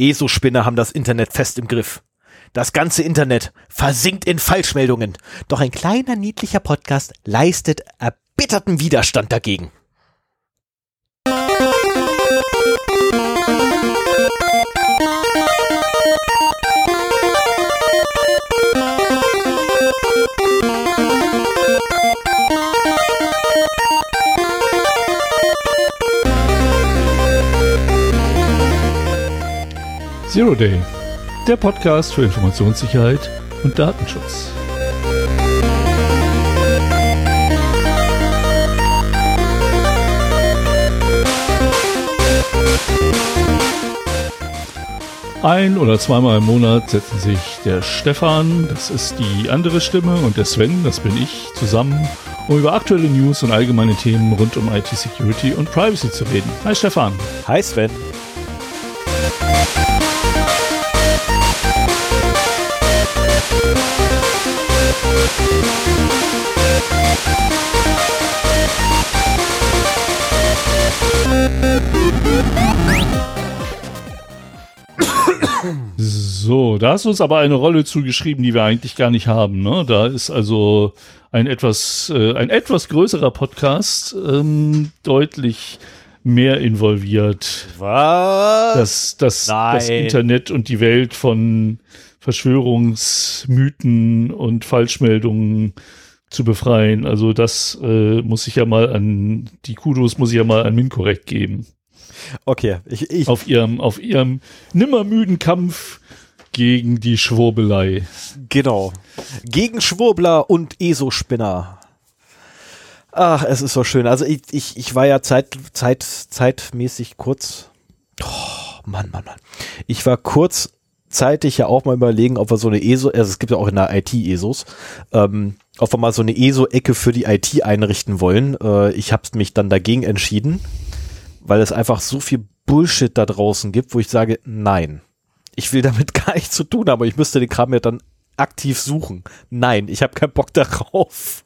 ESO-Spinner haben das Internet fest im Griff. Das ganze Internet versinkt in Falschmeldungen. Doch ein kleiner niedlicher Podcast leistet erbitterten Widerstand dagegen. Zero Day, der Podcast für Informationssicherheit und Datenschutz. Ein oder zweimal im Monat setzen sich der Stefan, das ist die andere Stimme, und der Sven, das bin ich, zusammen, um über aktuelle News und allgemeine Themen rund um IT-Security und Privacy zu reden. Hi Stefan. Hi Sven. So, da hast du uns aber eine Rolle zugeschrieben, die wir eigentlich gar nicht haben. Ne? Da ist also ein etwas, äh, ein etwas größerer Podcast ähm, deutlich mehr involviert. Was? Das, das, Nein. das Internet und die Welt von Verschwörungsmythen und Falschmeldungen zu befreien. Also das äh, muss ich ja mal an, die Kudos muss ich ja mal an Minkorrekt geben. Okay, ich, ich, Auf ihrem, auf ihrem nimmermüden Kampf gegen die Schwurbelei. genau. Gegen Schwurbler und ESO-Spinner. Ach, es ist so schön. Also ich, ich, ich war ja zeit, zeit, zeitmäßig kurz. Oh, Mann, Mann, Mann. Ich war kurzzeitig ja auch mal überlegen, ob wir so eine ESO, also es gibt ja auch in der IT ESOs, ähm, ob wir mal so eine ESO-Ecke für die IT einrichten wollen. Äh, ich habe mich dann dagegen entschieden, weil es einfach so viel Bullshit da draußen gibt, wo ich sage, nein. Ich will damit gar nichts zu tun haben, aber ich müsste den Kram ja dann aktiv suchen. Nein, ich habe keinen Bock darauf.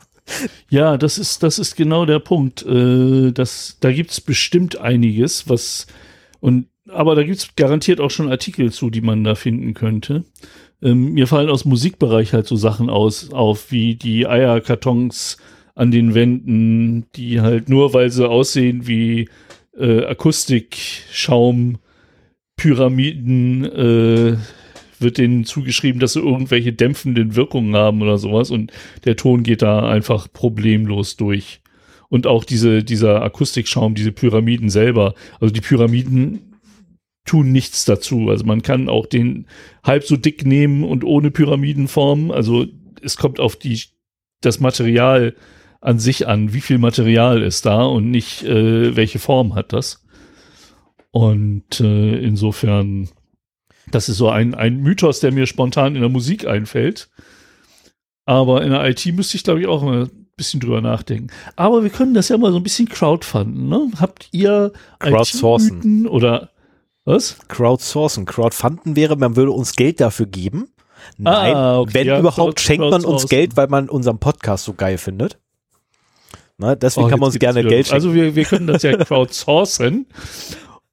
Ja, das ist, das ist genau der Punkt. Äh, das, da gibt's bestimmt einiges, was und aber da gibt's garantiert auch schon Artikel zu, die man da finden könnte. Ähm, mir fallen aus Musikbereich halt so Sachen aus, auf, wie die Eierkartons an den Wänden, die halt nur, weil sie aussehen wie äh, Akustikschaum, Pyramiden, äh, wird denen zugeschrieben, dass sie irgendwelche dämpfenden Wirkungen haben oder sowas und der Ton geht da einfach problemlos durch. Und auch diese, dieser Akustikschaum, diese Pyramiden selber, also die Pyramiden tun nichts dazu. Also man kann auch den halb so dick nehmen und ohne Pyramidenform. Also es kommt auf die, das Material an sich an, wie viel Material ist da und nicht, äh, welche Form hat das. Und äh, insofern, das ist so ein, ein Mythos, der mir spontan in der Musik einfällt. Aber in der IT müsste ich, glaube ich, auch mal ein bisschen drüber nachdenken. Aber wir können das ja mal so ein bisschen crowdfunden. Ne? Habt ihr Crowdsourcen. IT-Mythen oder was? Crowdsourcen. Crowdfunden wäre, man würde uns Geld dafür geben. Nein, Ah, okay, wenn ja, überhaupt, schenkt man uns. Geld, weil man unseren Podcast so geil findet. Na, deswegen Oh, kann man uns gerne Geld wieder- schenken. Also wir, wir können das ja crowdsourcen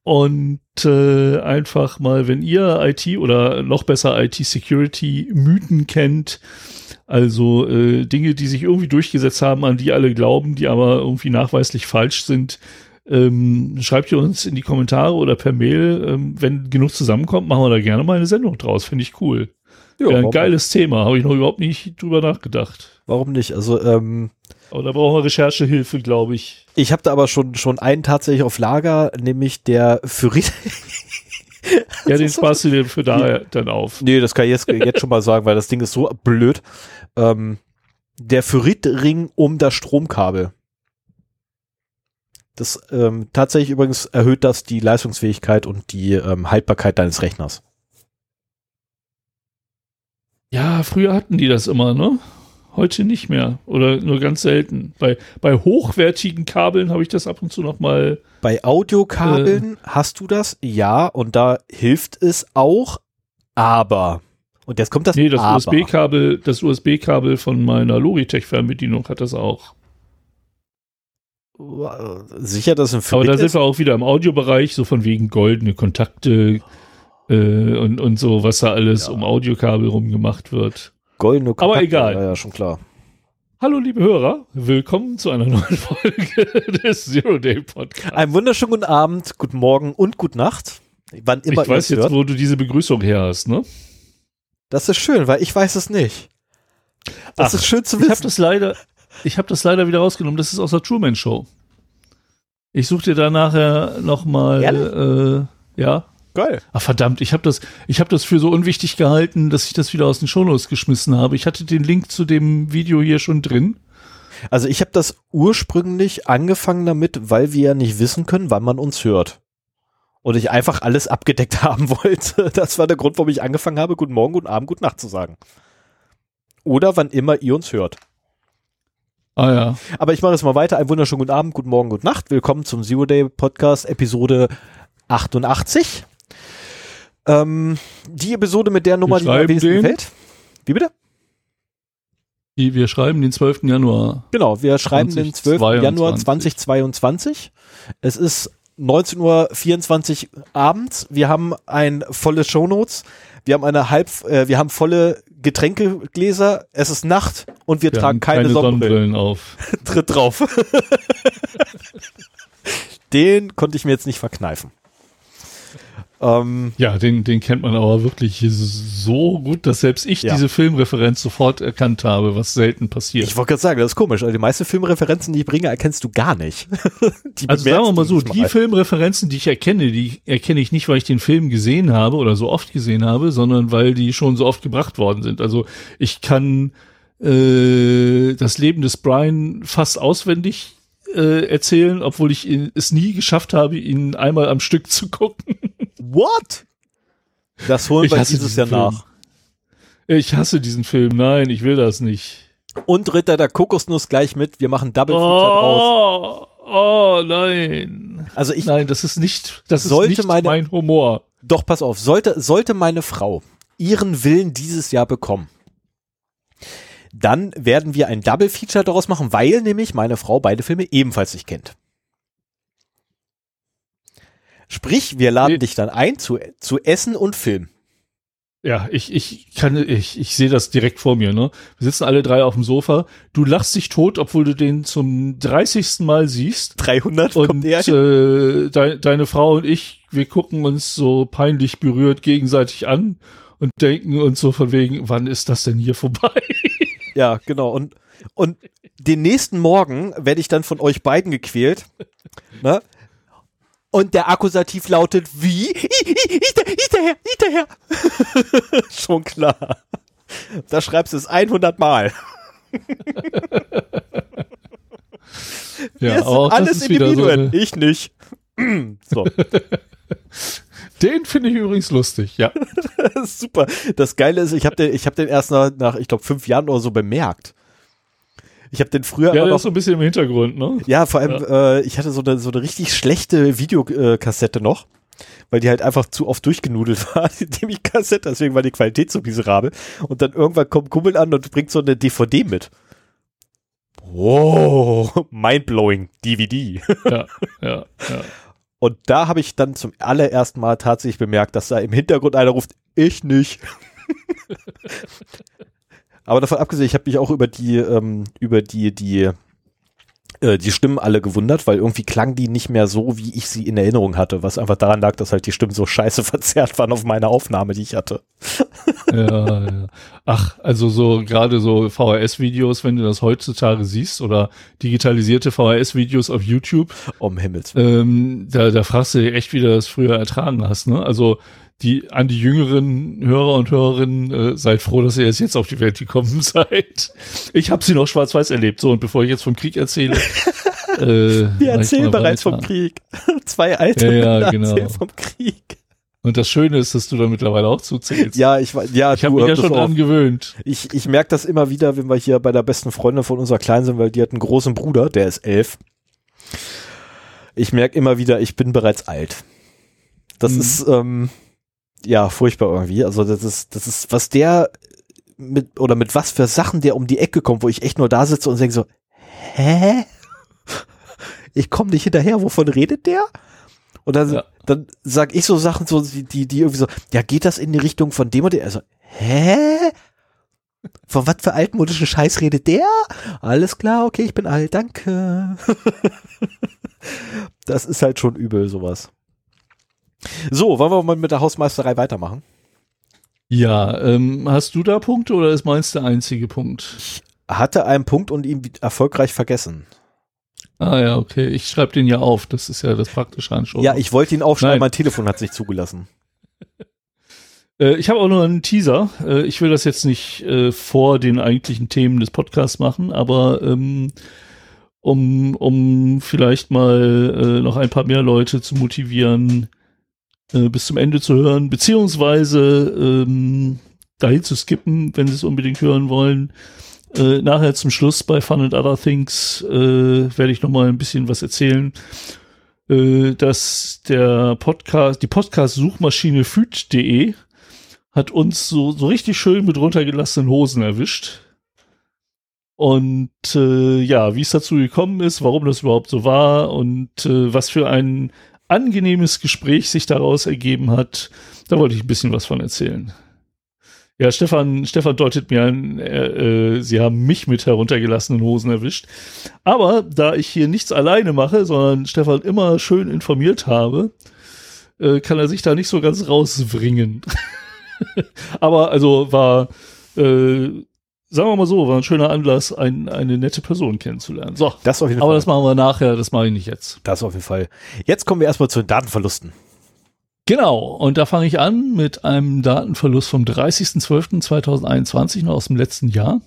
und äh, einfach mal, wenn ihr IT oder noch besser IT-Security-Mythen kennt, also äh, Dinge, die sich irgendwie durchgesetzt haben, an die alle glauben, die aber irgendwie nachweislich falsch sind, ähm, schreibt ihr uns in die Kommentare oder per Mail. Ähm, wenn genug zusammenkommt, machen wir da gerne mal eine Sendung draus. Finde ich cool. Ja, ein geiles Thema. Habe ich noch überhaupt nicht drüber nachgedacht. warum nicht? Also ähm, Aber da brauchen wir Recherchehilfe, glaube ich. ich habe da aber schon schon einen tatsächlich auf Lager, nämlich der Fyrit. Ja, den sparst du dir für da dann auf. nee, das kann ich jetzt, jetzt schon mal sagen, weil das Ding ist so blöd. Ähm, der Ferritring um das Stromkabel. Das ähm, tatsächlich übrigens erhöht das die Leistungsfähigkeit und die ähm, Haltbarkeit deines Rechners. Ja, früher hatten die das immer, ne? Heute nicht mehr. Oder nur ganz selten. Bei, bei hochwertigen Kabeln habe ich das ab und zu noch mal. Bei Audiokabeln hast du das, ja, und da hilft es auch, aber. Und jetzt kommt das Nee, das. USB-Kabel, das USB-Kabel von meiner Logitech-Fernbedienung hat das auch. Sicher, dass ein Aber da sind wir auch wieder im Audiobereich, so von wegen goldene Kontakte, Äh, und, und so, was da alles Ja. um Audiokabel rumgemacht wird. Goldene Aber Kontakte, egal. Ja, ja, schon klar. Hallo, liebe Hörer, willkommen zu einer neuen Folge des Zero Day Podcasts. Einen wunderschönen guten Abend, guten Morgen und gute Nacht. Wann immer ich weiß jetzt, hört. wo du diese Begrüßung her hast, ne? Das ist schön, weil ich weiß es nicht. Das Ach, ist schön zu Ich habe wissen. das leider, ich habe das leider wieder rausgenommen. Das ist aus der Truman Show. Ich suche dir da nachher noch mal, äh, ja. Geil. Ach verdammt, ich habe das, ich habe das für so unwichtig gehalten, dass ich das wieder aus den Shownotes geschmissen habe. Ich hatte den Link zu dem Video hier schon drin. Also ich habe das ursprünglich angefangen damit, weil wir ja nicht wissen können, wann man uns hört. Und ich einfach alles abgedeckt haben wollte. Das war der Grund, warum ich angefangen habe, guten Morgen, guten Abend, gute Nacht zu sagen. Oder wann immer ihr uns hört. Ah ja. Aber ich mache jetzt mal weiter. Einen wunderschönen guten Abend, guten Morgen, gute Nacht. Willkommen zum Zero Day Podcast, Episode 88. Ähm, die Episode mit der Nummer, die mir am wenigsten gefällt. Wie bitte? Die, wir schreiben den 12. Januar. Genau, wir schreiben den 12. 2022. Januar 2022. Es ist 19.24 Uhr abends. Wir haben ein volles Shownotes. Wir haben eine halb, äh, wir haben volle Getränkegläser. Es ist Nacht und wir, Wir tragen haben keine, Sonnenbrillen. Sonnenbrillen auf. Tritt drauf. Den konnte ich mir jetzt nicht verkneifen. Ähm, Ja, den, den kennt man aber wirklich so gut, dass selbst ich Ja. diese Filmreferenz sofort erkannt habe, was selten passiert. ich wollte gerade sagen, das ist komisch. Also die meisten Filmreferenzen, die ich bringe, erkennst du gar nicht. Die Also sagen wir mal so, die Filmreferenzen, die ich erkenne, die erkenne ich nicht, weil ich den Film gesehen habe oder so oft gesehen habe, sondern weil die schon so oft gebracht worden sind. Also ich kann äh, das Leben des Brian fast auswendig äh, erzählen, obwohl ich es nie geschafft habe, ihn einmal am Stück zu gucken. What? Das holen Ich wir dieses Jahr Film. nach. Ich hasse diesen Film. Nein, ich will das nicht. Und Ritter der Kokosnuss gleich mit. Wir machen Double Feature draus. Oh, oh nein. Also ich, Nein, das ist nicht, das Sollte ist nicht meine- mein Humor. doch pass auf, sollte, sollte meine Frau ihren Willen dieses Jahr bekommen, dann werden wir ein Double Feature daraus machen, weil nämlich meine Frau beide Filme ebenfalls nicht kennt. Sprich, wir laden Nee. dich dann ein zu, zu Essen und Film. Ja, ich, ich kann, ich, ich sehe das direkt vor mir, ne? Wir sitzen alle drei auf dem Sofa. Du lachst dich tot, obwohl du den zum 30. Mal siehst. 300 Und kommt der. äh, de, deine Frau und ich, wir gucken uns so peinlich berührt gegenseitig an und denken uns so von wegen, wann ist das denn hier vorbei? Ja, genau. Und, und den nächsten Morgen werde ich dann von euch beiden gequält. Ne? Und der Akkusativ lautet wie? Hinter- Hinterher, hinterher. Schon klar. Da schreibst du es 100 Mal. Wir sind alles so Individuen. eine, ich nicht. so, Den finde ich übrigens lustig, ja. super. Das Geile ist, ich habe den, ich hab den erst nach, nach ich glaube, fünf Jahren oder so bemerkt. Ich habe den früher Ja, der noch ist so ein bisschen im Hintergrund, ne? Ja, vor allem, äh, ich hatte so eine, so eine richtig schlechte Videokassette noch, weil die halt einfach zu oft durchgenudelt war, die Kassette, deswegen war die Qualität so miserabel. Und dann irgendwann kommt ein Kumpel an und bringt so eine DVD mit. Wow, mindblowing, DVD. Ja, ja, ja. Und da habe ich dann zum allerersten Mal tatsächlich bemerkt, dass da im Hintergrund einer ruft, ich nicht. Aber davon abgesehen, ich habe mich auch über die, ähm, über die, die, äh, die Stimmen alle gewundert, weil irgendwie klangen die nicht mehr so, wie ich sie in Erinnerung hatte, was einfach daran lag, dass halt die Stimmen so scheiße verzerrt waren auf meiner Aufnahme, die ich hatte. ja, ja. Ach, also so gerade so VHS-Videos, wenn du das heutzutage siehst oder digitalisierte VHS-Videos auf YouTube, Um Himmels ähm, da, da fragst du dich echt, wie du das früher ertragen hast. Ne? Also die an die jüngeren Hörer und Hörerinnen, äh, seid froh, dass ihr erst jetzt auf die Welt gekommen seid. Ich habe sie noch schwarz-weiß erlebt. So, und bevor ich jetzt vom Krieg erzähle. äh, Wir erzählen bereits vom Krieg. Zwei alte Ja, ja, Männer genau. erzählen vom Krieg. Und das Schöne ist, dass du da mittlerweile auch zuzählst. Ja, ich war, ja, ich habe mich ja schon dran gewöhnt. Ich, ich merke das immer wieder, wenn wir hier bei der besten Freundin von unserer Kleinen sind, weil die hat einen großen Bruder, der ist elf. Ich merke immer wieder, ich bin bereits alt. Das Mhm. ist, ähm, ja, furchtbar irgendwie. Also das ist, das ist, was der mit, oder mit was für Sachen der um die Ecke kommt, wo ich echt nur da sitze und denke so, hä? Ich komme nicht hinterher, wovon redet der? Und dann, Ja. dann sag ich so Sachen so, die, die irgendwie so, ja, geht das in die Richtung von dem und dem? Also, hä? Von was für altmodischen Scheiß redet der? Alles klar, okay, ich bin alt, danke. das ist halt schon übel, sowas. So, wollen wir mal mit der Hausmeisterei weitermachen? Ja, ähm, hast du da Punkte oder ist meins der einzige Punkt? Ich hatte einen Punkt und ihn erfolgreich vergessen. Ah ja, okay. Ich schreibe den ja auf. Das ist ja das praktische Anschauen. Ja, ich wollte ihn aufschreiben, Nein. mein Telefon hat sich zugelassen. Äh, ich habe auch noch einen Teaser. Äh, ich will das jetzt nicht äh, vor den eigentlichen Themen des Podcasts machen, aber ähm, um, um vielleicht mal noch ein paar mehr Leute zu motivieren, äh, bis zum Ende zu hören, beziehungsweise ähm, dahin zu skippen, wenn sie es unbedingt hören wollen. Äh, nachher zum Schluss bei Fun and Other Things äh, werde ich noch mal ein bisschen was erzählen, äh, dass der Podcast, die Podcast-Suchmaschine füt.de hat uns so, so richtig schön mit runtergelassenen Hosen erwischt. Und äh, ja, wie es dazu gekommen ist, warum das überhaupt so war und äh, was für ein angenehmes Gespräch sich daraus ergeben hat, da wollte ich ein bisschen was von erzählen. Ja, Stefan, Stefan deutet mir an, äh, äh, sie haben mich mit heruntergelassenen Hosen erwischt. Aber da ich hier nichts alleine mache, sondern Stefan immer schön informiert habe, äh, kann er sich da nicht so ganz rausbringen. Aber also war, äh, sagen wir mal so, war ein schöner Anlass, ein, eine nette Person kennenzulernen. So, das auf jeden aber Fall. das machen wir nachher, das mache ich nicht jetzt. Das auf jeden Fall. Jetzt kommen wir erstmal zu den Datenverlusten. Genau, und da fange ich an mit einem Datenverlust vom 30.12.2021, noch aus dem letzten Jahr.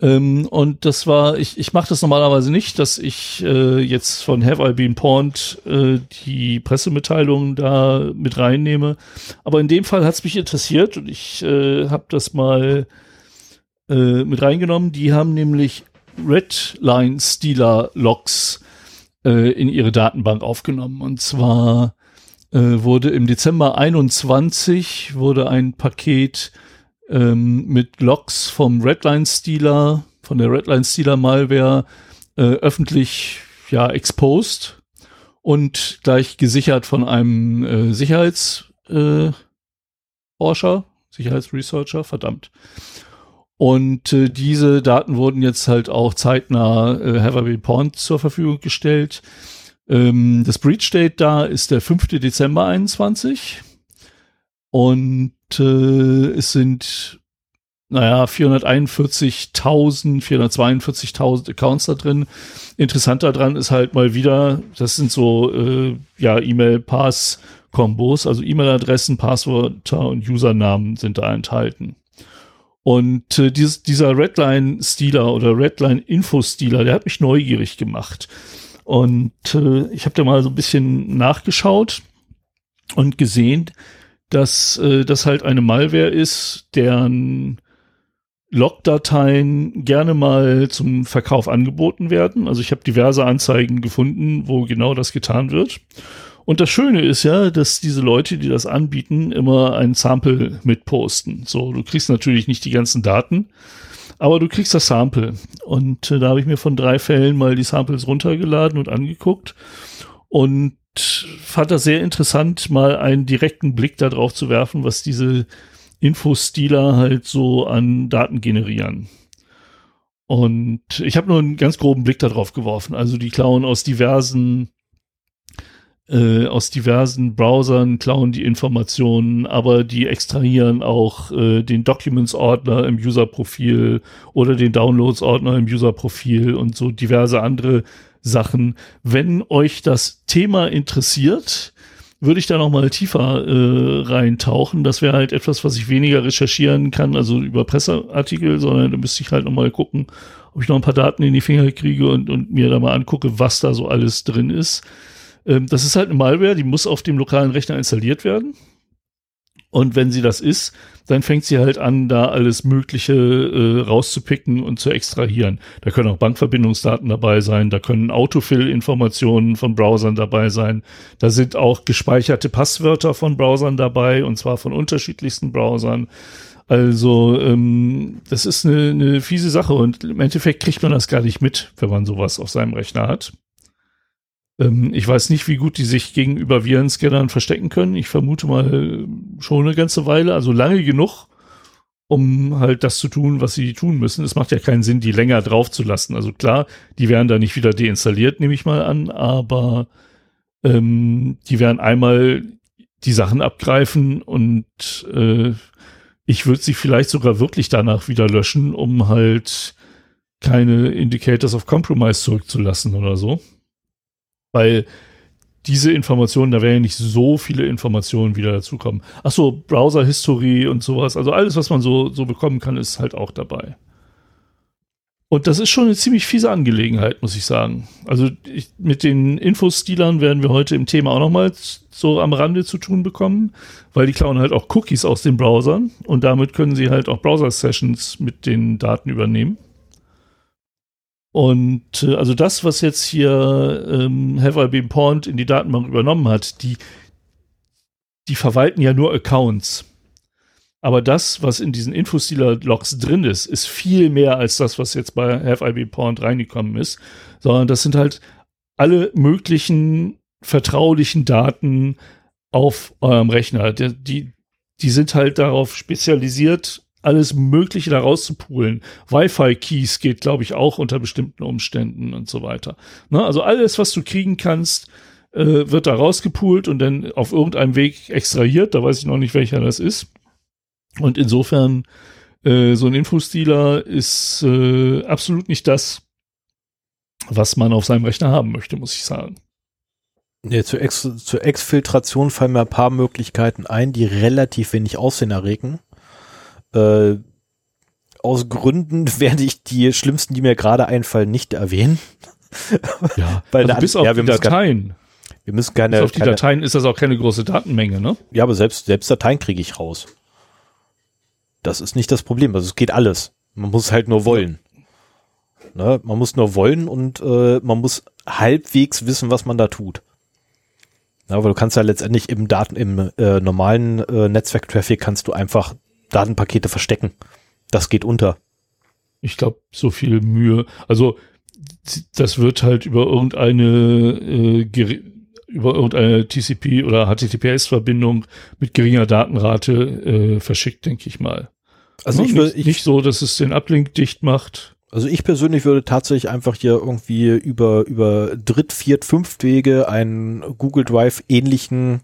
Ähm, und das war, ich, ich mache das normalerweise nicht, dass ich äh, jetzt von Have I Been Pawned äh, die Pressemitteilung da mit reinnehme. Aber in dem Fall hat es mich interessiert und ich äh, habe das mal äh, mit reingenommen. Die haben nämlich Redline-Stealer-Logs äh, in ihre Datenbank aufgenommen. Und zwar äh, wurde im Dezember 21 wurde ein Paket ähm, mit Logs vom Redline-Stealer, von der Redline-Stealer-Malware äh, öffentlich ja exposed und gleich gesichert von einem äh, Sicherheitsforscher, äh, Sicherheitsresearcher, verdammt. Und äh, diese Daten wurden jetzt halt auch zeitnah äh, Haverby Pond zur Verfügung gestellt. Ähm, das Breach Date da ist der 5. Dezember 21. Und äh, es sind, naja, 441.000, 442.000 Accounts da drin. Interessant daran ist halt mal wieder, das sind so, äh, ja, E-Mail-Pass-Kombos, also E-Mail-Adressen, Passwörter und Usernamen sind da enthalten. Und äh, dieses, dieser Redline-Stealer oder Redline-Info-Stealer, der hat mich neugierig gemacht. Und äh, ich habe da mal so ein bisschen nachgeschaut und gesehen, dass äh, das halt eine Malware ist, deren Logdateien gerne mal zum Verkauf angeboten werden. Also ich habe diverse Anzeigen gefunden, wo genau das getan wird. Und das Schöne ist ja, dass diese Leute, die das anbieten, immer ein Sample mitposten. So, du kriegst natürlich nicht die ganzen Daten, aber du kriegst das Sample. Und äh, da habe ich mir von drei Fällen mal die Samples runtergeladen und angeguckt. Und fand das sehr interessant, mal einen direkten Blick darauf zu werfen, was diese Infostealer halt so an Daten generieren. Und ich habe nur einen ganz groben Blick darauf geworfen. Also die klauen aus diversen äh, aus diversen Browsern klauen die Informationen, aber die extrahieren auch äh, den Documents-Ordner im User-Profil oder den Downloads-Ordner im User-Profil und so diverse andere Sachen. Wenn euch das Thema interessiert, würde ich da noch mal tiefer äh, reintauchen. Das wäre halt etwas, was ich weniger recherchieren kann, also über Presseartikel, sondern da müsste ich halt noch mal gucken, ob ich noch ein paar Daten in die Finger kriege und, und mir da mal angucke, was da so alles drin ist. Ähm, das ist halt eine Malware, die muss auf dem lokalen Rechner installiert werden. Und wenn sie das ist, dann fängt sie halt an, da alles Mögliche äh, rauszupicken und zu extrahieren. Da können auch Bankverbindungsdaten dabei sein, da können Autofill-Informationen von Browsern dabei sein, da sind auch gespeicherte Passwörter von Browsern dabei, und zwar von unterschiedlichsten Browsern. Also ähm, das ist eine, eine fiese Sache und im Endeffekt kriegt man das gar nicht mit, wenn man sowas auf seinem Rechner hat. Ähm, ich weiß nicht, wie gut die sich gegenüber Virenscannern verstecken können. Ich vermute mal schon eine ganze Weile, also lange genug, um halt das zu tun, was sie tun müssen. Es macht ja keinen Sinn, die länger drauf zu lassen. Also klar, die werden da nicht wieder deinstalliert, nehme ich mal an, aber ähm, die werden einmal die Sachen abgreifen und äh, ich würde sie vielleicht sogar wirklich danach wieder löschen, um halt keine Indicators of Compromise zurückzulassen oder so. Weil diese Informationen, da werden ja nicht so viele Informationen wieder dazukommen. Achso, Browser-History und sowas. Also alles, was man so, so bekommen kann, ist halt auch dabei. Und das ist schon eine ziemlich fiese Angelegenheit, muss ich sagen. Also ich, mit den Infostilern werden wir heute im Thema auch nochmal so am Rande zu tun bekommen, weil die klauen halt auch Cookies aus den Browsern und damit können sie halt auch Browser-Sessions mit den Daten übernehmen. Und äh, also das, was jetzt hier ähm, Have I Been Pawned in die Datenbank übernommen hat, die, die verwalten ja nur Accounts. Aber das, was in diesen Infostealer-Logs drin ist, ist viel mehr als das, was jetzt bei Have I Been Pawned reingekommen ist. Sondern das sind halt alle möglichen vertraulichen Daten auf eurem Rechner. Die, die, die sind halt darauf spezialisiert, alles Mögliche da rauszupulen. Wi-Fi-Keys geht, glaube ich, auch unter bestimmten Umständen und so weiter. Ne? Also alles, was du kriegen kannst, äh, wird da rausgepult und dann auf irgendeinem Weg extrahiert. Da weiß ich noch nicht, welcher das ist. Und insofern, äh, so ein Infostealer ist äh, absolut nicht das, was man auf seinem Rechner haben möchte, muss ich sagen. Ja, zur, Ex zur Exfiltration fallen mir ein paar Möglichkeiten ein, die relativ wenig Aussehen erregen. Äh, aus Gründen werde ich die schlimmsten, die mir gerade einfallen, nicht erwähnen. Ja, Weil also bis auf ja, die Dateien. wir müssen keine. Bis auf die keine, Dateien ist das auch keine große Datenmenge, ne? Ja, aber selbst, selbst Dateien kriege ich raus. Das ist nicht das Problem. Also es geht alles. Man muss halt nur wollen. Ne? Man muss nur wollen und äh, man muss halbwegs wissen, was man da tut. Ja, aber du kannst ja letztendlich im Daten, im äh, normalen äh, Netzwerk-Traffic kannst du einfach Datenpakete verstecken. Das geht unter. Ich glaube, so viel Mühe. Also das wird halt über irgendeine äh, über irgendeine TCP oder HTTPS-Verbindung mit geringer Datenrate äh, verschickt, denke ich mal. Also ich, nicht, ich, nicht so, dass es den Uplink dicht macht. Also ich persönlich würde tatsächlich einfach hier irgendwie über über Dritt-, Viert-, Fünft-Wege einen Google Drive ähnlichen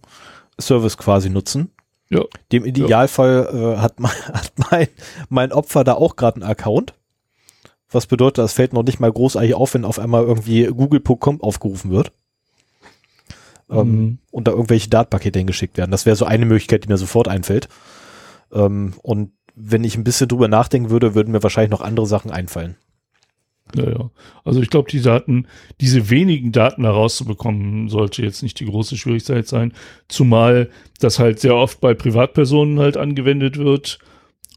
Service quasi nutzen ja. Dem Idealfall äh, hat, mein, hat mein, mein Opfer da auch gerade einen Account. Was bedeutet, das fällt noch nicht mal großartig auf, wenn auf einmal irgendwie google.com aufgerufen wird. Ähm, mhm. und da irgendwelche Datenpakete hingeschickt werden. Das wäre so eine Möglichkeit, die mir sofort einfällt. Ähm, und wenn ich ein bisschen drüber nachdenken würde, würden mir wahrscheinlich noch andere Sachen einfallen. Ja, ja. Also ich glaube, die Daten, diese wenigen Daten herauszubekommen, sollte jetzt nicht die große Schwierigkeit sein. Zumal das halt sehr oft bei Privatpersonen halt angewendet wird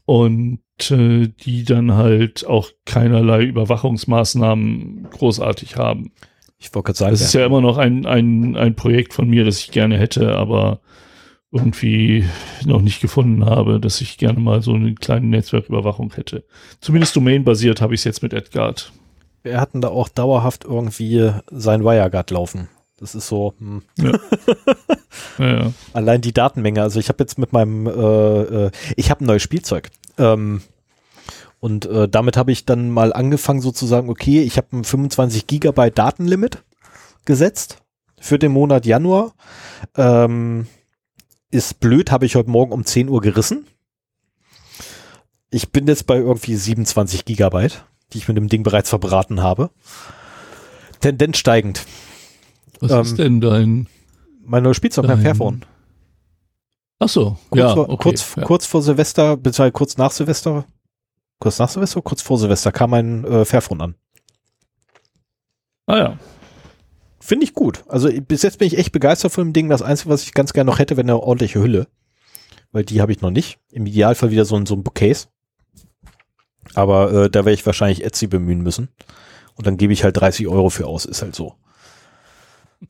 und äh, die dann halt auch keinerlei Überwachungsmaßnahmen großartig haben. Ich wollte gerade sagen. Das ist ja immer noch ein, ein, ein Projekt von mir, das ich gerne hätte, aber irgendwie noch nicht gefunden habe, dass ich gerne mal so eine kleine Netzwerküberwachung hätte. Zumindest domainbasiert habe ich es jetzt mit Edgard wir hatten da auch dauerhaft irgendwie sein WireGuard laufen. Das ist so. Hm. Ja. ja, ja. Allein die Datenmenge. Also ich habe jetzt mit meinem, äh, äh, ich habe ein neues Spielzeug. Ähm, und äh, damit habe ich dann mal angefangen sozusagen, okay, ich habe ein 25 Gigabyte Datenlimit gesetzt für den Monat Januar. Ähm, ist blöd, habe ich heute Morgen um 10 Uhr gerissen. Ich bin jetzt bei irgendwie 27 Gigabyte die ich mit dem Ding bereits verbraten habe. Tendenz steigend. Was ähm, ist denn dein? Mein neues Spielzeug, mein Fairphone. Ach so, kurz ja, vor, okay, kurz, ja. kurz vor Silvester, beziehungsweise kurz nach Silvester, kurz nach Silvester, kurz vor Silvester kam mein äh, Fairphone an. Ah ja. Finde ich gut. Also bis jetzt bin ich echt begeistert von dem Ding. Das Einzige, was ich ganz gerne noch hätte, wäre eine ordentliche Hülle. Weil die habe ich noch nicht. Im Idealfall wieder so ein, so ein Bookcase. Aber äh, da werde ich wahrscheinlich Etsy bemühen müssen. Und dann gebe ich halt 30 Euro für aus, ist halt so.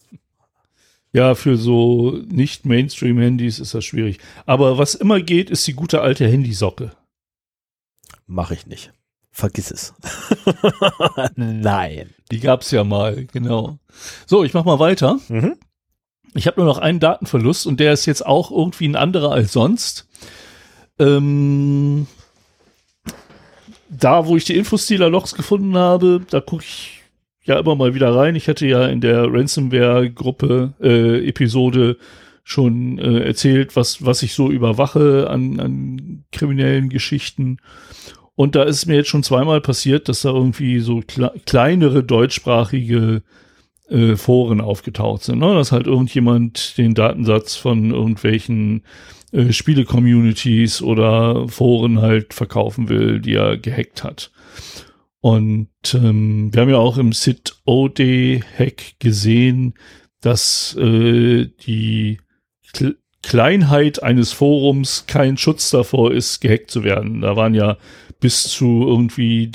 Ja, für so nicht Mainstream-Handys ist das schwierig. Aber was immer geht, ist die gute alte Handysocke. Mache ich nicht. vergiss es. Nein. Die gab's ja mal, genau. So, ich mach mal weiter. Mhm. Ich habe nur noch einen Datenverlust und der ist jetzt auch irgendwie ein anderer als sonst. Ähm, da, wo ich die Infostealer-Logs gefunden habe, da gucke ich ja immer mal wieder rein. Ich hatte ja in der Ransomware-Gruppe äh, Episode schon äh, erzählt, was, was ich so überwache an, an kriminellen Geschichten. Und da ist mir jetzt schon zweimal passiert, dass da irgendwie so kle kleinere deutschsprachige äh, Foren aufgetaucht sind. Ne? Dass halt irgendjemand den Datensatz von irgendwelchen äh, Spiele-Communities oder Foren halt verkaufen will, die er gehackt hat. Und ähm, wir haben ja auch im SID-OD-Hack gesehen, dass äh, die Kl Kleinheit eines Forums kein Schutz davor ist, gehackt zu werden. Da waren ja bis zu irgendwie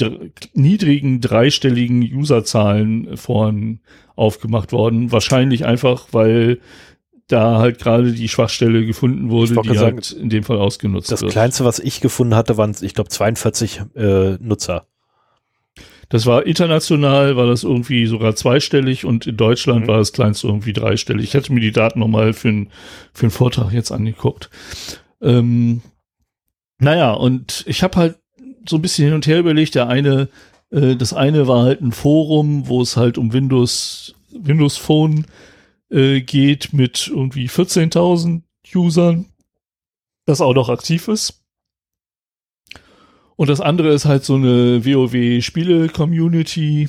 niedrigen dreistelligen Userzahlen vorhin aufgemacht worden. Wahrscheinlich einfach, weil da halt gerade die Schwachstelle gefunden wurde, die sagen, halt in dem Fall ausgenutzt das wird. Das kleinste, was ich gefunden hatte, waren, ich glaube, 42 äh, Nutzer. Das war international, war das irgendwie sogar zweistellig und in Deutschland mhm. war das kleinste irgendwie dreistellig. Ich hatte mir die Daten nochmal für, ein, für einen Vortrag jetzt angeguckt. Ähm, naja, und ich habe halt so ein bisschen hin und her überlegt. Der eine, äh, das eine war halt ein Forum, wo es halt um Windows, Windows Phone äh, geht mit irgendwie 14.000 Usern, das auch noch aktiv ist. Und das andere ist halt so eine WoW-Spiele-Community.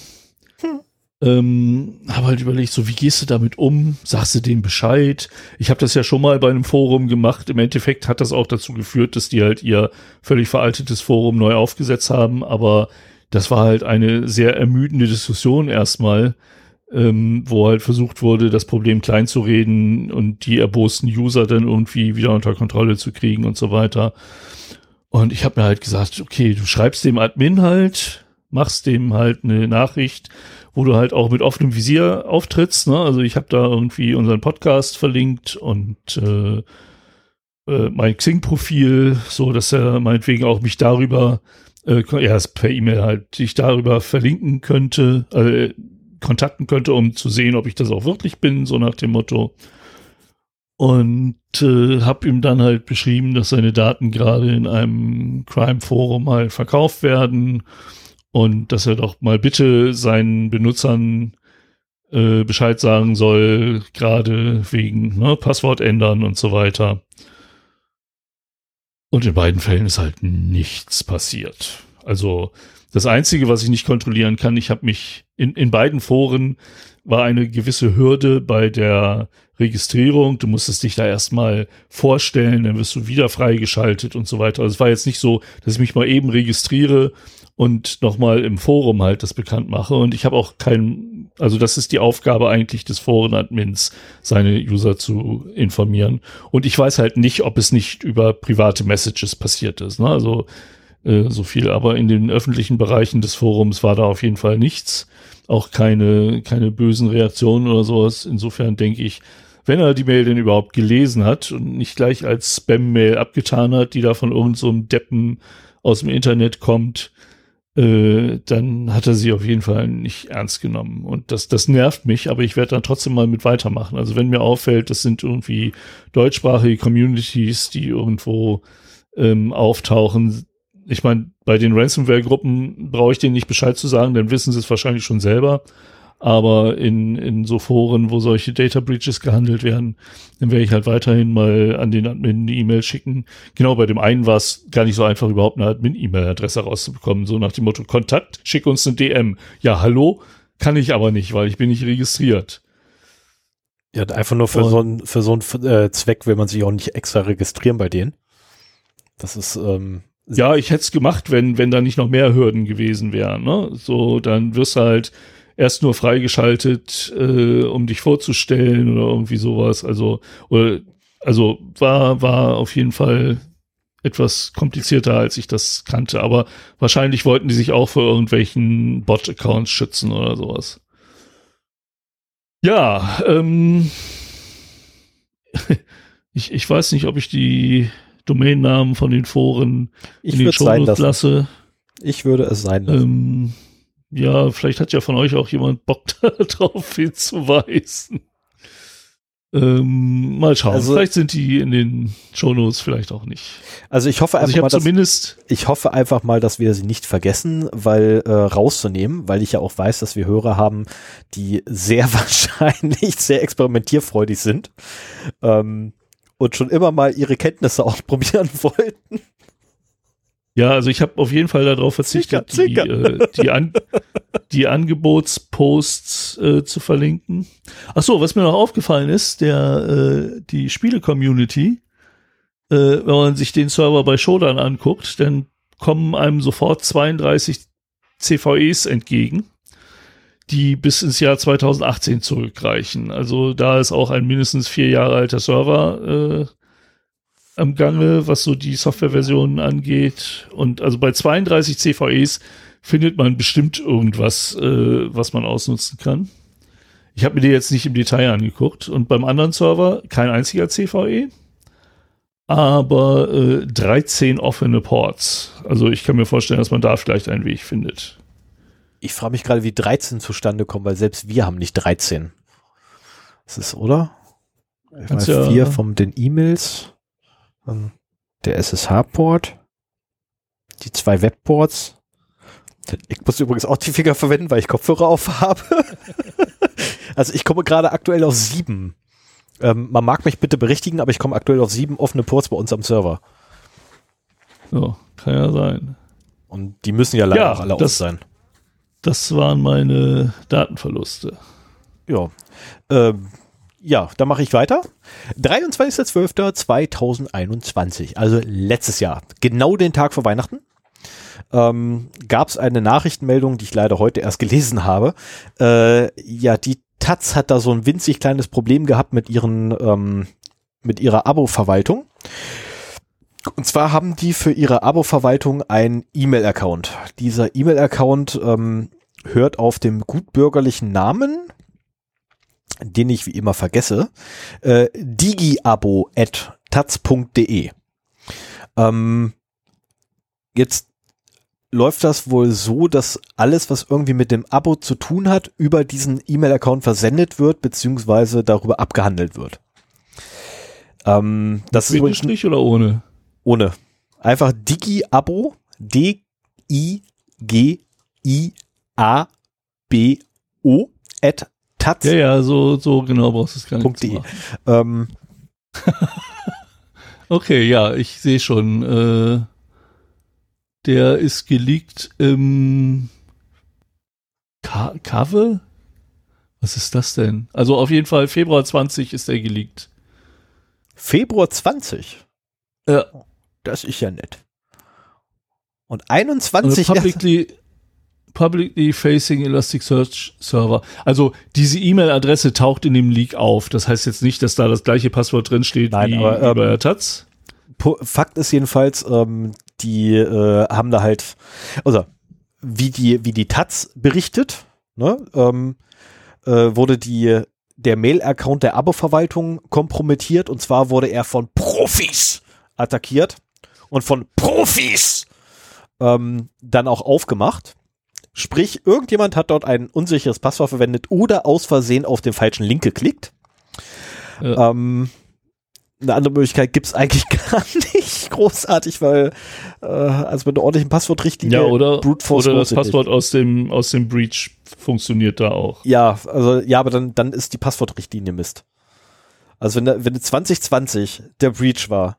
Hm. Ähm, habe halt überlegt, so wie gehst du damit um? Sagst du denen Bescheid? Ich habe das ja schon mal bei einem Forum gemacht. Im Endeffekt hat das auch dazu geführt, dass die halt ihr völlig veraltetes Forum neu aufgesetzt haben. Aber das war halt eine sehr ermüdende Diskussion erstmal, ähm, wo halt versucht wurde, das Problem klein zu reden und die erbosten User dann irgendwie wieder unter Kontrolle zu kriegen und so weiter. Und ich habe mir halt gesagt, okay, du schreibst dem Admin halt, machst dem halt eine Nachricht, wo du halt auch mit offenem Visier auftrittst. Ne? Also ich habe da irgendwie unseren Podcast verlinkt und äh, äh, mein Xing-Profil, so dass er meinetwegen auch mich darüber, äh, ja, per E-Mail halt, sich darüber verlinken könnte, äh, kontakten könnte, um zu sehen, ob ich das auch wirklich bin, so nach dem Motto. Und äh, habe ihm dann halt beschrieben, dass seine Daten gerade in einem Crime-Forum halt verkauft werden und dass er doch mal bitte seinen Benutzern äh, Bescheid sagen soll, gerade wegen ne, Passwort ändern und so weiter. Und in beiden Fällen ist halt nichts passiert. Also das Einzige, was ich nicht kontrollieren kann, ich habe mich in, in beiden Foren war eine gewisse Hürde bei der Registrierung. Du musstest dich da erstmal vorstellen, dann wirst du wieder freigeschaltet und so weiter. Also es war jetzt nicht so, dass ich mich mal eben registriere und nochmal im Forum halt das bekannt mache. Und ich habe auch kein, also das ist die Aufgabe eigentlich des Forenadmins, seine User zu informieren. Und ich weiß halt nicht, ob es nicht über private Messages passiert ist. Ne? Also äh, so viel, aber in den öffentlichen Bereichen des Forums war da auf jeden Fall nichts. Auch keine, keine bösen Reaktionen oder sowas. Insofern denke ich, wenn er die Mail denn überhaupt gelesen hat und nicht gleich als Spam-Mail abgetan hat, die da von irgendeinem so Deppen aus dem Internet kommt, äh, dann hat er sie auf jeden Fall nicht ernst genommen. Und das, das nervt mich, aber ich werde dann trotzdem mal mit weitermachen. Also wenn mir auffällt, das sind irgendwie deutschsprachige Communities, die irgendwo ähm, auftauchen, ich meine, bei den Ransomware-Gruppen brauche ich denen nicht Bescheid zu sagen, dann wissen sie es wahrscheinlich schon selber. Aber in, in so Foren, wo solche Data Breaches gehandelt werden, dann werde ich halt weiterhin mal an den Admin eine E-Mail schicken. Genau, bei dem einen war es gar nicht so einfach, überhaupt eine Admin-E-Mail-Adresse rauszubekommen. So nach dem Motto, Kontakt, schick uns eine DM. Ja, hallo? Kann ich aber nicht, weil ich bin nicht registriert. Ja, einfach nur für Und, so einen, für so einen äh, Zweck will man sich auch nicht extra registrieren bei denen. Das ist, ähm, ja, ich hätte es gemacht, wenn, wenn da nicht noch mehr Hürden gewesen wären. Ne? So, dann wirst du halt erst nur freigeschaltet, äh, um dich vorzustellen oder irgendwie sowas. Also, oder, also war, war auf jeden Fall etwas komplizierter, als ich das kannte. Aber wahrscheinlich wollten die sich auch vor irgendwelchen Bot-Accounts schützen oder sowas. Ja, ähm, ich, ich weiß nicht, ob ich die Domainnamen von den Foren ich in den Shownotes lasse. Ich würde es sein lassen. Ähm, ja, vielleicht hat ja von euch auch jemand Bock darauf hinzuweisen. Ähm, mal schauen. Also- vielleicht sind die in den Shownotes, vielleicht auch nicht. Also ich hoffe Also einfach ich mal, dass, zumindest, ich hoffe einfach mal, dass wir sie nicht vergessen, weil äh, rauszunehmen, weil ich ja auch weiß, dass wir Hörer haben, die sehr wahrscheinlich sehr experimentierfreudig sind ähm, und schon immer mal ihre Kenntnisse ausprobieren wollten. ja, also ich habe auf jeden Fall darauf verzichtet, Zicker, die, äh, die, An die Angebotsposts äh, zu verlinken. Ach so, was mir noch aufgefallen ist, der äh, die Spiele-Community, äh, wenn man sich den Server bei Shodan anguckt, dann kommen einem sofort 32 CVEs entgegen, die bis ins Jahr 2018 zurückreichen. Also da ist auch ein mindestens vier Jahre alter Server äh, am Gange, was so die Softwareversionen angeht. Und also bei 32 CVEs findet man bestimmt irgendwas, äh, was man ausnutzen kann. Ich habe mir die jetzt nicht im Detail angeguckt. Und beim anderen Server kein einziger CVE, aber äh, 13 offene Ports. Also ich kann mir vorstellen, dass man da vielleicht einen Weg findet. Ich frage mich gerade, wie 13 zustande kommen, weil selbst wir haben nicht 13. Das ist, oder? Ich meine, ja- vier von den E-Mails, der SSH-Port, die zwei Webports. Ich muss übrigens auch die Finger verwenden, weil ich Kopfhörer auf habe. also ich komme gerade aktuell auf sieben. Ähm, man mag mich bitte berichtigen, aber ich komme aktuell auf sieben offene Ports bei uns am Server. So, kann ja sein. Und die müssen ja leider Ja, auch alle aus sein. Das waren meine Datenverluste. Ja. Ähm, ja, dann mache ich weiter. 23.12.2021, also letztes Jahr, genau den Tag vor Weihnachten, ähm, gab es eine Nachrichtenmeldung, die ich leider heute erst gelesen habe. Äh, ja, die Taz hat da so ein winzig kleines Problem gehabt mit ihren, ähm, mit ihrer Abo-Verwaltung. Und zwar haben die für ihre Abo-Verwaltung einen E-Mail-Account. Dieser E-Mail-Account ähm, hört auf dem gutbürgerlichen Namen, den ich wie immer vergesse, äh, digiabo.taz.de. Ähm, jetzt läuft das wohl so, dass alles, was irgendwie mit dem Abo zu tun hat, über diesen E-Mail-Account versendet wird, beziehungsweise darüber abgehandelt wird. Ähm, das ist Mit übrigens Strich oder ohne? ohne. Einfach Digi-Abo, D-I-G-I-A-B-O at taz. Ja, ja, so, so genau brauchst du es gar nicht .de. Ähm, Okay, ja, ich sehe schon. Äh, der ist geleakt im Ka Kave? Was ist das denn? Also auf jeden Fall Februar 20 ist er geleakt. Februar 20. Ja. Das ist ja nett. Und Also 21. publicly, publicly facing Elasticsearch Server. Also diese E-Mail-Adresse taucht in dem Leak auf. Das heißt jetzt nicht, dass da das gleiche Passwort drin steht Nein, wie, aber, bei ähm, der Taz. Fakt ist jedenfalls, ähm, die äh, haben da halt, also wie die, wie die Taz berichtet, ne, ähm, äh, wurde die, der Mail-Account der Abo-Verwaltung kompromittiert und zwar wurde er von Profis attackiert und von Profis ähm, dann auch aufgemacht. Sprich, irgendjemand hat dort ein unsicheres Passwort verwendet oder aus Versehen auf den falschen Link geklickt. Ja. Ähm, eine andere Möglichkeit gibt's eigentlich gar nicht großartig, weil äh, also mit einer ordentlichen Passwortrichtlinie Ja, oder, Brute Force oder das Passwort aus dem, aus dem Breach funktioniert da auch. Ja, also ja, aber dann, dann ist die Passwortrichtlinie Mist. Also wenn, wenn 2020 der Breach war,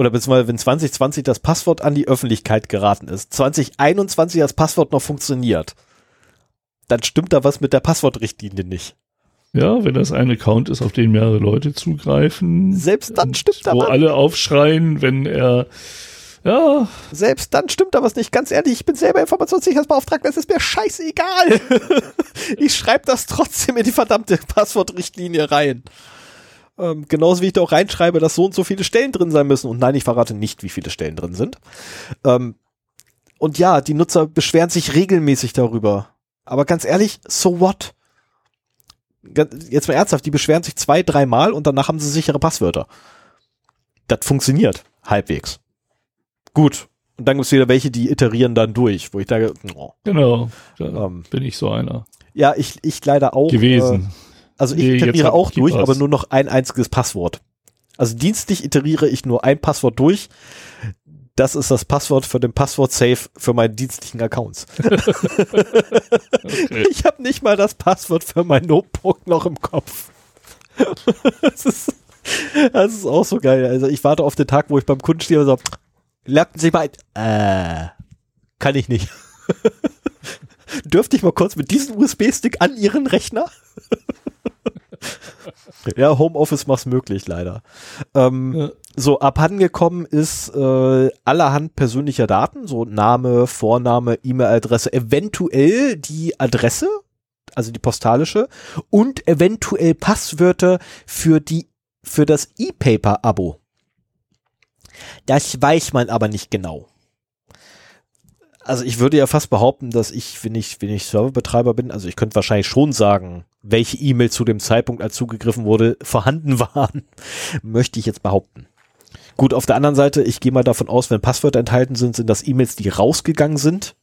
oder beziehungsweise wenn 2020 das Passwort an die Öffentlichkeit geraten ist, 2021 das Passwort noch funktioniert, dann stimmt da was mit der Passwortrichtlinie nicht. Ja, wenn das ein Account ist, auf den mehrere Leute zugreifen. Selbst dann stimmt da Wo was. alle aufschreien, wenn er, ja, Selbst dann stimmt da was nicht. Ganz ehrlich, ich bin selber Informationssicherheitsbeauftragter, es ist mir scheißegal. ich schreibe das trotzdem in die verdammte Passwortrichtlinie rein. Ähm, genauso wie ich da auch reinschreibe, dass so und so viele Stellen drin sein müssen. Und nein, ich verrate nicht, wie viele Stellen drin sind. Ähm, und ja, die Nutzer beschweren sich regelmäßig darüber. Aber ganz ehrlich, so what? Jetzt mal ernsthaft, die beschweren sich zwei, dreimal und danach haben sie sichere Passwörter. Das funktioniert halbwegs. Gut. Und dann gibt es wieder welche, die iterieren dann durch, wo ich denke, oh. Genau, da ähm, bin ich so einer. Ja, ich, ich leider auch. Gewesen. Äh, also ich nee, iteriere auch durch, aber nur noch ein einziges Passwort. Also dienstlich iteriere ich nur ein Passwort durch. Das ist das Passwort für den Passwort-Safe für meine dienstlichen Accounts. okay. Ich habe nicht mal das Passwort für mein Notebook noch im Kopf. das, ist, das ist auch so geil. Also ich warte auf den Tag, wo ich beim Kunden stehe und so, lagten Sie mal ein. Äh, kann ich nicht. Dürfte ich mal kurz mit diesem USB-Stick an Ihren Rechner? Ja, Homeoffice macht's möglich, leider. Ähm, ja. So, abhandengekommen ist äh, allerhand persönlicher Daten, so Name, Vorname, E-Mail-Adresse, eventuell die Adresse, also die postalische, und eventuell Passwörter für die für das E-Paper-Abo. Das weiß man aber nicht genau also ich würde ja fast behaupten, dass ich, wenn ich, wenn ich Serverbetreiber bin, also ich könnte wahrscheinlich schon sagen, welche E-Mail zu dem Zeitpunkt, als zugegriffen wurde, vorhanden waren. Möchte ich jetzt behaupten. Gut, auf der anderen Seite, ich gehe mal davon aus, wenn Passwörter enthalten sind, sind das E-Mails, die rausgegangen sind.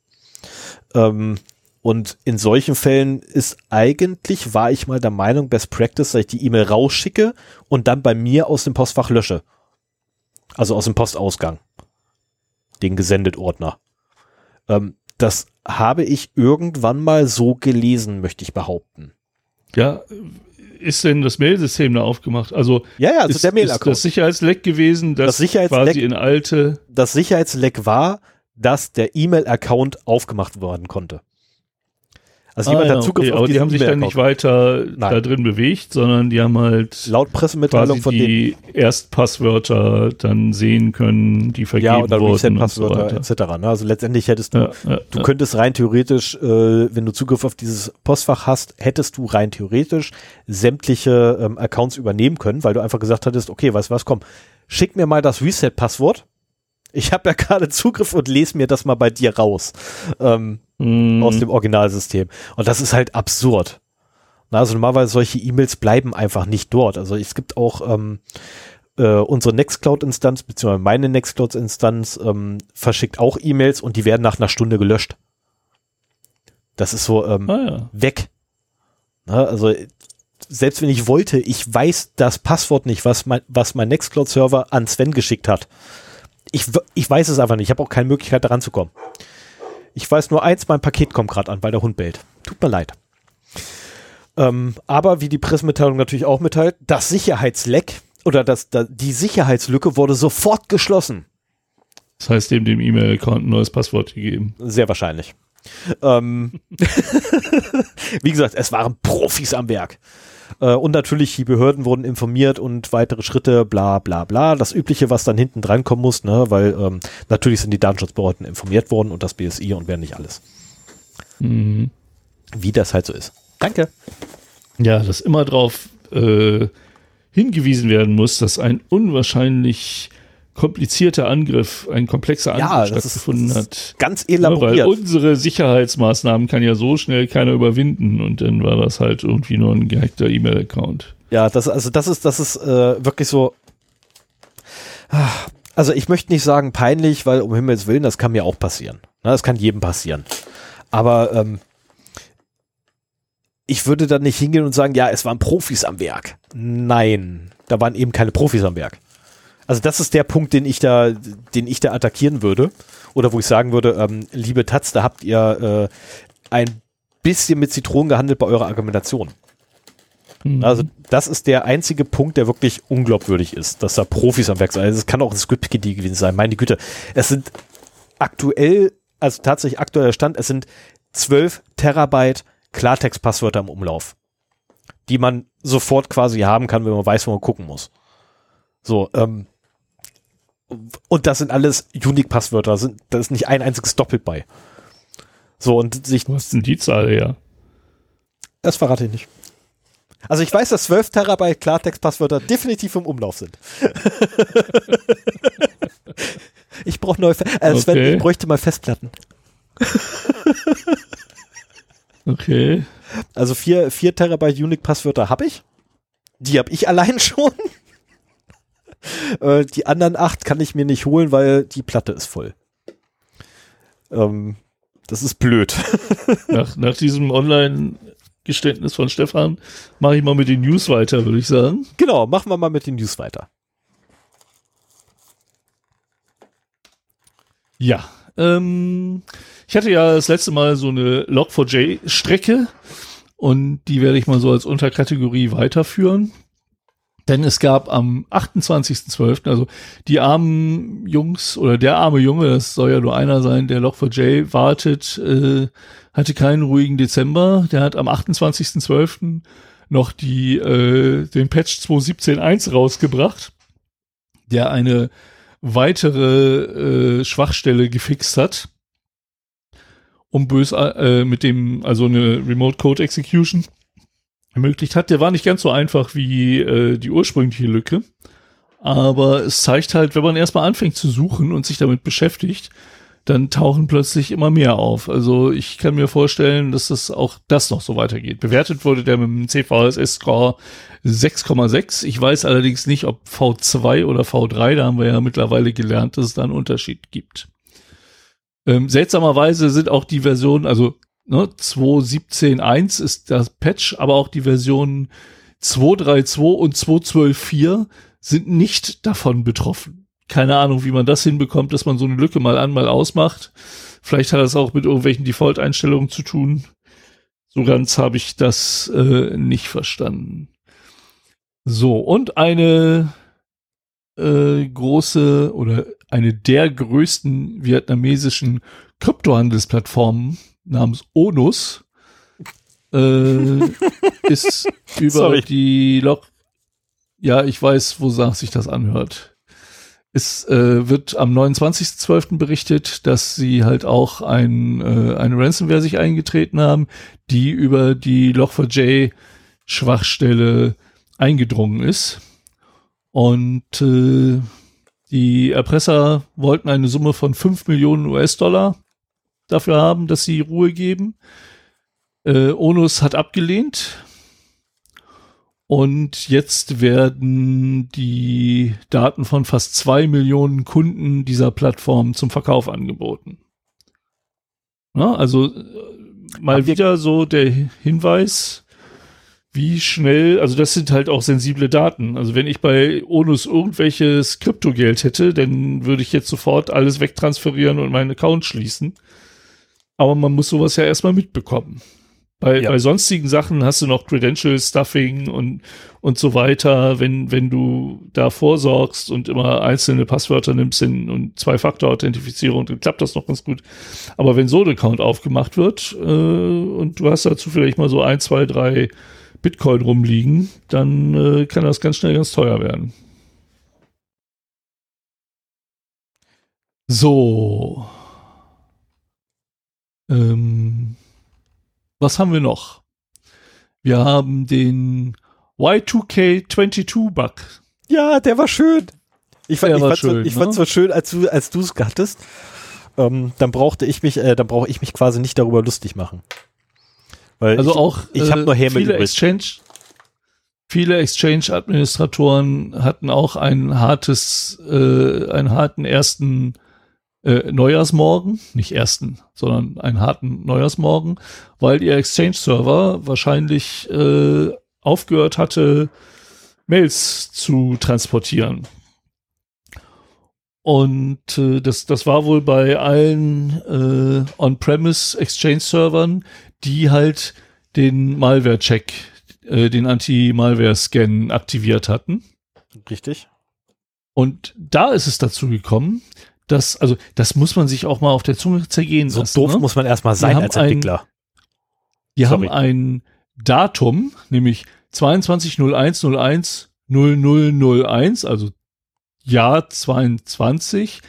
Ähm, und in solchen Fällen ist eigentlich, war ich mal der Meinung, Best Practice, dass ich die E-Mail rausschicke und dann bei mir aus dem Postfach lösche. Also aus dem Postausgang. Den gesendet Ordner. Ähm, das habe ich irgendwann mal so gelesen, möchte ich behaupten. Ja, ist denn das Mailsystem da aufgemacht? Also, ja, ja, also ist, der Mail ist das Sicherheitsleck gewesen, dass das Sicherheitsleck, quasi in alte. Das Sicherheitsleck war, dass der E-Mail-Account aufgemacht werden konnte. Also jemand ah, hat Zugriff okay, auf aber die haben sich dann nicht weiter Nein. da drin bewegt, sondern die haben halt laut Pressemitteilung von die Erstpasswörter dann sehen können, die vergeben ja, oder wurden Reset-Passwörter so etc. Ne? Also letztendlich hättest du, ja, ja, du könntest rein theoretisch, äh, wenn du Zugriff auf dieses Postfach hast, hättest du rein theoretisch sämtliche ähm, Accounts übernehmen können, weil du einfach gesagt hattest, okay, weißt du was, komm, schick mir mal das Reset-Passwort. Ich habe ja gerade Zugriff und lese mir das mal bei dir raus. Ähm, mm. aus dem Originalsystem. Und das ist halt absurd. Also normalerweise solche E-Mails bleiben einfach nicht dort. Also es gibt auch ähm, äh, unsere Nextcloud-Instanz, beziehungsweise meine Nextcloud-Instanz, ähm, verschickt auch E-Mails und die werden nach einer Stunde gelöscht. Das ist so ähm, ah, ja. weg. Na, also selbst wenn ich wollte, ich weiß das Passwort nicht, was mein, was mein Nextcloud-Server an Sven geschickt hat. Ich, ich weiß es einfach nicht. Ich habe auch keine Möglichkeit, daran zu kommen. Ich weiß nur eins, mein Paket kommt gerade an, weil der Hund bellt. Tut mir leid. Ähm, aber wie die Pressemitteilung natürlich auch mitteilt, das Sicherheitsleck oder das, das, die Sicherheitslücke wurde sofort geschlossen. Das heißt, dem dem E-Mail-Account ein neues Passwort gegeben. Sehr wahrscheinlich. Ähm, wie gesagt, es waren Profis am Werk. Äh, und natürlich, die Behörden wurden informiert und weitere Schritte, bla bla bla. Das Übliche, was dann hinten drankommen muss, ne? weil ähm, natürlich sind die Datenschutzbehörden informiert worden und das BSI und wer nicht alles. Mhm. Wie das halt so ist. Danke. Ja, dass immer darauf äh, hingewiesen werden muss, dass ein unwahrscheinlich komplizierter Angriff, ein komplexer Angriff ja, stattgefunden ist, hat. Ganz elaboriert. Ja, weil unsere Sicherheitsmaßnahmen kann ja so schnell keiner überwinden und dann war das halt irgendwie nur ein gehackter E-Mail-Account. Ja, das, also das ist, das ist äh, wirklich so. Also ich möchte nicht sagen peinlich, weil um Himmels Willen, das kann mir auch passieren. Na, das kann jedem passieren. Aber ähm, ich würde dann nicht hingehen und sagen, ja, es waren Profis am Werk. Nein, da waren eben keine Profis am Werk. Also das ist der Punkt, den ich da, den ich da attackieren würde. Oder wo ich sagen würde, ähm, liebe Taz, da habt ihr äh, ein bisschen mit Zitronen gehandelt bei eurer Argumentation. Mhm. Also das ist der einzige Punkt, der wirklich unglaubwürdig ist, dass da Profis am Werk sind. Also es kann auch ein Script-KD gewesen sein, meine Güte. Es sind aktuell, also tatsächlich aktueller Stand, es sind 12 Terabyte Klartext-Passwörter im Umlauf, die man sofort quasi haben kann, wenn man weiß, wo man gucken muss. So, ähm, und das sind alles Unique-Passwörter, da ist nicht ein einziges Doppelt bei. So, und sich. Was sind die Zahl, ja? Das verrate ich nicht. Also ich weiß, dass 12 Terabyte Klartext-Passwörter definitiv im Umlauf sind. ich brauche neue, Fe äh, okay. Sven, ich bräuchte mal Festplatten. okay. Also 4, 4 Terabyte Unique-Passwörter habe ich. Die habe ich allein schon. Äh, die anderen acht kann ich mir nicht holen, weil die Platte ist voll. Ähm, das ist blöd. nach, nach diesem Online-Geständnis von Stefan mache ich mal mit den News weiter, würde ich sagen. Genau, machen wir mal mit den News weiter. Ja, ähm, ich hatte ja das letzte Mal so eine Log4j-Strecke und die werde ich mal so als Unterkategorie weiterführen. Denn es gab am 28.12., also die armen Jungs oder der arme Junge, das soll ja nur einer sein, der Log4j wartet, äh, hatte keinen ruhigen Dezember. Der hat am 28.12. noch die, äh, den Patch 2.17.1 rausgebracht, der eine weitere äh, Schwachstelle gefixt hat, um bös äh, mit dem, also eine Remote Code Execution ermöglicht hat. Der war nicht ganz so einfach wie äh, die ursprüngliche Lücke. Aber es zeigt halt, wenn man erstmal anfängt zu suchen und sich damit beschäftigt, dann tauchen plötzlich immer mehr auf. Also ich kann mir vorstellen, dass das auch das noch so weitergeht. Bewertet wurde der mit dem CVSS-Score 6,6. Ich weiß allerdings nicht, ob V2 oder V3, da haben wir ja mittlerweile gelernt, dass es da einen Unterschied gibt. Ähm, seltsamerweise sind auch die Versionen, also ne, 2.17.1 ist das Patch, aber auch die Versionen 2.3.2 und 2.12.4 sind nicht davon betroffen. Keine Ahnung, wie man das hinbekommt, dass man so eine Lücke mal an, mal ausmacht. Vielleicht hat das auch mit irgendwelchen Default-Einstellungen zu tun. So ganz habe ich das äh, nicht verstanden. So, und eine äh, große oder eine der größten vietnamesischen Kryptohandelsplattformen namens Onus äh, ist über Sorry. die Log. Ja, ich weiß, wo sich das anhört. Es äh, wird am 29.12. berichtet, dass sie halt auch ein, äh, eine Ransomware sich eingetreten haben, die über die Log4j Schwachstelle eingedrungen ist. Und äh, die Erpresser wollten eine Summe von 5 Millionen US-Dollar dafür haben, dass sie Ruhe geben. Äh, Onus hat abgelehnt. Und jetzt werden die Daten von fast zwei Millionen Kunden dieser Plattform zum Verkauf angeboten. Ja, also äh, mal wieder so der Hinweis, wie schnell, also das sind halt auch sensible Daten. Also wenn ich bei Onus irgendwelches Kryptogeld hätte, dann würde ich jetzt sofort alles wegtransferieren und meinen Account schließen. Aber man muss sowas ja erstmal mitbekommen. Bei, ja. bei sonstigen Sachen hast du noch Credential Stuffing und, und so weiter. Wenn, wenn du da vorsorgst und immer einzelne Passwörter nimmst in, und Zwei-Faktor-Authentifizierung, dann klappt das noch ganz gut. Aber wenn so ein Account aufgemacht wird äh, und du hast dazu vielleicht mal so ein, zwei, drei Bitcoin rumliegen, dann äh, kann das ganz schnell ganz teuer werden. So. Ähm, was haben wir noch? Wir haben den Y2K22-Bug. Ja, der war schön. Ich, fand, ich, fand's, schön, ich ne? fand's so schön, als du als du es hattest. Ähm, dann brauchte ich mich, äh, dann brauche ich mich quasi nicht darüber lustig machen. Weil also ich, auch ich habe nur äh, Häme viele Exchange, viele Exchange-Administratoren hatten auch ein hartes, äh, einen harten ersten äh, Neujahrsmorgen, nicht ersten, sondern einen harten Neujahrsmorgen, weil ihr Exchange-Server wahrscheinlich äh, aufgehört hatte, Mails zu transportieren. Und äh, das, das war wohl bei allen äh, On-Premise Exchange-Servern, die halt den Malware-Check, äh, den Anti-Malware-Scan aktiviert hatten. Richtig. Und da ist es dazu gekommen, dass, also das muss man sich auch mal auf der Zunge zergehen so lassen. So doof ne? muss man erstmal sein als Entwickler. Ein, die Sorry. haben ein Datum, nämlich 22.01.01.0001, also Jahr 22,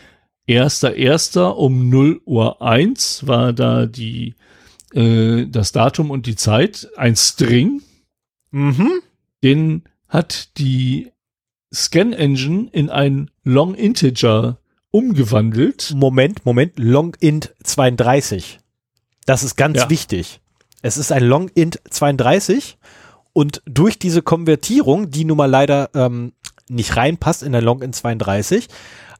1.1. um 0 Uhr 1 war da die äh, das Datum und die Zeit, ein String. Mhm. Den hat die Scan Engine in ein Long Integer umgewandelt. Moment, Moment, Long Int 32. Das ist ganz ja. wichtig. Es ist ein Long Int 32 und durch diese Konvertierung, die nun mal leider ähm, nicht reinpasst in der Long Int 32,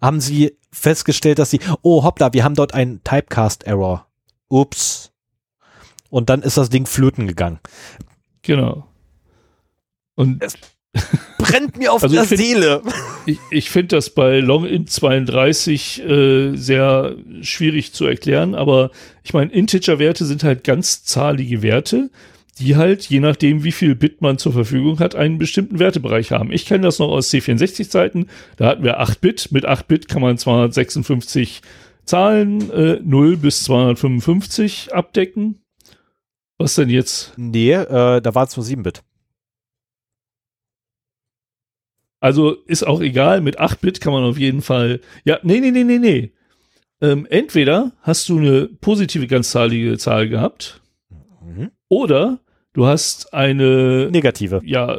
haben sie festgestellt, dass sie, oh hoppla, wir haben dort einen Typecast-Error. Ups. Und dann ist das Ding flöten gegangen. Genau. Und es brennt mir auf also der find, Seele. Ich, ich finde das bei Longint 32 äh, sehr schwierig zu erklären, aber ich meine, Integer-Werte sind halt ganzzahlige Werte, die halt, je nachdem, wie viel Bit man zur Verfügung hat, einen bestimmten Wertebereich haben. Ich kenne das noch aus C64-Zeiten. Da hatten wir 8 Bit. Mit 8 Bit kann man 256 Zahlen äh, 0 bis 255 abdecken. Was denn jetzt? Nee, äh, da war es nur 7 Bit. Also ist auch egal, mit 8 Bit kann man auf jeden Fall. Ja, nee, nee, nee, nee, nee. Ähm, entweder hast du eine positive ganzzahlige Zahl gehabt mhm. oder du hast eine negative. Ja.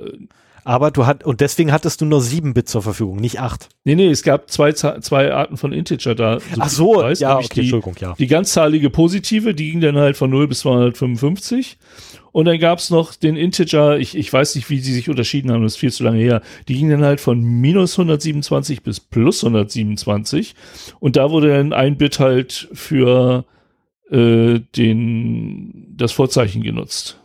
Aber du hat, und deswegen hattest du nur 7 Bit zur Verfügung, nicht 8. Nee, nee, es gab zwei, zwei Arten von Integer da. So Ach so, weiß, ja, okay, die, Entschuldigung, ja. Die ganzzahlige positive, die ging dann halt von 0 bis 255. Und dann gab es noch den Integer, ich, ich weiß nicht, wie sie sich unterschieden haben, das ist viel zu lange her. Die ging dann halt von minus 127 bis plus 127. Und da wurde dann ein Bit halt für äh, den, das Vorzeichen genutzt.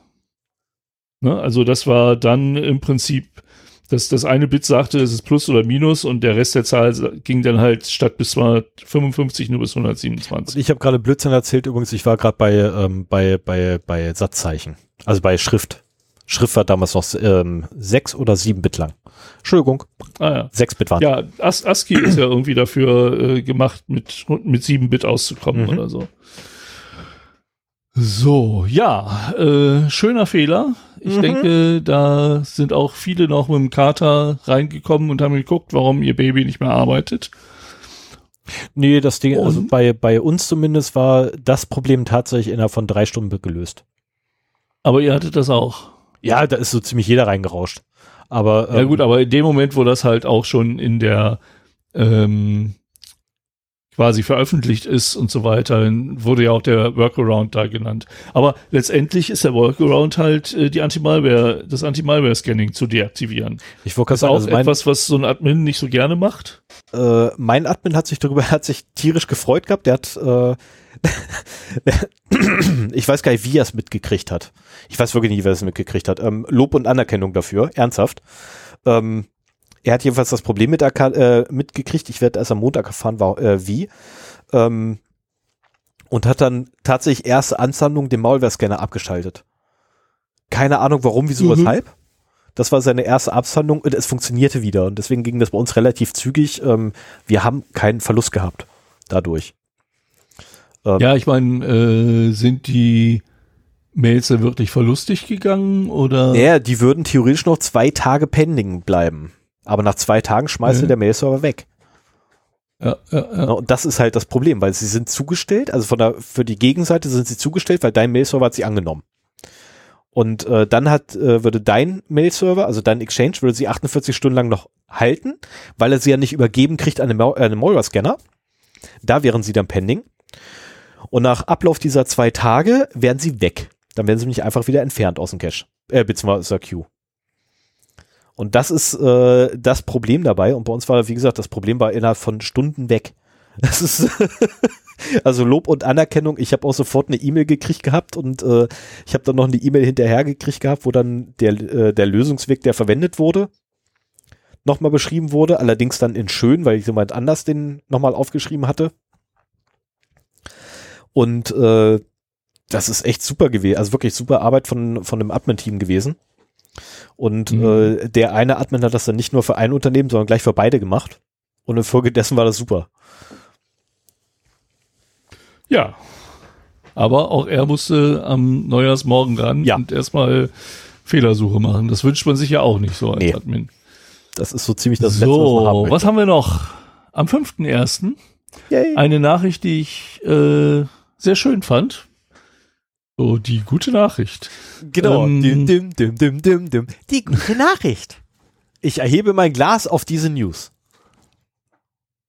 Ne? Also das war dann im Prinzip, dass das eine Bit sagte, es ist Plus oder Minus und der Rest der Zahl ging dann halt statt bis 255 nur bis 127. Ich habe gerade Blödsinn erzählt übrigens, ich war gerade bei, ähm, bei, bei, bei Satzzeichen, also bei Schrift. Schrift war damals noch ähm, sechs oder sieben Bit lang. Entschuldigung. Ah, ja. Sechs Bit waren. Ja, As ASCII ist ja irgendwie dafür äh, gemacht, mit, mit sieben Bit auszukommen mhm. oder so. So, ja, äh, schöner Fehler. Ich mhm. denke, da sind auch viele noch mit dem Kater reingekommen und haben geguckt, warum ihr Baby nicht mehr arbeitet. Nee, das Ding, also und? also bei, bei uns zumindest war das Problem tatsächlich innerhalb von drei Stunden gelöst. Aber ihr hattet das auch. Ja, da ist so ziemlich jeder reingerauscht. Aber ähm, ja gut, aber in dem Moment, wo das halt auch schon in der ähm, quasi veröffentlicht ist und so weiter, wurde ja auch der Workaround da genannt. Aber letztendlich ist der Workaround halt äh, die Anti-Malware, das Anti-Malware-Scanning zu deaktivieren. Ich wollte sagen, auch also etwas, was so ein Admin nicht so gerne macht. Äh, mein Admin hat sich darüber, hat sich tierisch gefreut gehabt. Der hat, äh, ich weiß gar nicht, wie er es mitgekriegt hat. Ich weiß wirklich nicht, wer es mitgekriegt hat. Ähm, Lob und Anerkennung dafür, ernsthaft. Ähm, er hat jedenfalls das Problem mit, äh, mitgekriegt. Ich werde erst am Montag erfahren, war, äh, wie. Ähm, und hat dann tatsächlich erste Ansammlung den Malware-Scanner abgeschaltet. Keine Ahnung, warum, wieso, mhm. weshalb. Das war seine erste Absandlung und es funktionierte wieder. Und deswegen ging das bei uns relativ zügig. Ähm, wir haben keinen Verlust gehabt dadurch. Ähm, ja, ich meine, äh, sind die Mails dann wirklich verlustig gegangen oder? Ja, die würden theoretisch noch zwei Tage pending bleiben. Aber nach zwei Tagen schmeißt ja. der Mail-Server weg. Ja, ja, ja. Und das ist halt das Problem, weil sie sind zugestellt, also von der, für die Gegenseite sind sie zugestellt, weil dein Mail-Server hat sie angenommen. Und äh, dann hat, äh, würde dein Mail-Server, also dein Exchange, würde sie 48 Stunden lang noch halten, weil er sie ja nicht übergeben kriegt an einen, Ma äh, Malware-Scanner. Da wären sie dann pending. Und nach Ablauf dieser zwei Tage wären sie weg. Dann werden sie nämlich einfach wieder entfernt aus dem Cache, äh, beziehungsweise aus der Queue. Und das ist äh, das Problem dabei. Und bei uns war, wie gesagt, das Problem war innerhalb von Stunden weg. Das ist also Lob und Anerkennung. Ich habe auch sofort eine E-Mail gekriegt gehabt und äh, ich habe dann noch eine E-Mail hinterher gekriegt gehabt, wo dann der, äh, der Lösungsweg, der verwendet wurde, nochmal beschrieben wurde. Allerdings dann in schön, weil ich jemand anders den nochmal aufgeschrieben hatte. Und äh, das ist echt super gewesen. Also wirklich super Arbeit von, von dem Admin-Team gewesen. Und mhm. äh, der eine Admin hat das dann nicht nur für ein Unternehmen, sondern gleich für beide gemacht. Und infolgedessen war das super. Ja. Aber auch er musste am Neujahrsmorgen ran ja. und erstmal Fehlersuche machen. Das wünscht man sich ja auch nicht so als nee. Admin. Das ist so ziemlich das so, Letzte, was, haben was haben wir noch? Am 5.1. eine Nachricht, die ich äh, sehr schön fand. So, die gute Nachricht. Genau. Ähm, dim, dim, dim, dim, dim, Die gute Nachricht. Ich erhebe mein Glas auf diese News.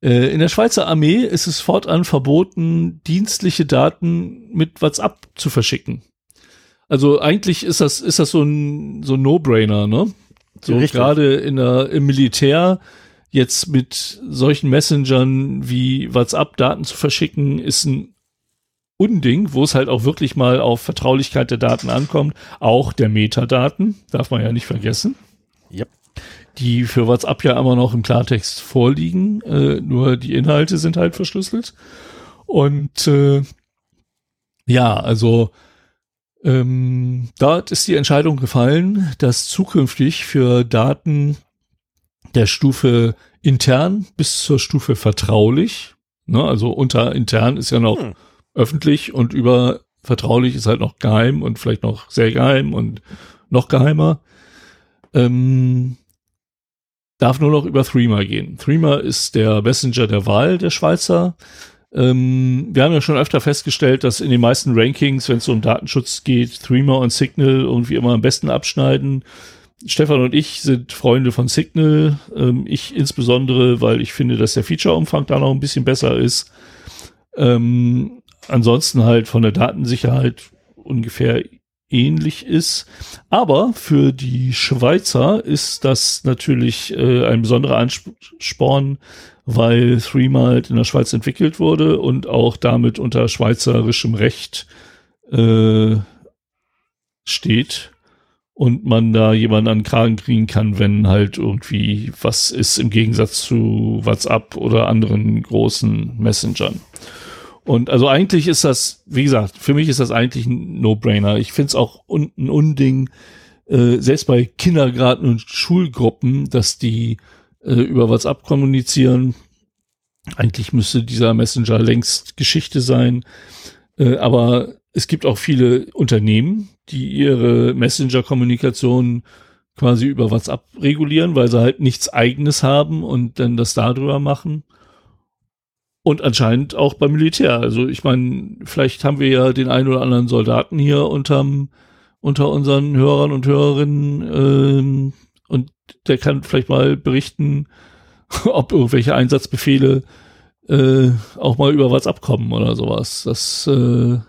Äh, in der Schweizer Armee ist es fortan verboten, dienstliche Daten mit WhatsApp zu verschicken. Also eigentlich ist das, ist das so ein, so ein No-Brainer, ne? So gerade in der, im Militär jetzt mit solchen Messengern wie WhatsApp Daten zu verschicken, ist ein Unding, wo es halt auch wirklich mal auf Vertraulichkeit der Daten ankommt, auch der Metadaten, darf man ja nicht vergessen. Yep. Die für WhatsApp ja immer noch im Klartext vorliegen, äh, nur die Inhalte sind halt verschlüsselt. Und äh, ja, also ähm, dort ist die Entscheidung gefallen, dass zukünftig für Daten der Stufe intern bis zur Stufe vertraulich, ne, also unter intern ist ja noch hm öffentlich und über vertraulich ist halt noch geheim und vielleicht noch sehr geheim und noch geheimer. Ähm, darf nur noch über Threema gehen. Threema ist der Messenger der Wahl der Schweizer. Ähm, wir haben ja schon öfter festgestellt, dass in den meisten Rankings, wenn es um Datenschutz geht, Threema und Signal irgendwie immer am besten abschneiden. Stefan und ich sind Freunde von Signal. Ähm, ich insbesondere, weil ich finde, dass der Feature-Umfang da noch ein bisschen besser ist. Ähm, ansonsten halt von der Datensicherheit ungefähr ähnlich ist. Aber für die Schweizer ist das natürlich äh, ein besonderer Ansporn, weil Threema halt in der Schweiz entwickelt wurde und auch damit unter schweizerischem Recht äh, steht und man da jemanden an den Kragen kriegen kann, wenn halt irgendwie was ist im Gegensatz zu WhatsApp oder anderen großen Messengern. Und also eigentlich ist das, wie gesagt, für mich ist das eigentlich ein No-Brainer. Ich finde es auch un ein Unding, äh, selbst bei Kindergarten und Schulgruppen, dass die äh, über WhatsApp kommunizieren. Eigentlich müsste dieser Messenger längst Geschichte sein. Äh, aber es gibt auch viele Unternehmen, die ihre Messenger-Kommunikation quasi über WhatsApp regulieren, weil sie halt nichts eigenes haben und dann das darüber machen. Und anscheinend auch beim Militär. Also ich meine, vielleicht haben wir ja den einen oder anderen Soldaten hier unterm, unter unseren Hörern und Hörerinnen ähm, und der kann vielleicht mal berichten, ob irgendwelche Einsatzbefehle äh, auch mal über WhatsApp kommen oder sowas. Das äh,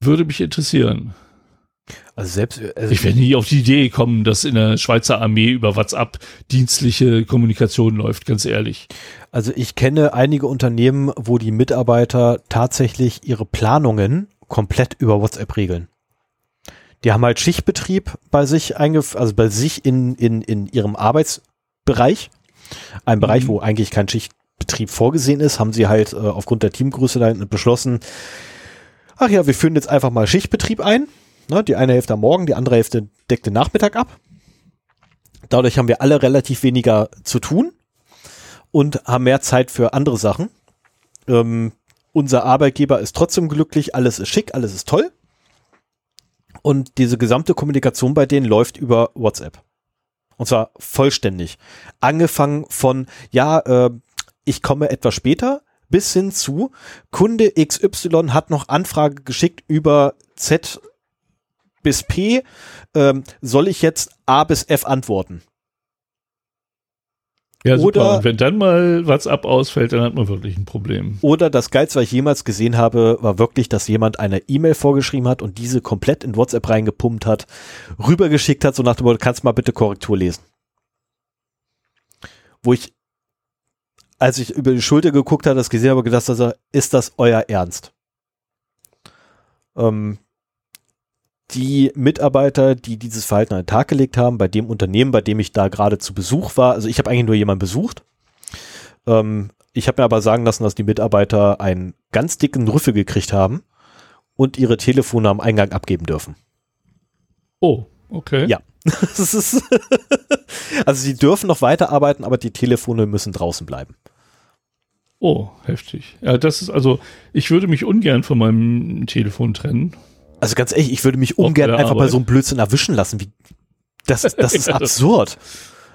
würde mich interessieren. Also selbst also ich werde nie auf die Idee kommen, dass in der Schweizer Armee über WhatsApp dienstliche Kommunikation läuft, ganz ehrlich. Also ich kenne einige Unternehmen, wo die Mitarbeiter tatsächlich ihre Planungen komplett über WhatsApp regeln. Die haben halt Schichtbetrieb bei sich eingef also bei sich in, in, in ihrem Arbeitsbereich. Ein Bereich, mhm. wo eigentlich kein Schichtbetrieb vorgesehen ist, haben sie halt äh, aufgrund der Teamgröße da beschlossen, ach ja, wir führen jetzt einfach mal Schichtbetrieb ein Ne, die eine Hälfte am Morgen, die andere Hälfte deckt den Nachmittag ab. Dadurch haben wir alle relativ weniger zu tun und haben mehr Zeit für andere Sachen. Ähm, unser Arbeitgeber ist trotzdem glücklich, alles ist schick, alles ist toll. Und diese gesamte Kommunikation bei denen läuft über WhatsApp. Und zwar vollständig. Angefangen von, ja, äh, ich komme etwas später, bis hin zu Kunde XY hat noch Anfrage geschickt über Z bis P, ähm, soll ich jetzt A bis F antworten? Ja, super. Oder, Und wenn dann mal WhatsApp ausfällt, dann hat man wirklich ein Problem. Oder das Geilste, was ich jemals gesehen habe, war wirklich, dass jemand eine E-Mail vorgeschrieben hat und diese komplett in WhatsApp reingepumpt hat, rübergeschickt hat, so nach dem Motto, kannst mal bitte Korrektur lesen. Wo ich, als ich über die Schulter geguckt habe, das gesehen habe, gedacht, also, ist das euer Ernst? Ähm, die Mitarbeiter, die dieses Verhalten an den Tag gelegt haben, bei dem Unternehmen, bei dem ich da gerade zu Besuch war, also ich habe eigentlich nur jemanden besucht. Ähm, ich habe mir aber sagen lassen, dass die Mitarbeiter einen ganz dicken Rüffel gekriegt haben und ihre Telefone am Eingang abgeben dürfen. Oh, okay. Ja. also sie dürfen noch weiterarbeiten, aber die Telefone müssen draußen bleiben. Oh, heftig. Ja, das ist also, ich würde mich ungern von meinem Telefon trennen, also ganz ehrlich, ich würde mich ungern einfach Arbeit. bei so einem Blödsinn erwischen lassen. Wie, das, das ist absurd.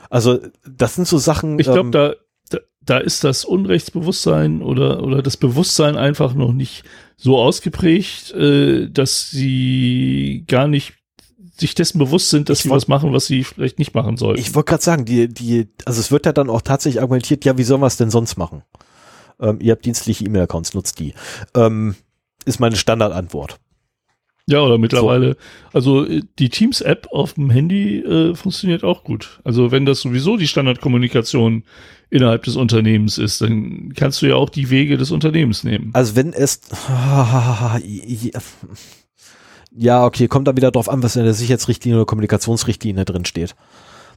Also, das sind so Sachen. Ich glaube, ähm, da, da, da ist das Unrechtsbewusstsein oder, oder das Bewusstsein einfach noch nicht so ausgeprägt, äh, dass sie gar nicht sich dessen bewusst sind, dass ich sie was machen, was sie vielleicht nicht machen sollten. Ich wollte gerade sagen, die, die, also es wird ja dann auch tatsächlich argumentiert, ja, wie sollen wir es denn sonst machen? Ähm, ihr habt dienstliche E-Mail-Accounts, nutzt die. Ähm, ist meine Standardantwort. Ja, oder mittlerweile, so. also äh, die Teams-App auf dem Handy äh, funktioniert auch gut. Also wenn das sowieso die Standardkommunikation innerhalb des Unternehmens ist, dann kannst du ja auch die Wege des Unternehmens nehmen. Also wenn es ja, okay, kommt dann wieder drauf an, was in der Sicherheitsrichtlinie oder Kommunikationsrichtlinie drin steht.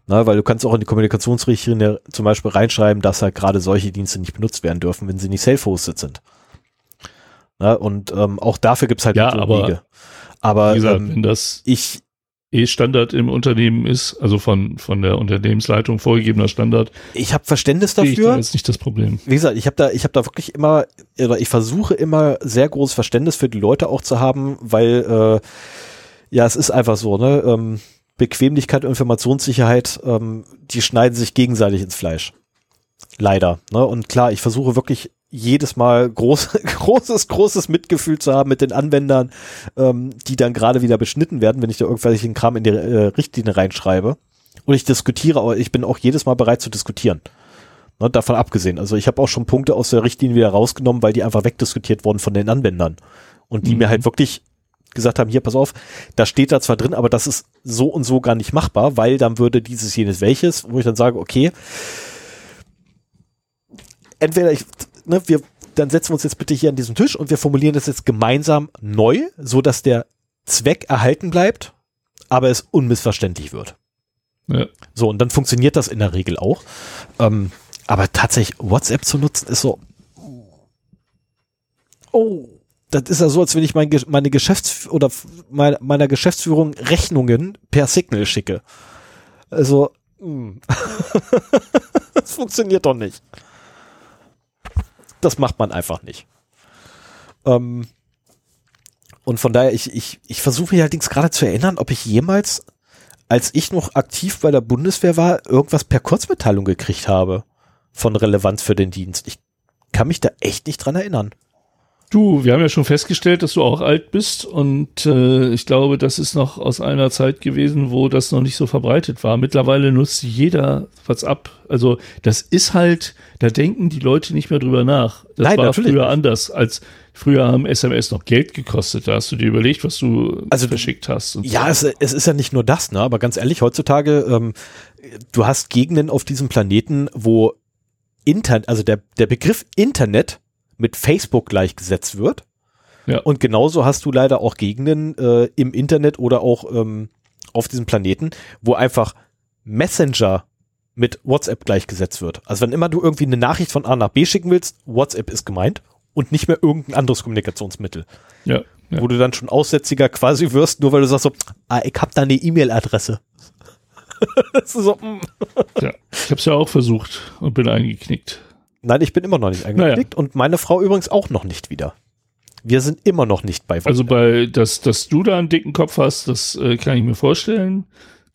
Na, weil du kannst auch in die Kommunikationsrichtlinie zum Beispiel reinschreiben, dass halt gerade solche Dienste nicht benutzt werden dürfen, wenn sie nicht self-hosted sind. Na, und ähm, auch dafür gibt's halt ja, aber, Wege. Aber wie gesagt, ähm, wenn das ich eh Standard im Unternehmen ist, also von, von der Unternehmensleitung vorgegebener Standard. Ich habe Verständnis sehe Ich da dafür. ist nicht das Problem. Wie gesagt, ich habe da, ich habe da wirklich immer, oder ich versuche immer sehr großes Verständnis für die Leute auch zu haben, weil äh, ja, es ist einfach so, ne? Ähm, Bequemlichkeit und Informationssicherheit, ähm, die schneiden sich gegenseitig ins Fleisch. Leider. Ne? Und klar, ich versuche wirklich jedes Mal groß, großes, großes Mitgefühl zu haben mit den Anwendern, ähm, die dann gerade wieder beschnitten werden, wenn ich da irgendwelchen Kram in die äh, Richtlinie reinschreibe. Und ich diskutiere, aber ich bin auch jedes Mal bereit zu diskutieren. Ne, davon abgesehen. Also ich habe auch schon Punkte aus der Richtlinie wieder rausgenommen, weil die einfach wegdiskutiert wurden von den Anwendern. Und die Mhm. mir halt wirklich gesagt haben, hier, pass auf, da steht da zwar drin, aber das ist so und so gar nicht machbar, weil dann würde dieses, jenes, welches, wo ich dann sage, okay, entweder ich, ne, wir, dann setzen wir uns jetzt bitte hier an diesen Tisch und wir formulieren das jetzt gemeinsam neu, so dass der Zweck erhalten bleibt, aber es unmissverständlich wird. Ja. So, und dann funktioniert das in der Regel auch. Ähm, aber tatsächlich WhatsApp zu nutzen ist so, oh, das ist ja so, als wenn ich mein, meine Geschäfts- oder meine, meiner Geschäftsführung Rechnungen per Signal schicke. Also, hm. das funktioniert doch nicht. Das macht man einfach nicht. Ähm, und von daher, ich, ich, ich versuche mich allerdings gerade zu erinnern, ob ich jemals, als ich noch aktiv bei der Bundeswehr war, irgendwas per Kurzmitteilung gekriegt habe von Relevanz für den Dienst. Ich kann mich da echt nicht dran erinnern. Du, wir haben ja schon festgestellt, dass du auch alt bist und äh, ich glaube, das ist noch aus einer Zeit gewesen, wo das noch nicht so verbreitet war. Mittlerweile nutzt jeder WhatsApp. Also das ist halt, da denken die Leute nicht mehr drüber nach. Das Nein, war natürlich früher anders. Als früher haben SMS noch Geld gekostet. Da hast du dir überlegt, was du Also, verschickt hast. Ja, es, es ist ja nicht nur das, ne? Aber ganz ehrlich, heutzutage, ähm, du hast Gegenden auf diesem Planeten, wo Internet, also der, der Begriff Internet mit Facebook gleichgesetzt wird. Ja. Und genauso hast du leider auch Gegenden äh, im Internet oder auch ähm, auf diesem Planeten, wo einfach Messenger mit WhatsApp gleichgesetzt wird. Also wenn immer du irgendwie eine Nachricht von A nach B schicken willst, WhatsApp ist gemeint und nicht mehr irgendein anderes Kommunikationsmittel ja, ja. wo du dann schon Aussätziger quasi wirst, nur weil du sagst so, ah, ich hab da eine E-Mail-Adresse. So, mm. ja. Ich habe es ja auch versucht und bin eingeknickt. Nein, ich bin immer noch nicht eingeklickt und meine Frau übrigens auch noch nicht wieder. Wir sind immer noch nicht bei Also bei, dass, dass du da einen dicken Kopf hast, das äh, kann ich mir vorstellen.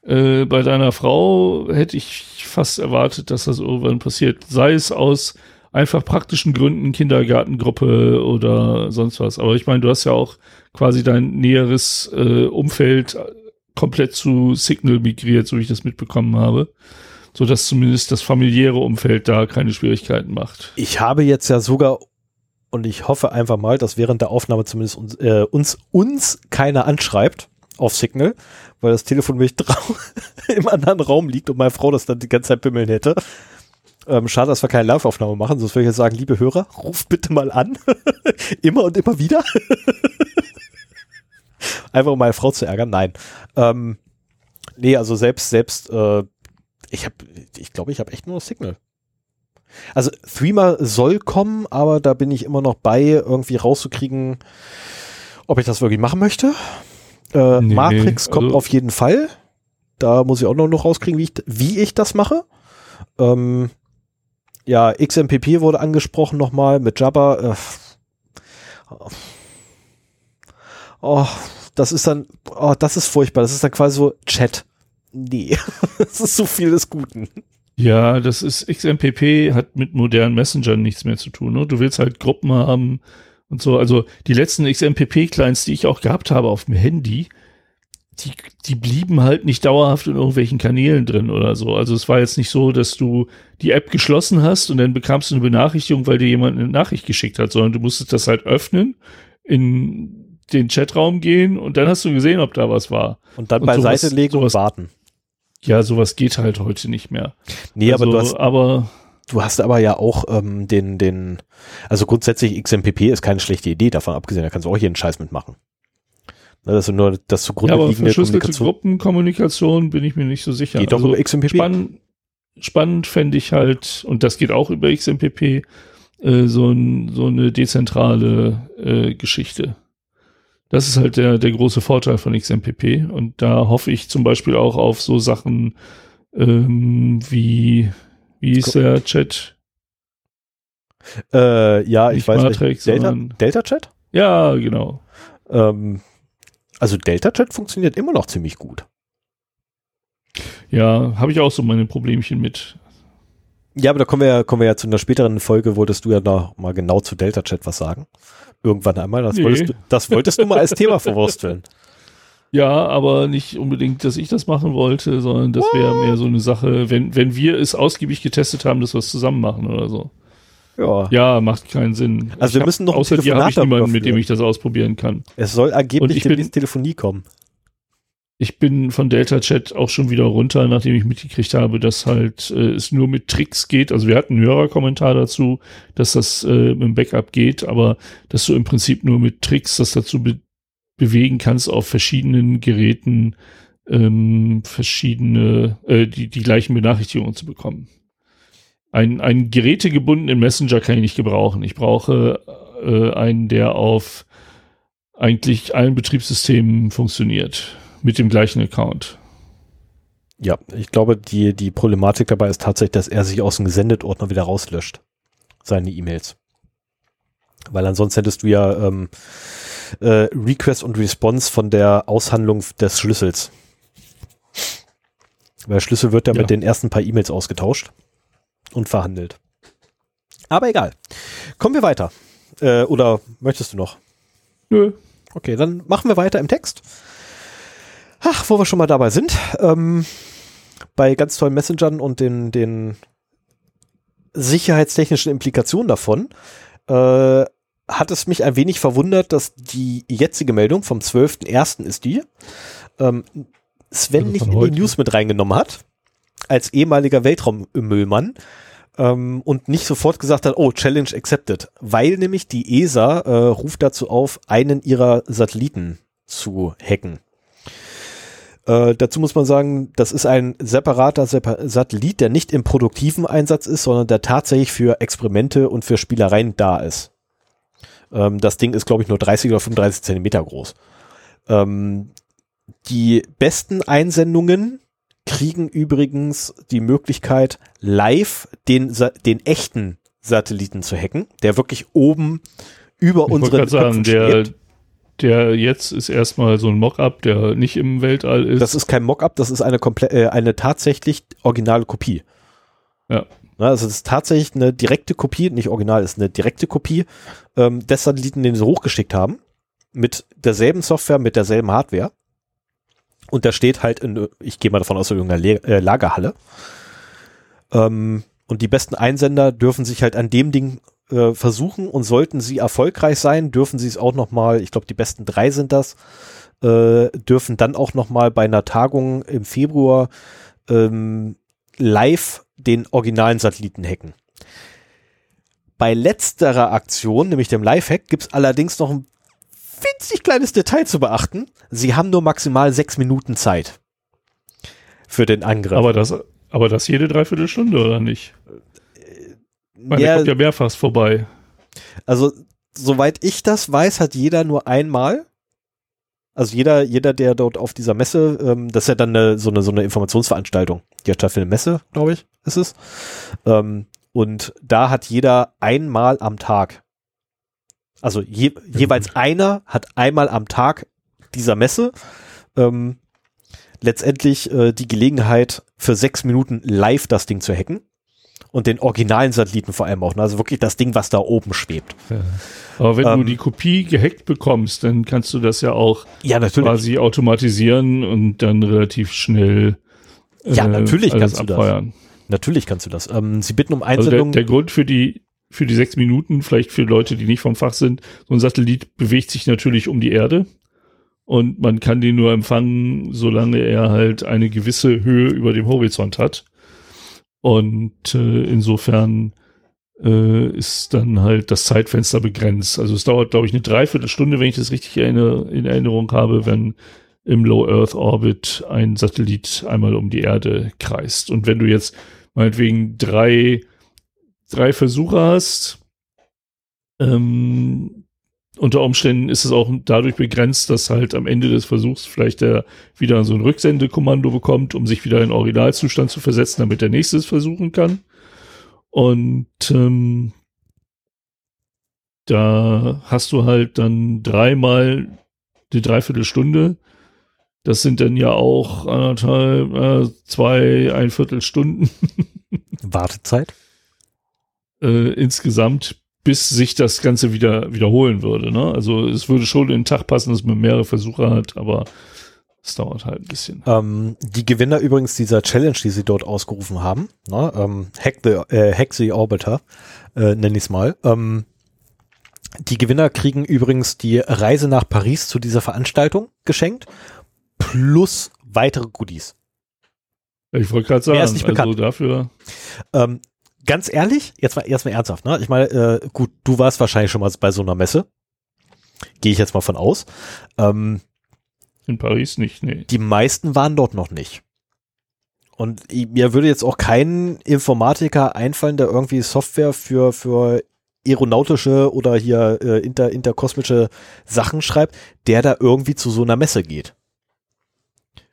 Äh, bei deiner Frau hätte ich fast erwartet, dass das irgendwann passiert. Sei es aus einfach praktischen Gründen, Kindergartengruppe oder sonst was. Aber ich meine, du hast ja auch quasi dein näheres äh, Umfeld komplett zu Signal migriert, so wie ich das mitbekommen habe. So dass zumindest das familiäre Umfeld da keine Schwierigkeiten macht. Ich habe jetzt ja sogar, und ich hoffe einfach mal, dass während der Aufnahme zumindest uns, äh, uns, uns keiner anschreibt auf Signal, weil das Telefon drau- im anderen Raum liegt und meine Frau das dann die ganze Zeit bimmeln hätte. Ähm, schade, dass wir keine Live-Aufnahme machen, sonst würde ich jetzt sagen, liebe Hörer, ruft bitte mal an. immer und immer wieder. Einfach um meine Frau zu ärgern. Nein. Ähm, nee, also selbst, selbst, äh, ich habe, ich glaube, ich habe echt nur Signal. Also Threema soll kommen, aber da bin ich immer noch bei, irgendwie rauszukriegen, ob ich das wirklich machen möchte. Äh, Nee, Matrix kommt also- auf jeden Fall. Da muss ich auch noch, noch rauskriegen, wie ich, wie ich das mache. Ähm, ja, XMPP wurde angesprochen nochmal mit Jabba. Äh, oh, das ist dann, oh, das ist furchtbar. Das ist dann quasi so Chat. Nee, das ist so viel des Guten. Ja, das ist XMPP hat mit modernen Messengern nichts mehr zu tun. Ne? Du willst halt Gruppen haben und so. Also die letzten XMPP-Clients, die ich auch gehabt habe auf dem Handy, die, die blieben halt nicht dauerhaft in irgendwelchen Kanälen drin oder so. Also es war jetzt nicht so, dass du die App geschlossen hast und dann bekamst du eine Benachrichtigung, weil dir jemand eine Nachricht geschickt hat, sondern du musstest das halt öffnen, in den Chatraum gehen und dann hast du gesehen, ob da was war. Und dann Und beiseite sowas- legen sowas- und warten. Ja, sowas geht halt heute nicht mehr. Nee, also, aber du hast, aber du hast aber ja auch ähm, den, den, also grundsätzlich XMPP ist keine schlechte Idee, davon abgesehen, da kannst du auch hier einen Scheiß mitmachen. Ne, Das ist nur das zugrunde ja, aber liegende Kommunikation. Gruppenkommunikation bin ich mir nicht so sicher. Geht doch Also über XMPP. Spann, spannend fände ich halt, und das geht auch über XMPP, äh, so, ein, so eine dezentrale äh, Geschichte. Das ist halt der, der große Vorteil von XMPP. Und da hoffe ich zum Beispiel auch auf so Sachen ähm, wie, wie ist der Chat? Äh, ja, ich Nicht weiß Matrix, nicht. Delta, Delta Chat? Ja, genau. Ähm, also Delta Chat funktioniert immer noch ziemlich gut. Ja, habe ich auch so meine Problemchen mit. Ja, aber da kommen wir ja, kommen wir ja zu einer späteren Folge, wolltest du ja noch mal genau zu Delta Chat was sagen. Irgendwann einmal. Das, Nee. wolltest, du, das wolltest du mal als Thema verwursteln. Ja, aber nicht unbedingt, dass ich das machen wollte, sondern das wäre mehr so eine Sache, wenn, wenn wir es ausgiebig getestet haben, dass wir es zusammen machen oder so. Ja. Ja, macht keinen Sinn. Also Ich wir müssen noch Außer dir habe ich niemanden, mit dem ich das ausprobieren kann. Es soll angeblich ich bin- demnächst Telefonie kommen. Ich bin von Delta Chat auch schon wieder runter, nachdem ich mitgekriegt habe, dass halt äh, es nur mit Tricks geht. Also wir hatten einen Hörerkommentar dazu, dass das äh, mit dem Backup geht, aber dass du im Prinzip nur mit Tricks das dazu be bewegen kannst, auf verschiedenen Geräten ähm, verschiedene, äh, die, die gleichen Benachrichtigungen zu bekommen. Ein, einen gerätegebundenen Messenger kann ich nicht gebrauchen. Ich brauche äh, einen, der auf eigentlich allen Betriebssystemen funktioniert. Mit dem gleichen Account. Ja, ich glaube, die, die Problematik dabei ist tatsächlich, dass er sich aus dem Gesendet-Ordner wieder rauslöscht. Seine E-Mails. Weil ansonsten hättest du ja ähm, äh, Request und Response von der Aushandlung des Schlüssels. Weil Schlüssel wird ja, Ja. mit den ersten paar E-Mails ausgetauscht und verhandelt. Aber egal. Kommen wir weiter. Äh, oder möchtest du noch? Nö. Okay, dann machen wir weiter im Text. Ach, wo wir schon mal dabei sind. Ähm, bei ganz tollen Messengern und den, den sicherheitstechnischen Implikationen davon äh, hat es mich ein wenig verwundert, dass die jetzige Meldung vom 12.01. ist die, ähm, Sven Also nicht in die News mit reingenommen hat, als ehemaliger Weltraummüllmann ähm, und nicht sofort gesagt hat, oh, Challenge accepted, weil nämlich die ESA äh, ruft dazu auf, einen ihrer Satelliten zu hacken. Äh, dazu muss man sagen, das ist ein separater Sepa Satellit, der nicht im produktiven Einsatz ist, sondern der tatsächlich für Experimente und für Spielereien da ist. Ähm, das Ding ist, glaube ich, nur 30 oder 35 Zentimeter groß. Ähm, die besten Einsendungen kriegen übrigens die Möglichkeit, live den, Sa den echten Satelliten zu hacken, der wirklich oben über Ich unseren gerade sagen, Köpfen der, schwebt. Der jetzt ist erstmal so ein Mockup, der nicht im Weltall ist. Das ist kein Mockup, das ist eine komplett, äh, eine tatsächlich originale Kopie. Ja. Na, also das ist tatsächlich eine direkte Kopie, nicht original, ist eine direkte Kopie ähm, des Satelliten, den sie hochgeschickt haben, mit derselben Software, mit derselben Hardware. Und der steht halt in, ich gehe mal davon aus, in irgendeiner Le äh, Lagerhalle. Ähm, und die besten Einsender dürfen sich halt an dem Ding äh, versuchen und sollten sie erfolgreich sein, dürfen sie es auch noch mal, ich glaube, die besten drei sind das, äh, dürfen dann auch noch mal bei einer Tagung im Februar ähm, live den originalen Satelliten hacken. Bei letzterer Aktion, nämlich dem Live-Hack, gibt es allerdings noch ein winzig kleines Detail zu beachten. Sie haben nur maximal sechs Minuten Zeit für den Angriff. aber das, aber das jede Dreiviertelstunde oder nicht? Der Ja, kommt ja mehrfach vorbei. Also, soweit ich das weiß, hat jeder nur einmal. Also jeder, jeder, der dort auf dieser Messe, ähm, das ist ja dann eine, so, eine, so eine Informationsveranstaltung. Die hat stattfindet Messe, glaube ich, ist es. Ähm, und da hat jeder einmal am Tag. Also je, jeweils einer hat einmal am Tag dieser Messe ähm, letztendlich äh, die Gelegenheit für sechs Minuten live das Ding zu hacken. Und den originalen Satelliten vor allem auch. Ne? Also wirklich das Ding, was da oben schwebt. Aber wenn Ähm, du die Kopie gehackt bekommst, dann kannst du das ja auch Ja, quasi automatisieren und dann relativ schnell äh, Ja, natürlich kannst du das. abfeuern. Natürlich kannst du das. Ähm, sie bitten um Also der, der Grund für die für die sechs Minuten, vielleicht für Leute, die nicht vom Fach sind, so ein Satellit bewegt sich natürlich um die Erde und man kann den nur empfangen, solange er halt eine gewisse Höhe über dem Horizont hat. Und äh, insofern äh, ist dann halt das Zeitfenster begrenzt. Also es dauert, glaube ich, eine Dreiviertelstunde, wenn ich das richtig erinnere, in Erinnerung habe, wenn im Low Earth Orbit ein Satellit einmal um die Erde kreist. Und wenn du jetzt meinetwegen drei, drei Versuche hast, ähm, unter Umständen ist es auch dadurch begrenzt, dass halt am Ende des Versuchs vielleicht der wieder so ein Rücksendekommando bekommt, um sich wieder in Originalzustand zu versetzen, damit der nächste es versuchen kann. Und ähm, da hast du halt dann dreimal die Dreiviertelstunde. Das sind dann ja auch anderthalb, äh, zwei, ein Viertelstunden. Wartezeit? Äh, insgesamt bis sich das Ganze wieder wiederholen würde. Ne? Also es würde schon in den Tag passen, dass man mehrere Versuche hat, aber es dauert halt ein bisschen. Ähm, die Gewinner übrigens dieser Challenge, die sie dort ausgerufen haben, ne? ähm, Hack, the, äh, Hack the Orbiter, äh, nenne ich es mal. Ähm, die Gewinner kriegen übrigens die Reise nach Paris zu dieser Veranstaltung geschenkt, plus weitere Goodies. Ich wollte gerade sagen, Mehr ist nicht bekannt. also dafür. Ähm, ganz ehrlich, jetzt mal erstmal ernsthaft, ne? Ich meine, äh, gut, du warst wahrscheinlich schon mal bei so einer Messe. Gehe ich jetzt mal von aus. Ähm, In Paris nicht, nee. die meisten waren dort noch nicht. Und ich- mir würde jetzt auch kein Informatiker einfallen, der irgendwie Software für, für aeronautische oder hier äh, inter, interkosmische Sachen schreibt, der da irgendwie zu so einer Messe geht.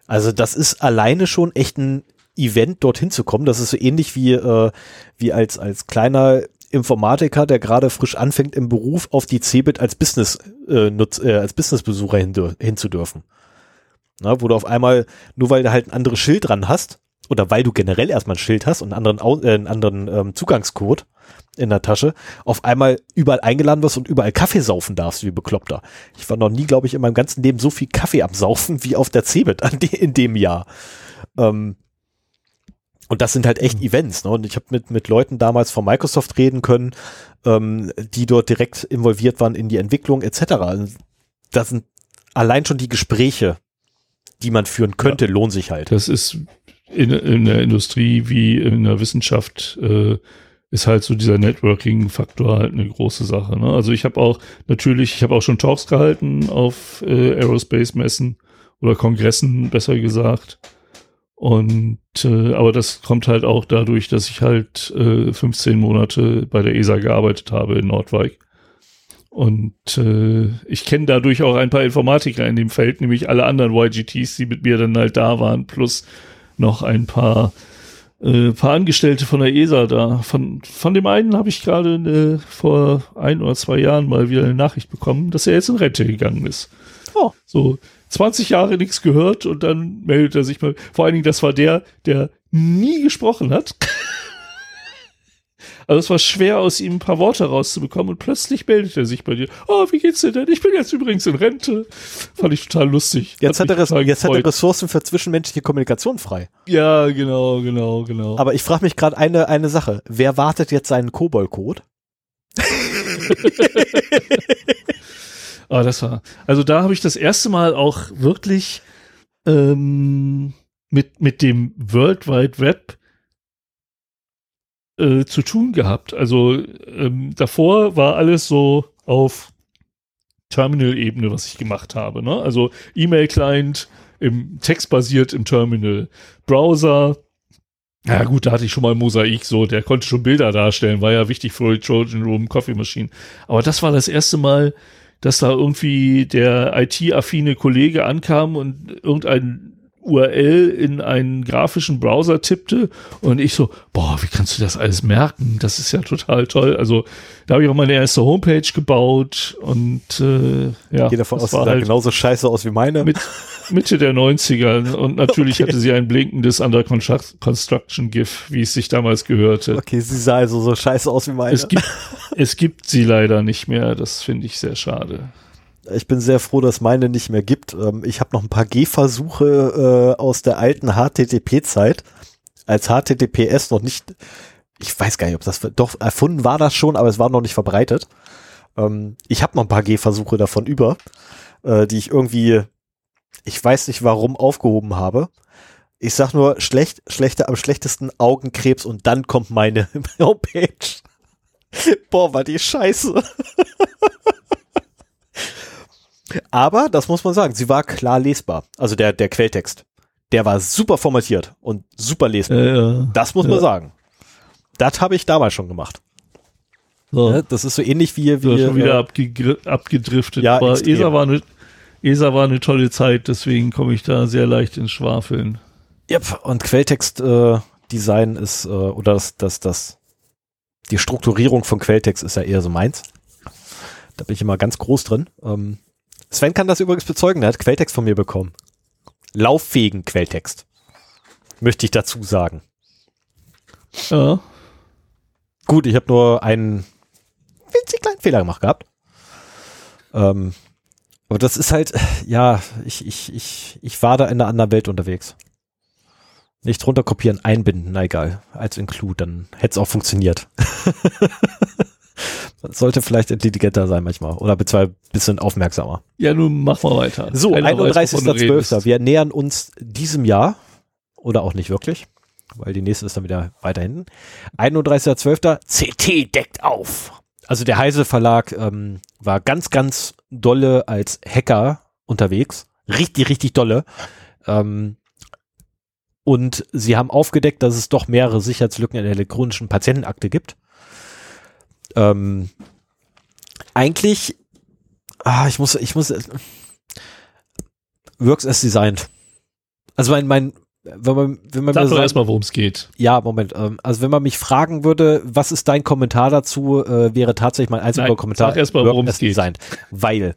Also das ist alleine schon echt ein Event, dorthin zu kommen. Das ist so ähnlich wie, äh, wie als, als kleiner Informatiker, der gerade frisch anfängt im Beruf, auf die CeBIT als Business, äh, nutz, äh, als Businessbesucher hin, hinzudürfen. Na, wo du auf einmal, nur weil du halt ein anderes Schild dran hast, oder weil du generell erstmal ein Schild hast und einen anderen, äh, einen anderen ähm, Zugangscode in der Tasche, auf einmal überall eingeladen wirst und überall Kaffee saufen darfst, wie bekloppter. Ich war noch nie, glaube ich, in meinem ganzen Leben so viel Kaffee am Saufen wie auf der CeBIT an de in dem Jahr. Ähm, und das sind halt echt Events. Ne? Und ich habe mit, mit Leuten damals von Microsoft reden können, ähm, die dort direkt involviert waren in die Entwicklung etc. Und Das sind allein schon die Gespräche, die man führen könnte, lohnen sich halt. Das ist in, in der Industrie wie in der Wissenschaft äh, ist halt so dieser Networking-Faktor halt eine große Sache. Ne? Also ich habe auch natürlich, ich habe auch schon Talks gehalten auf äh, Aerospace-Messen oder Kongressen, besser gesagt. Und äh, aber das kommt halt auch dadurch, dass ich halt äh, 15 Monate bei der ESA gearbeitet habe in Nordwijk. Und äh, ich kenne dadurch auch ein paar Informatiker in dem Feld, nämlich alle anderen YGTs, die mit mir dann halt da waren, plus noch ein paar, äh, paar Angestellte von der ESA da. Von, von dem einen habe ich gerade äh, vor ein oder zwei Jahren mal wieder eine Nachricht bekommen, dass er jetzt in Rente gegangen ist. Oh. So 20 Jahre nichts gehört und dann meldet er sich mal. Vor allen Dingen, das war der, der nie gesprochen hat. Also es war schwer, aus ihm ein paar Worte rauszubekommen und plötzlich meldet er sich bei dir. Oh, wie geht's dir denn? Ich bin jetzt übrigens in Rente. Fand ich total lustig. Jetzt hat, mich er, jetzt hat er. Ressourcen für zwischenmenschliche Kommunikation frei. Ja, genau, genau, genau. Aber ich frage mich gerade eine, eine Sache. Wer wartet jetzt seinen Kobol-Code? Ah, das war. Also da habe ich das erste Mal auch wirklich ähm, mit, mit dem World Wide Web äh, zu tun gehabt. Also ähm, davor war alles so auf Terminal-Ebene, was ich gemacht habe. Ne? Also E-Mail-Client im textbasiert im Terminal, Browser. Ja gut, da hatte ich schon mal Mosaik, so der konnte schon Bilder darstellen, war ja wichtig für die Trojan Room Coffee Machine. Aber das war das erste Mal, dass da irgendwie der IT-affine Kollege ankam und irgendein URL in einen grafischen Browser tippte und ich so, boah, wie kannst du das alles merken? Das ist ja total toll. Also da habe ich auch meine erste Homepage gebaut und äh, ja, Geht davon aus, sah halt genauso scheiße aus wie meine. mit Mitte der 90er und natürlich Okay. hatte sie ein blinkendes Under Construct- Construction GIF, wie es sich damals gehörte. okay, sie sah also so scheiße aus wie meine. Es gibt, es gibt sie leider nicht mehr. Das finde ich sehr schade. Ich bin sehr froh, dass meine nicht mehr gibt. Ähm, ich habe noch ein paar Gehversuche äh, aus der alten HTTP-Zeit, als HTTPS noch nicht ich weiß gar nicht, ob das doch erfunden war das schon, aber es war noch nicht verbreitet. Ähm, ich habe noch ein paar Gehversuche davon über, äh, die ich irgendwie, ich weiß nicht warum, aufgehoben habe. Ich sag nur schlecht, schlechter am schlechtesten Augenkrebs und dann kommt meine Homepage. Boah, war die scheiße. Aber, das muss man sagen, sie war klar lesbar. Also der, der Quelltext. Der war super formatiert und super lesbar. Äh, Das muss man Ja. sagen. Das habe ich damals schon gemacht. so. Ne? Das ist so ähnlich wie, wie schon wieder abgegr- abgedriftet. Ja, aber extrem. ESA war, eine, ESA war eine tolle Zeit, deswegen komme ich da sehr leicht ins Schwafeln. Yep, und Quelltext äh, ist äh, oder das das das die Strukturierung von Quelltext ist ja eher so meins. Da bin ich immer ganz groß drin. Ähm, Sven kann das übrigens bezeugen, der hat Quelltext von mir bekommen. Lauffähigen Quelltext. Möchte ich dazu sagen. Ja. Gut, ich habe nur einen winzig kleinen Fehler gemacht gehabt. Ähm, aber das ist halt, ja, ich, ich, ich, ich war da in einer anderen Welt unterwegs. Nicht runterkopieren, einbinden, na egal, als Include, dann hätte es auch funktioniert. Sollte vielleicht intelligenter sein manchmal oder ein bisschen aufmerksamer. ja, nun mach mal weiter. So, Keiner weiß, wovon du 31.12. redest. Wir nähern uns diesem Jahr oder auch nicht wirklich, weil die nächste ist dann wieder weiter hinten. 31.12. CT deckt auf. Also der Heise Verlag ähm, war ganz, ganz dolle als Hacker unterwegs. Richtig, richtig dolle. Ähm, und sie haben aufgedeckt, dass es doch mehrere Sicherheitslücken in der elektronischen Patientenakte gibt. Ähm, eigentlich, ah, ich muss, ich muss, Works as designed. Also mein, mein, wenn man, wenn man Sag mir doch erstmal, worum es geht. ja, Moment. Ähm, also wenn man mich fragen würde, was ist dein Kommentar dazu, äh, wäre tatsächlich mein einziger Nein, Kommentar. sag erst mal, Work worum es geht. designed. Weil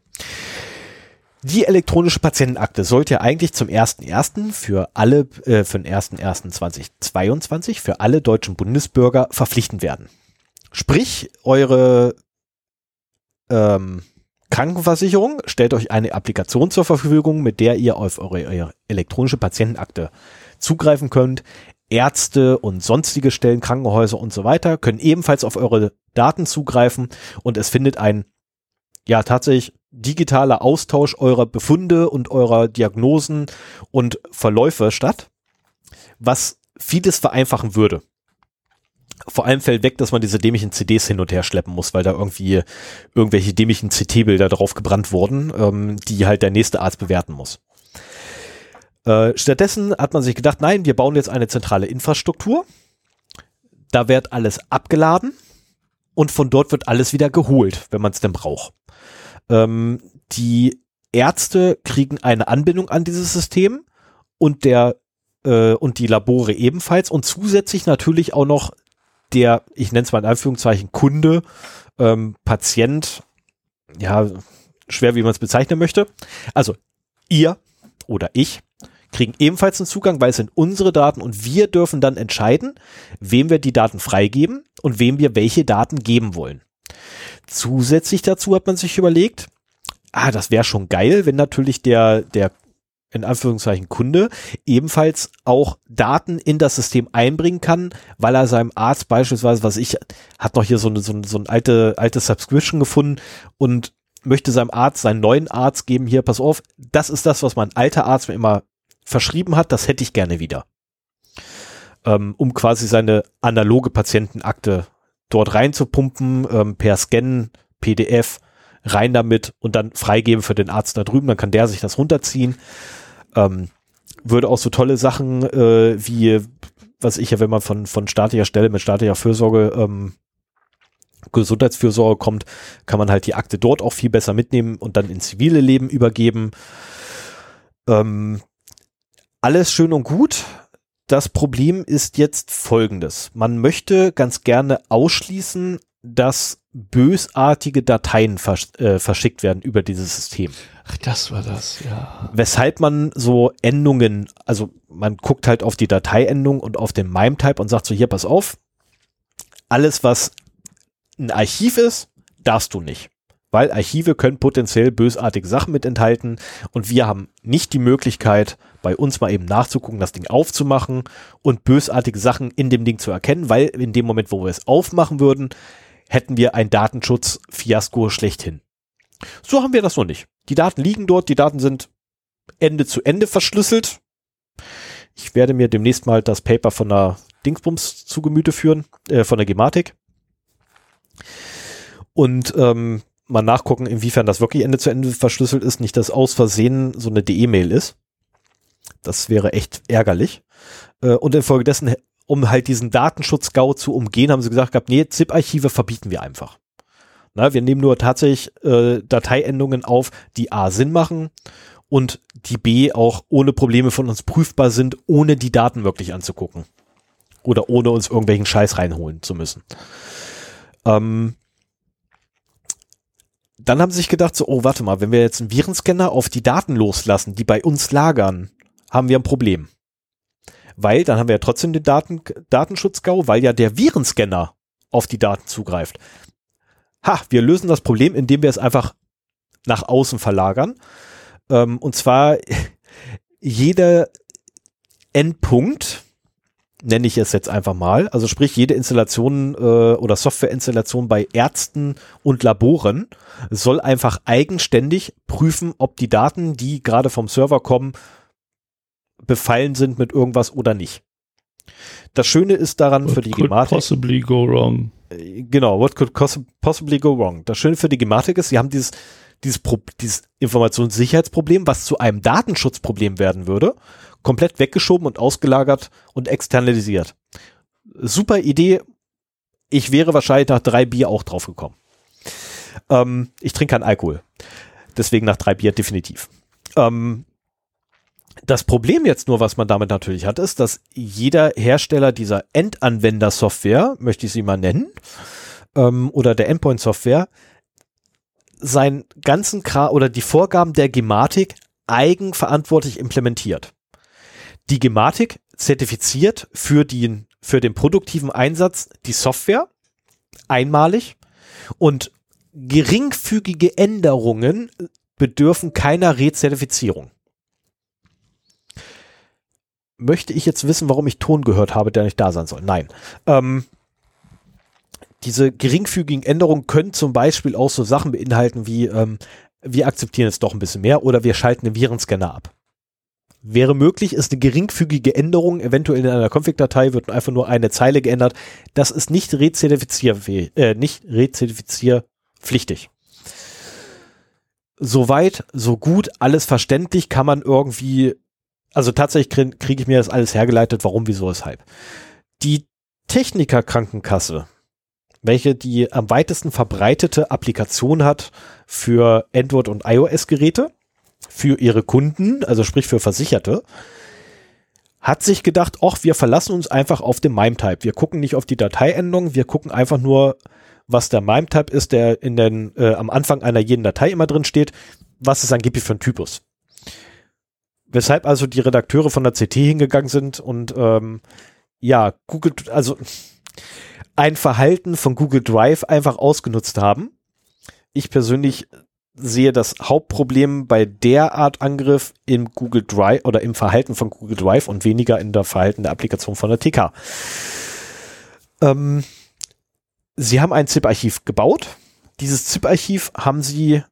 die elektronische Patientenakte sollte ja eigentlich zum 1.1. für alle, äh, für den 1.1.2022 für alle deutschen Bundesbürger verpflichtend werden. Sprich, eure ähm, Krankenversicherung stellt euch eine Applikation zur Verfügung, mit der ihr auf eure, eure elektronische Patientenakte zugreifen könnt. Ärzte und sonstige Stellen, Krankenhäuser und so weiter können ebenfalls auf eure Daten zugreifen und es findet ein ja tatsächlich digitaler Austausch eurer Befunde und eurer Diagnosen und Verläufe statt, was vieles vereinfachen würde. Vor allem fällt weg, dass man diese dämlichen CDs hin und her schleppen muss, weil da irgendwie irgendwelche dämlichen CT-Bilder drauf gebrannt wurden, ähm, die halt der nächste Arzt bewerten muss. Äh, stattdessen hat man sich gedacht, nein, wir bauen jetzt eine zentrale Infrastruktur. Da wird alles abgeladen und von dort wird alles wieder geholt, wenn man es denn braucht. Ähm, die Ärzte kriegen eine Anbindung an dieses System und der äh, und die Labore ebenfalls und zusätzlich natürlich auch noch der, ich nenne es mal in Anführungszeichen, Kunde, ähm, Patient, ja, schwer wie man es bezeichnen möchte. Also ihr oder ich kriegen ebenfalls einen Zugang, weil es sind unsere Daten und wir dürfen dann entscheiden, wem wir die Daten freigeben und wem wir welche Daten geben wollen. Zusätzlich dazu hat man sich überlegt, ah, das wäre schon geil, wenn natürlich der, der in Anführungszeichen Kunde ebenfalls auch Daten in das System einbringen kann, weil er seinem Arzt beispielsweise, was ich, hat noch hier so eine, so eine, so eine alte, alte Subscription gefunden und möchte seinem Arzt, seinen neuen Arzt geben, hier, pass auf, das ist das, was mein alter Arzt mir immer verschrieben hat, das hätte ich gerne wieder. Ähm, um quasi seine analoge Patientenakte dort reinzupumpen, ähm, per Scan, PDF, rein damit und dann freigeben für den Arzt da drüben, dann kann der sich das runterziehen. Ähm, würde auch so tolle Sachen äh, wie, was ich ja, wenn man von, von staatlicher Stelle mit staatlicher Fürsorge, ähm, Gesundheitsfürsorge kommt, kann man halt die Akte dort auch viel besser mitnehmen und dann ins zivile Leben übergeben. Ähm, alles schön und gut. Das Problem ist jetzt folgendes. Man möchte ganz gerne ausschließen, dass bösartige Dateien versch äh, verschickt werden über dieses System. Ach, das war das, ja. Weshalb man so Endungen, also man guckt halt auf die Dateiendung und auf den MIME-Type und sagt so, hier, pass auf, alles, was ein Archiv ist, darfst du nicht. Weil Archive können potenziell bösartige Sachen mit enthalten und wir haben nicht die Möglichkeit, bei uns mal eben nachzugucken, das Ding aufzumachen und bösartige Sachen in dem Ding zu erkennen, weil in dem Moment, wo wir es aufmachen würden, hätten wir ein Datenschutz-Fiasko schlechthin. So haben wir das noch nicht. Die Daten liegen dort, die Daten sind Ende zu Ende verschlüsselt. Ich werde mir demnächst mal das Paper von der Dingsbums zu Gemüte führen, äh, von der Gematik. Und ähm, mal nachgucken, inwiefern das wirklich Ende zu Ende verschlüsselt ist, nicht dass aus Versehen so eine DE-Mail ist. Das wäre echt ärgerlich. Äh, und infolgedessen, um halt diesen Datenschutz-GAU zu umgehen, haben sie gesagt gehabt, nee, ZIP-Archive verbieten wir einfach. Na, wir nehmen nur tatsächlich äh, Dateiendungen auf, die A Sinn machen und die B auch ohne Probleme von uns prüfbar sind, ohne die Daten wirklich anzugucken. Oder ohne uns irgendwelchen Scheiß reinholen zu müssen. Ähm, dann haben sie sich gedacht, so, oh, warte mal, wenn wir jetzt einen Virenscanner auf die Daten loslassen, die bei uns lagern, haben wir ein Problem. Weil dann haben wir ja trotzdem den Daten, Datenschutzgau, weil ja der Virenscanner auf die Daten zugreift. Ha, wir lösen das Problem, indem wir es einfach nach außen verlagern. Ähm, und zwar jeder Endpunkt, nenne ich es jetzt einfach mal, also sprich jede Installation äh, oder Softwareinstallation bei Ärzten und Laboren soll einfach eigenständig prüfen, ob die Daten, die gerade vom Server kommen, befallen sind mit irgendwas oder nicht. Das Schöne ist daran What für die could Gematik. possibly go wrong? Äh, Genau, what could possibly go wrong? Das Schöne für die Gematik ist, sie haben dieses, dieses, Pro dieses Informationssicherheitsproblem, was zu einem Datenschutzproblem werden würde, komplett weggeschoben und ausgelagert und externalisiert. Super Idee. Ich wäre wahrscheinlich nach drei Bier auch drauf gekommen. Ähm, ich trinke keinen Alkohol. Deswegen nach drei Bier definitiv. Ähm, das Problem jetzt nur, was man damit natürlich hat, ist, dass jeder Hersteller dieser Endanwender-Software, möchte ich sie mal nennen, ähm, oder der Endpoint-Software, seinen ganzen Kra oder die Vorgaben der Gematik eigenverantwortlich implementiert. Die Gematik zertifiziert für den, für den produktiven Einsatz die Software einmalig und geringfügige Änderungen bedürfen keiner Rezertifizierung. Möchte ich jetzt wissen, warum ich Ton gehört habe, der nicht da sein soll? Nein. Ähm, diese geringfügigen Änderungen können zum Beispiel auch so Sachen beinhalten wie, ähm, wir akzeptieren jetzt doch ein bisschen mehr oder wir schalten den Virenscanner ab. Wäre möglich, ist eine geringfügige Änderung, eventuell in einer Config-Datei wird einfach nur eine Zeile geändert. Das ist nicht rezertifizierfähig, äh, nicht rezertifizierpflichtig. Soweit, so gut, alles verständlich, kann man irgendwie, also tatsächlich kriege krieg ich mir das alles hergeleitet, warum, wieso, weshalb. Die Techniker-Krankenkasse, welche die am weitesten verbreitete Applikation hat für Android- und iOS-Geräte, für ihre Kunden, also sprich für Versicherte, hat sich gedacht, ach, wir verlassen uns einfach auf den MIME-Type. Wir gucken nicht auf die Dateiendung, wir gucken einfach nur, was der MIME-Type ist, der in den, äh, am Anfang einer jeden Datei immer drin steht, was ist angeblich für ein Typus. Weshalb also die Redakteure von der CT hingegangen sind und ähm, ja, Google, also ein Verhalten von Google Drive einfach ausgenutzt haben. Ich persönlich sehe das Hauptproblem bei der Art Angriff im Google Drive oder im Verhalten von Google Drive und weniger in der Verhalten der Applikation von der TK. Ähm, sie haben ein ZIP-Archiv gebaut. Dieses ZIP-Archiv haben sie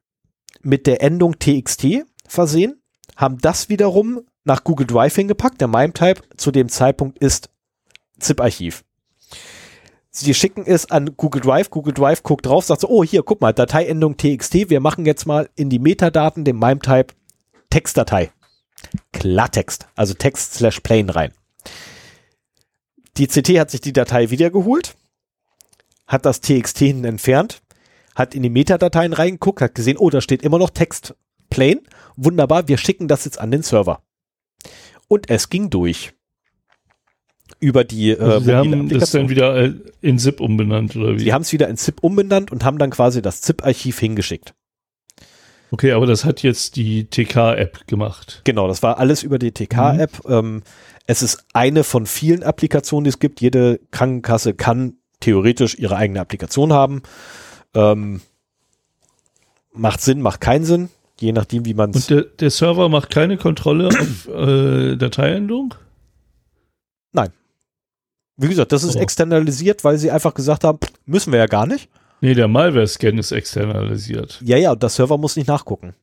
mit der Endung TXT versehen, haben das wiederum nach Google Drive hingepackt. Der MIME-Type zu dem Zeitpunkt ist ZIP-Archiv. Sie schicken es an Google Drive. Google Drive guckt drauf, sagt so, oh, hier, guck mal, Dateiendung TXT. Wir machen jetzt mal in die Metadaten den MIME-Type Textdatei. Klartext, also Text slash plain rein. Die CT hat sich die Datei wiedergeholt, hat das TXT hinten entfernt, hat in die Metadateien reingeguckt, hat gesehen, oh, da steht immer noch Text plain. Wunderbar, wir schicken das jetzt an den Server. Und es ging durch über die äh, Also Sie haben das dann wieder äh, in ZIP umbenannt, oder wie? Sie haben es wieder in ZIP umbenannt und haben dann quasi das ZIP-Archiv hingeschickt. Okay, aber das hat jetzt die TK-App gemacht. Genau, das war alles über die TK-App. Ähm, es ist eine von vielen Applikationen, die es gibt. Jede Krankenkasse kann theoretisch ihre eigene Applikation haben. Ähm, macht Sinn, macht keinen Sinn, je nachdem, wie man Und der, der Server macht keine Kontrolle auf äh, Dateiendung? Nein. Wie gesagt, das ist Oh. externalisiert, weil sie einfach gesagt haben, müssen wir ja gar nicht. Nee, der Malware-Scan ist externalisiert. Ja, ja, und der Server muss nicht nachgucken.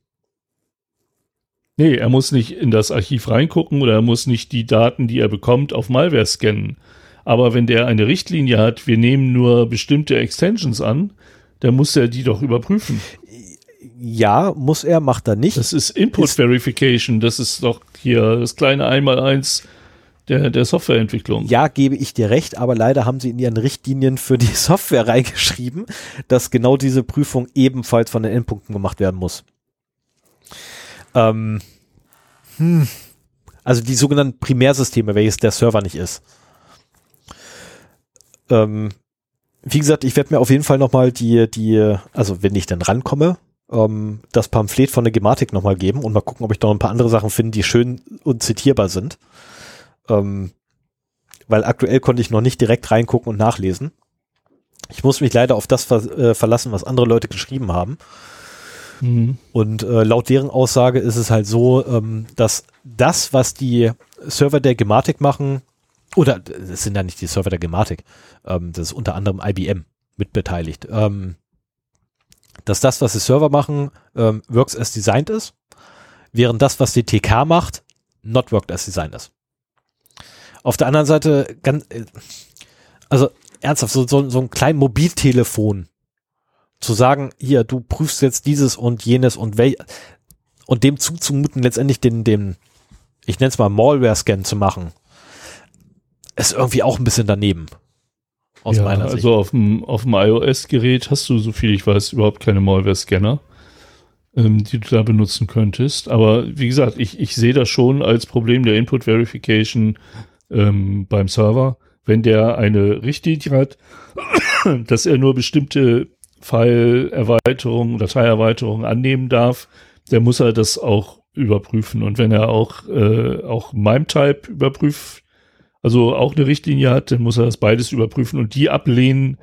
Nee, er muss nicht in das Archiv reingucken oder er muss nicht die Daten, die er bekommt, auf Malware scannen. Aber wenn der eine Richtlinie hat, wir nehmen nur bestimmte Extensions an, dann muss er die doch überprüfen. Ja, muss er, macht er nicht. Das ist Input Ist- Verification. Das ist doch hier das kleine Einmaleins der, der Softwareentwicklung. Ja, gebe ich dir recht, aber leider haben sie in ihren Richtlinien für die Software reingeschrieben, dass genau diese Prüfung ebenfalls von den Endpunkten gemacht werden muss. Ähm, hm. Also die sogenannten Primärsysteme, welches der Server nicht ist. Ähm, wie gesagt, ich werde mir auf jeden Fall nochmal die, die, also wenn ich dann rankomme, ähm, das Pamphlet von der Gematik nochmal geben und mal gucken, ob ich noch ein paar andere Sachen finde, die schön und zitierbar sind. Ähm, weil aktuell konnte ich noch nicht direkt reingucken und nachlesen. Ich muss mich leider auf das ver äh, verlassen, was andere Leute geschrieben haben. Mhm. Und äh, laut deren Aussage ist es halt so, ähm, dass das, was die Server der Gematik machen, oder das sind ja nicht die Server der Gematik, ähm, das ist unter anderem IBM mitbeteiligt, ähm, dass das, was die Server machen, ähm, works as designed ist, während das, was die TK macht, not worked as designed ist. Auf der anderen Seite, ganz, äh, also ernsthaft, so, so, so ein kleines Mobiltelefon zu sagen, hier, du prüfst jetzt dieses und jenes und wel und dem zuzumuten, letztendlich den, den, ich nenne es mal Malware-Scan zu machen, ist irgendwie auch ein bisschen daneben. Aus ja, meiner Sicht. Also auf dem, auf dem iOS-Gerät hast du, so viel ich weiß, überhaupt keine Malware-Scanner, ähm, die du da benutzen könntest. Aber wie gesagt, ich, ich sehe das schon als Problem der Input Verification ähm, beim Server. Wenn der eine Richtlinie hat, dass er nur bestimmte File-Erweiterungen, Dateierweiterungen annehmen darf, dann muss er das auch überprüfen. Und wenn er auch, äh, auch MIME-Type überprüft, also auch eine Richtlinie hat, dann muss er das beides überprüfen und die ablehnen,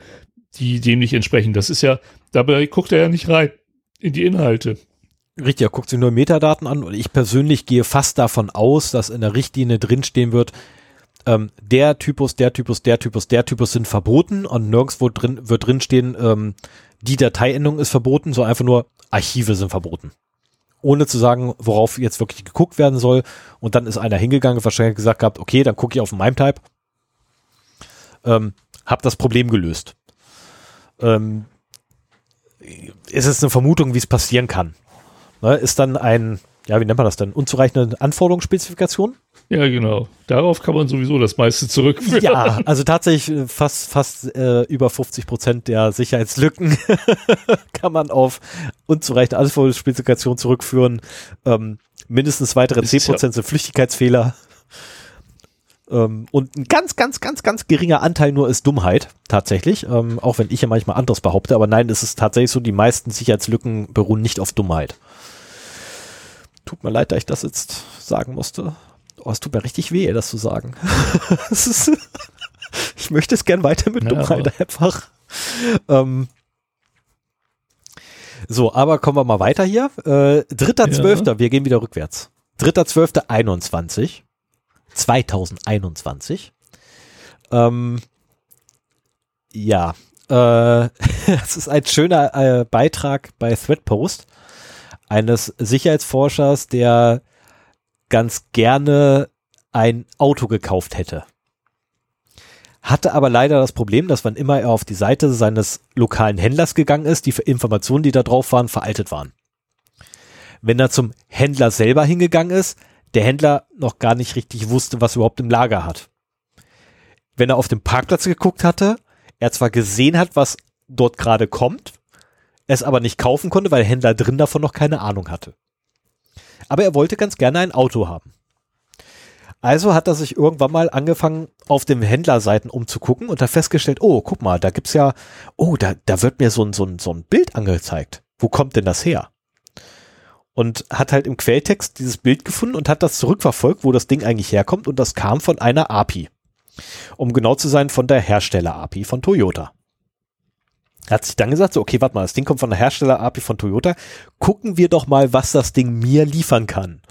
die dem nicht entsprechen. Das ist ja, dabei guckt er ja nicht rein in die Inhalte. Richtig, er guckt sich nur Metadaten an und ich persönlich gehe fast davon aus, dass in der Richtlinie drinstehen wird, ähm, der Typus, der Typus, der Typus, der Typus sind verboten und nirgendwo drin wird drinstehen, ähm, die Dateiendung ist verboten, so einfach nur Archive sind verboten. Ohne zu sagen, worauf jetzt wirklich geguckt werden soll. Und dann ist einer hingegangen, wahrscheinlich gesagt gehabt, okay, dann gucke ich auf MIME-Type. Ähm, hab das Problem gelöst. Ähm, ist es eine Vermutung, wie es passieren kann. Ne, ist dann ein, ja, wie nennt man das denn? Unzureichende Anforderungsspezifikation? Ja, genau. Darauf kann man sowieso das meiste zurückführen. Ja, also tatsächlich äh, fast, fast äh, über 50 Prozent der Sicherheitslücken kann man auf unzureichende Anforderungsspezifikation zurückführen. Ähm, mindestens weitere Es 10 ist ja- Prozent sind Flüchtigkeitsfehler. Ähm, und ein ganz, ganz, ganz, ganz geringer Anteil nur ist Dummheit, tatsächlich. Ähm, auch wenn ich ja manchmal anderes behaupte, aber nein, es ist tatsächlich so, die meisten Sicherheitslücken beruhen nicht auf Dummheit. Tut mir leid, dass ich das jetzt sagen musste. Oh, es tut mir richtig weh, das zu sagen. Ist, ich möchte es gern weiter mit Ja, Dummheit einfach. Ähm, so, aber kommen wir mal weiter hier. Äh, Dritter, Ja. Zwölfter, wir gehen wieder rückwärts. Dritter, Zwölfter, 21. 2021. Ähm, ja, äh, es ist ein schöner äh, Beitrag bei Threadpost eines Sicherheitsforschers, der ganz gerne ein Auto gekauft hätte. Hatte aber leider das Problem, dass wann immer er auf die Seite seines lokalen Händlers gegangen ist, die Informationen, die da drauf waren, veraltet waren. Wenn er zum Händler selber hingegangen ist, der Händler noch gar nicht richtig wusste, was er überhaupt im Lager hat. Wenn er auf dem Parkplatz geguckt hatte, er zwar gesehen hat, was dort gerade kommt, es aber nicht kaufen konnte, weil der Händler drin davon noch keine Ahnung hatte. Aber er wollte ganz gerne ein Auto haben. Also hat er sich irgendwann mal angefangen, auf den Händlerseiten umzugucken und hat festgestellt, oh, guck mal, da gibt's ja, oh, da, da wird mir so ein, so, ein, so ein Bild angezeigt. Wo kommt denn das her? Und hat halt im Quelltext dieses Bild gefunden und hat das zurückverfolgt, wo das Ding eigentlich herkommt und das kam von einer API. Um genau zu sein, von der Hersteller-API von Toyota. Hat sich dann gesagt, so, okay, warte mal, das Ding kommt von der Hersteller-API von Toyota. Gucken wir doch mal, was das Ding mir liefern kann.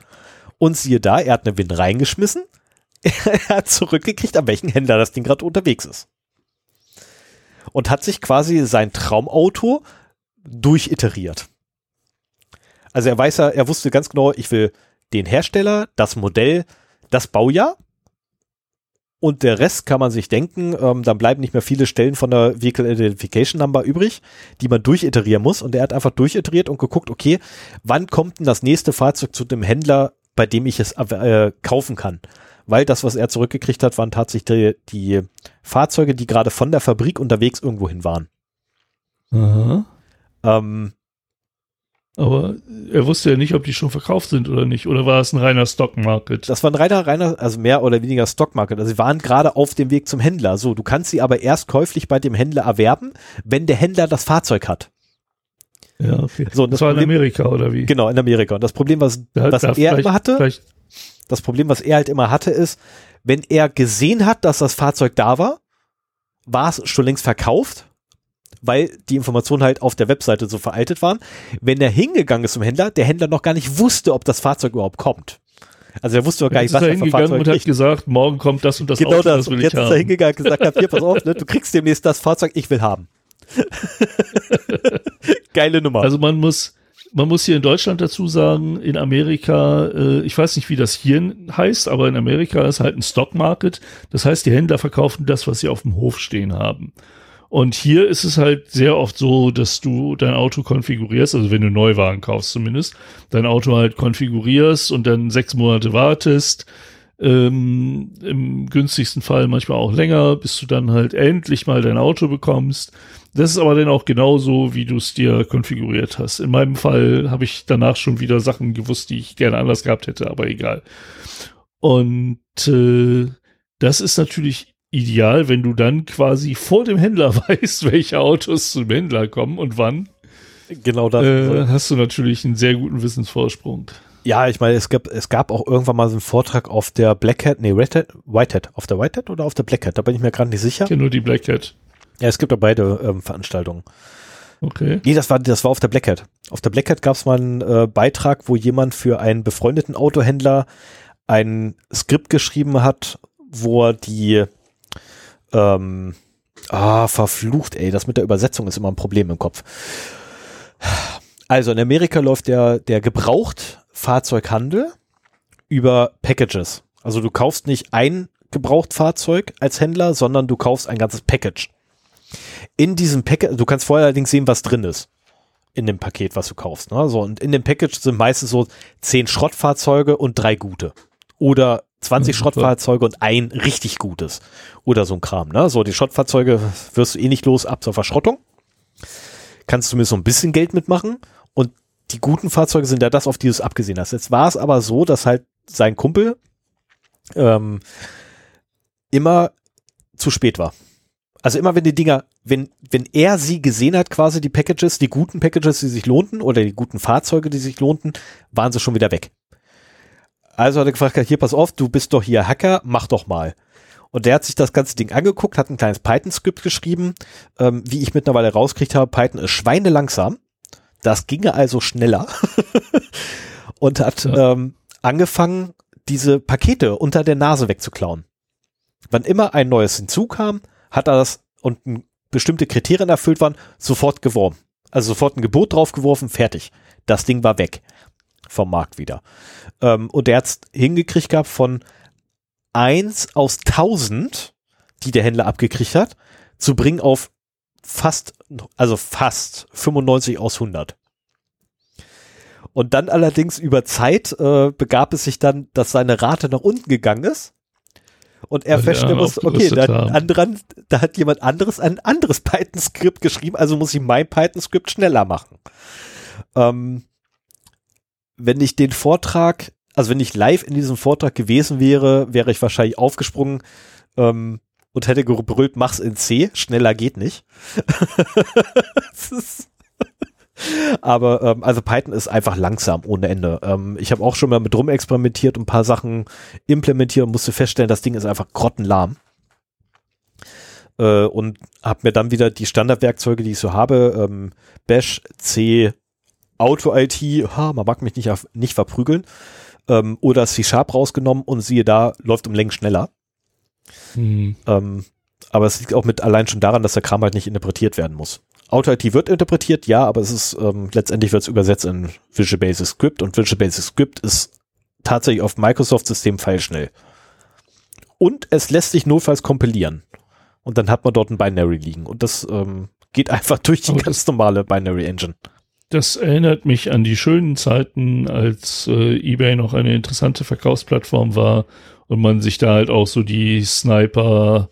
Und siehe da, er hat eine Win reingeschmissen. er hat zurückgekriegt, an welchen Händler das Ding gerade unterwegs ist. Und hat sich quasi sein Traumauto durchiteriert. Also er weiß ja, er wusste ganz genau, ich will den Hersteller, das Modell, das Baujahr und der Rest kann man sich denken, ähm, dann bleiben nicht mehr viele Stellen von der Vehicle Identification Number übrig, die man durchiterieren muss. Und er hat einfach durchiteriert und geguckt, okay, wann kommt denn das nächste Fahrzeug zu dem Händler, bei dem ich es äh, kaufen kann? Weil das, was er zurückgekriegt hat, waren tatsächlich die, die Fahrzeuge, die gerade von der Fabrik unterwegs irgendwohin waren. Aha. Ähm, Aber er wusste ja nicht, ob die schon verkauft sind oder nicht. Oder war es ein reiner Stockmarket? Das war ein reiner, reiner, also mehr oder weniger Stockmarket. Also sie waren gerade auf dem Weg zum Händler. So, du kannst sie aber erst käuflich bei dem Händler erwerben, wenn der Händler das Fahrzeug hat. Ja, okay. So, und das, das war in Problem- Amerika oder wie? Genau, in Amerika. Und das Problem, was, Da- was da er immer hatte, das Problem, was er halt immer hatte, ist, wenn er gesehen hat, dass das Fahrzeug da war, war es schon längst verkauft, weil die Informationen halt auf der Webseite so veraltet waren. Wenn er hingegangen ist zum Händler, der Händler noch gar nicht wusste, ob das Fahrzeug überhaupt kommt. Also er wusste noch gar jetzt nicht, ist was er er für Fahrzeug und hat kriegt. gesagt, morgen kommt das und das Genau Auto, das. das will Und ich jetzt ist er haben. hingegangen und gesagt, hat, hier, pass auf, ne, du kriegst demnächst das Fahrzeug, ich will haben. Geile Nummer. Also man muss, man muss hier in Deutschland dazu sagen, in Amerika, äh, ich weiß nicht, wie das hier heißt, aber in Amerika ist halt ein Stockmarket. Das heißt, die Händler verkaufen das, was sie auf dem Hof stehen haben. Und hier ist es halt sehr oft so, dass du dein Auto konfigurierst, also wenn du Neuwagen kaufst zumindest, dein Auto halt konfigurierst und dann sechs Monate wartest, ähm, im günstigsten Fall manchmal auch länger, bis du dann halt endlich mal dein Auto bekommst. Das ist aber dann auch genauso, wie du es dir konfiguriert hast. In meinem Fall habe ich danach schon wieder Sachen gewusst, die ich gerne anders gehabt hätte, aber egal. Und äh, das ist natürlich ideal, wenn du dann quasi vor dem Händler weißt, welche Autos zum Händler kommen und wann. genau das. Äh, hast du natürlich einen sehr guten Wissensvorsprung. Ja, ich meine, es gab, es gab auch irgendwann mal so einen Vortrag auf der Black Hat, nee, Red Hat, White Hat, auf der White Hat oder auf der Black Hat, da bin ich mir gerade nicht sicher. Ich kenne nur die Black Hat. Ja, es gibt ja beide ähm, Veranstaltungen. Okay. Nee, das war, das war auf der Black Hat. Auf der Black Hat gab es mal einen äh, Beitrag, wo jemand für einen befreundeten Autohändler ein Skript geschrieben hat, wo er die, ähm, ah, verflucht, ey, das mit der Übersetzung ist immer ein Problem im Kopf. Also in Amerika läuft der, der Gebrauchtfahrzeughandel über Packages. Also du kaufst nicht ein Gebrauchtfahrzeug als Händler, sondern du kaufst ein ganzes Package. In diesem Package, du kannst vorher allerdings sehen, was drin ist. In dem Paket, was du kaufst. Ne? So, und in dem Package sind meistens so zehn Schrottfahrzeuge und drei gute. Oder 20 Ja, super. Schrottfahrzeuge und ein richtig gutes. Oder so ein Kram. Ne? So, die Schrottfahrzeuge wirst du eh nicht los ab zur Verschrottung. Kannst du mir so ein bisschen Geld mitmachen. Und die guten Fahrzeuge sind ja das, auf die du es abgesehen hast. Jetzt war es aber so, dass halt sein Kumpel ähm, immer zu spät war. Also immer wenn die Dinger, wenn, wenn er sie gesehen hat, quasi die Packages, die guten Packages, die sich lohnten, oder die guten Fahrzeuge, die sich lohnten, waren sie schon wieder weg. Also hat er gefragt, hier, pass auf, du bist doch hier Hacker, mach doch mal. Und der hat sich das ganze Ding angeguckt, hat ein kleines Python-Skript geschrieben. Ähm, wie ich mittlerweile rauskriegt habe, Python ist schweinelangsam. Das ginge also schneller. Und hat Ja. ähm, angefangen, diese Pakete unter der Nase wegzuklauen. Wann immer ein neues hinzukam, hat er das und bestimmte Kriterien erfüllt waren, sofort geworfen. Also sofort ein Gebot draufgeworfen, fertig. Das Ding war weg vom Markt wieder. Ähm, und der hat's hingekriegt gehabt von eins aus 1000, die der Händler abgekriegt hat, zu bringen auf fast, also fast 95 aus 100. Und dann allerdings über Zeit äh, begab es sich dann, dass seine Rate nach unten gegangen ist. Und er feststellen anderen musste, okay, da hat, anderen, da hat jemand anderes ein anderes Python-Skript geschrieben, also muss ich mein Python-Skript schneller machen. Ähm, wenn ich den Vortrag, also wenn ich live in diesem Vortrag gewesen wäre, wäre ich wahrscheinlich aufgesprungen ähm, und hätte gebrüllt, mach's in C, schneller geht nicht. Aber ähm, also Python ist einfach langsam ohne Ende. Ähm, ich habe auch schon mal mit rumexperimentiert und ein paar Sachen implementiert und musste feststellen, das Ding ist einfach grottenlahm. äh, und habe mir dann wieder die Standardwerkzeuge, die ich so habe, ähm, Bash, C, Auto-IT, ha, man mag mich nicht, nicht verprügeln, ähm, oder C-Sharp rausgenommen und siehe da, läuft um Längen schneller. Hm. Ähm, aber es liegt auch mit allein schon daran, dass der Kram halt nicht interpretiert werden muss. Auto-IT wird interpretiert, ja, aber es ist ähm, letztendlich wird es übersetzt in Visual Basic Script und Visual Basic Script ist tatsächlich auf Microsoft-System feilschnell. Und es lässt sich notfalls kompilieren. Und dann hat man dort ein Binary liegen. Und das ähm, geht einfach durch die Aber ganz normale Binary Engine. Das erinnert mich an die schönen Zeiten, als äh, eBay noch eine interessante Verkaufsplattform war und man sich da halt auch so die Sniper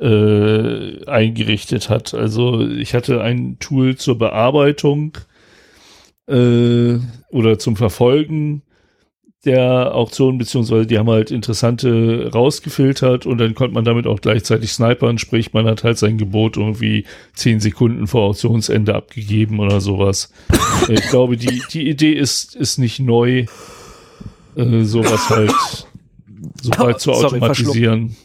äh, eingerichtet hat. Also ich hatte ein Tool zur Bearbeitung äh, oder zum Verfolgen der Auktion, beziehungsweise die haben halt interessante rausgefiltert und dann konnte man damit auch gleichzeitig snipern, sprich man hat halt sein Gebot irgendwie zehn Sekunden vor Auktionsende abgegeben oder sowas. ich glaube, die, die Idee ist, ist nicht neu, äh, sowas halt so weit zu Sorry, automatisieren.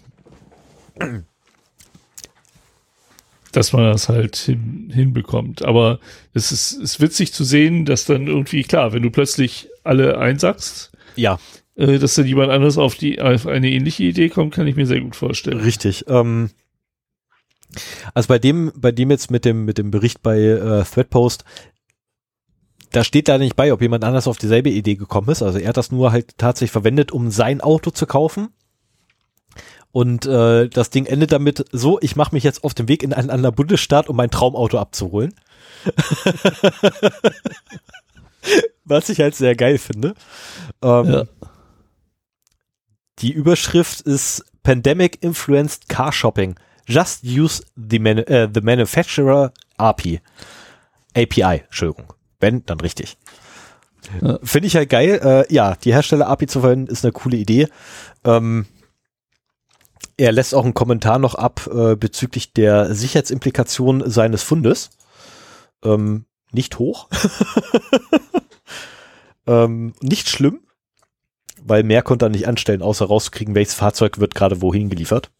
dass man das halt hin, hinbekommt. Aber es ist, ist witzig zu sehen, dass dann irgendwie, klar, wenn du plötzlich alle einsackst, Ja, äh, dass dann jemand anders auf die auf eine ähnliche Idee kommt, kann ich mir sehr gut vorstellen. richtig. Ähm, also bei dem, bei dem jetzt mit dem, mit dem Bericht bei äh, Threadpost, da steht da nicht bei, ob jemand anders auf dieselbe Idee gekommen ist. Also er hat das nur halt tatsächlich verwendet, um sein Auto zu kaufen. Und äh, das Ding endet damit so, ich mache mich jetzt auf den Weg in einen anderen Bundesstaat, um mein Traumauto abzuholen. Was ich halt sehr geil finde. Ähm, Ja. Die Überschrift ist Pandemic Influenced Car Shopping. Just use the, manu äh, the manufacturer API. API, Entschuldigung. Wenn, dann richtig. Ja. Finde ich halt geil. Äh, ja, die Hersteller API zu verwenden ist eine coole Idee. Ähm, er lässt auch einen Kommentar noch ab äh, bezüglich der Sicherheitsimplikationen seines Fundes. Ähm, nicht hoch. ähm, nicht schlimm, weil mehr konnte er nicht anstellen, außer rauszukriegen, welches Fahrzeug wird gerade wohin geliefert.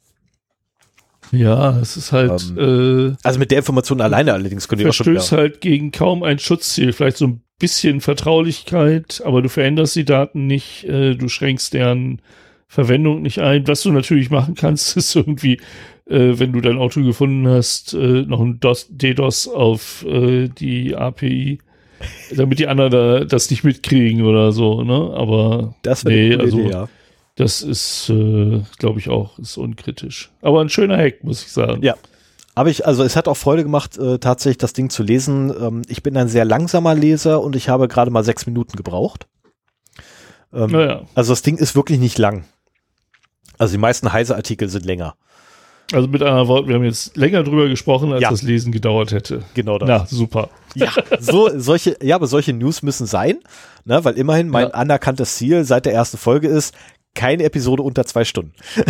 Ja, es ist halt, äh, Also mit der Information alleine allerdings könnt ihr auch schon verstößt wieder, halt gegen kaum ein Schutzziel. Vielleicht so ein bisschen Vertraulichkeit, aber du veränderst die Daten nicht, äh, du schränkst deren Verwendung nicht ein. Was du natürlich machen kannst, ist irgendwie, äh, wenn du dein Auto gefunden hast, äh, noch ein DOS, DDoS auf äh, die API, damit die anderen da, das nicht mitkriegen oder so, ne? Aber das nee, also Idee, ja. das ist, äh, glaube ich, auch ist unkritisch. Aber ein schöner Hack, muss ich sagen. Ja. Aber ich, also es hat auch Freude gemacht, äh, tatsächlich das Ding zu lesen. Ähm, ich bin ein sehr langsamer Leser und ich habe gerade mal sechs Minuten gebraucht. Ähm, Naja. Also das Ding ist wirklich nicht lang. Also die meisten Heise-Artikel sind länger. Also mit anderen Worten, wir haben jetzt länger drüber gesprochen, als Ja. das Lesen gedauert hätte. Genau das. Na, super. Ja, so, solche, ja, aber solche News müssen sein, ne, weil immerhin mein Ja. anerkanntes Ziel seit der ersten Folge ist, keine Episode unter zwei Stunden.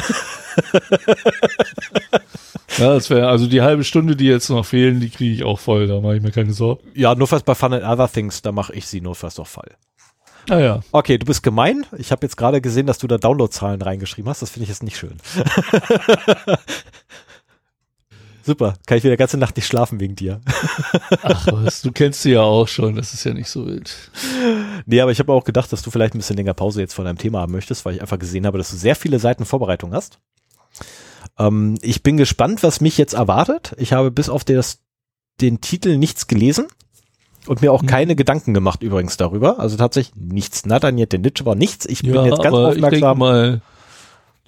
Ja, das wäre also die halbe Stunde, die jetzt noch fehlen, die kriege ich auch voll, da mache ich mir keine Sorgen. Ja, nur fast bei Fun and Other Things, da mache ich sie nur fast auf Fall. Naja, Okay, du bist gemein. Ich habe jetzt gerade gesehen, dass du da Downloadzahlen reingeschrieben hast. Das finde ich jetzt nicht schön. Super, kann ich wieder die ganze Nacht nicht schlafen wegen dir. ach was, du kennst sie ja auch schon, das ist ja nicht so wild. Nee, aber ich habe auch gedacht, dass du vielleicht ein bisschen länger Pause jetzt von deinem Thema haben möchtest, weil ich einfach gesehen habe, dass du sehr viele Seiten Vorbereitung hast. Ähm, ich bin gespannt, was mich jetzt erwartet. Ich habe bis auf das, den Titel nichts gelesen und mir auch Mhm. keine Gedanken gemacht übrigens darüber. Also tatsächlich nichts. Natanierte Nitsch war nichts. Ich bin Ja, jetzt ganz aber ich denke aufmerksam. mal,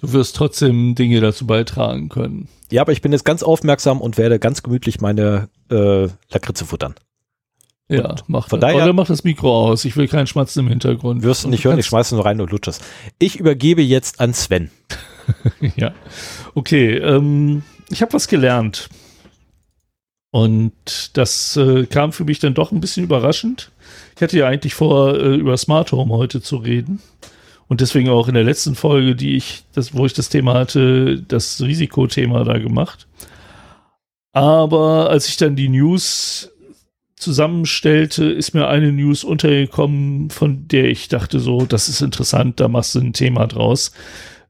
du wirst trotzdem Dinge dazu beitragen können. Ja, aber ich bin jetzt ganz aufmerksam und werde ganz gemütlich meine äh, Lakritze futtern. Ja, mach von das. daher- Oder mach das Mikro aus, ich will keinen Schmatzen im Hintergrund. Wirst du nicht hören, ich schmeiße nur rein und lutsches. Ich übergebe jetzt an Sven. Ja. Okay, ähm, ich habe was gelernt. Und das äh, kam für mich dann doch ein bisschen überraschend. Ich hatte ja eigentlich vor, äh, über Smart Home heute zu reden. Und deswegen auch in der letzten Folge, die ich, das, wo ich das Thema hatte, das Risikothema da gemacht. Aber als ich dann die News zusammenstellte, ist mir eine News untergekommen, von der ich dachte so, das ist interessant, da machst du ein Thema draus.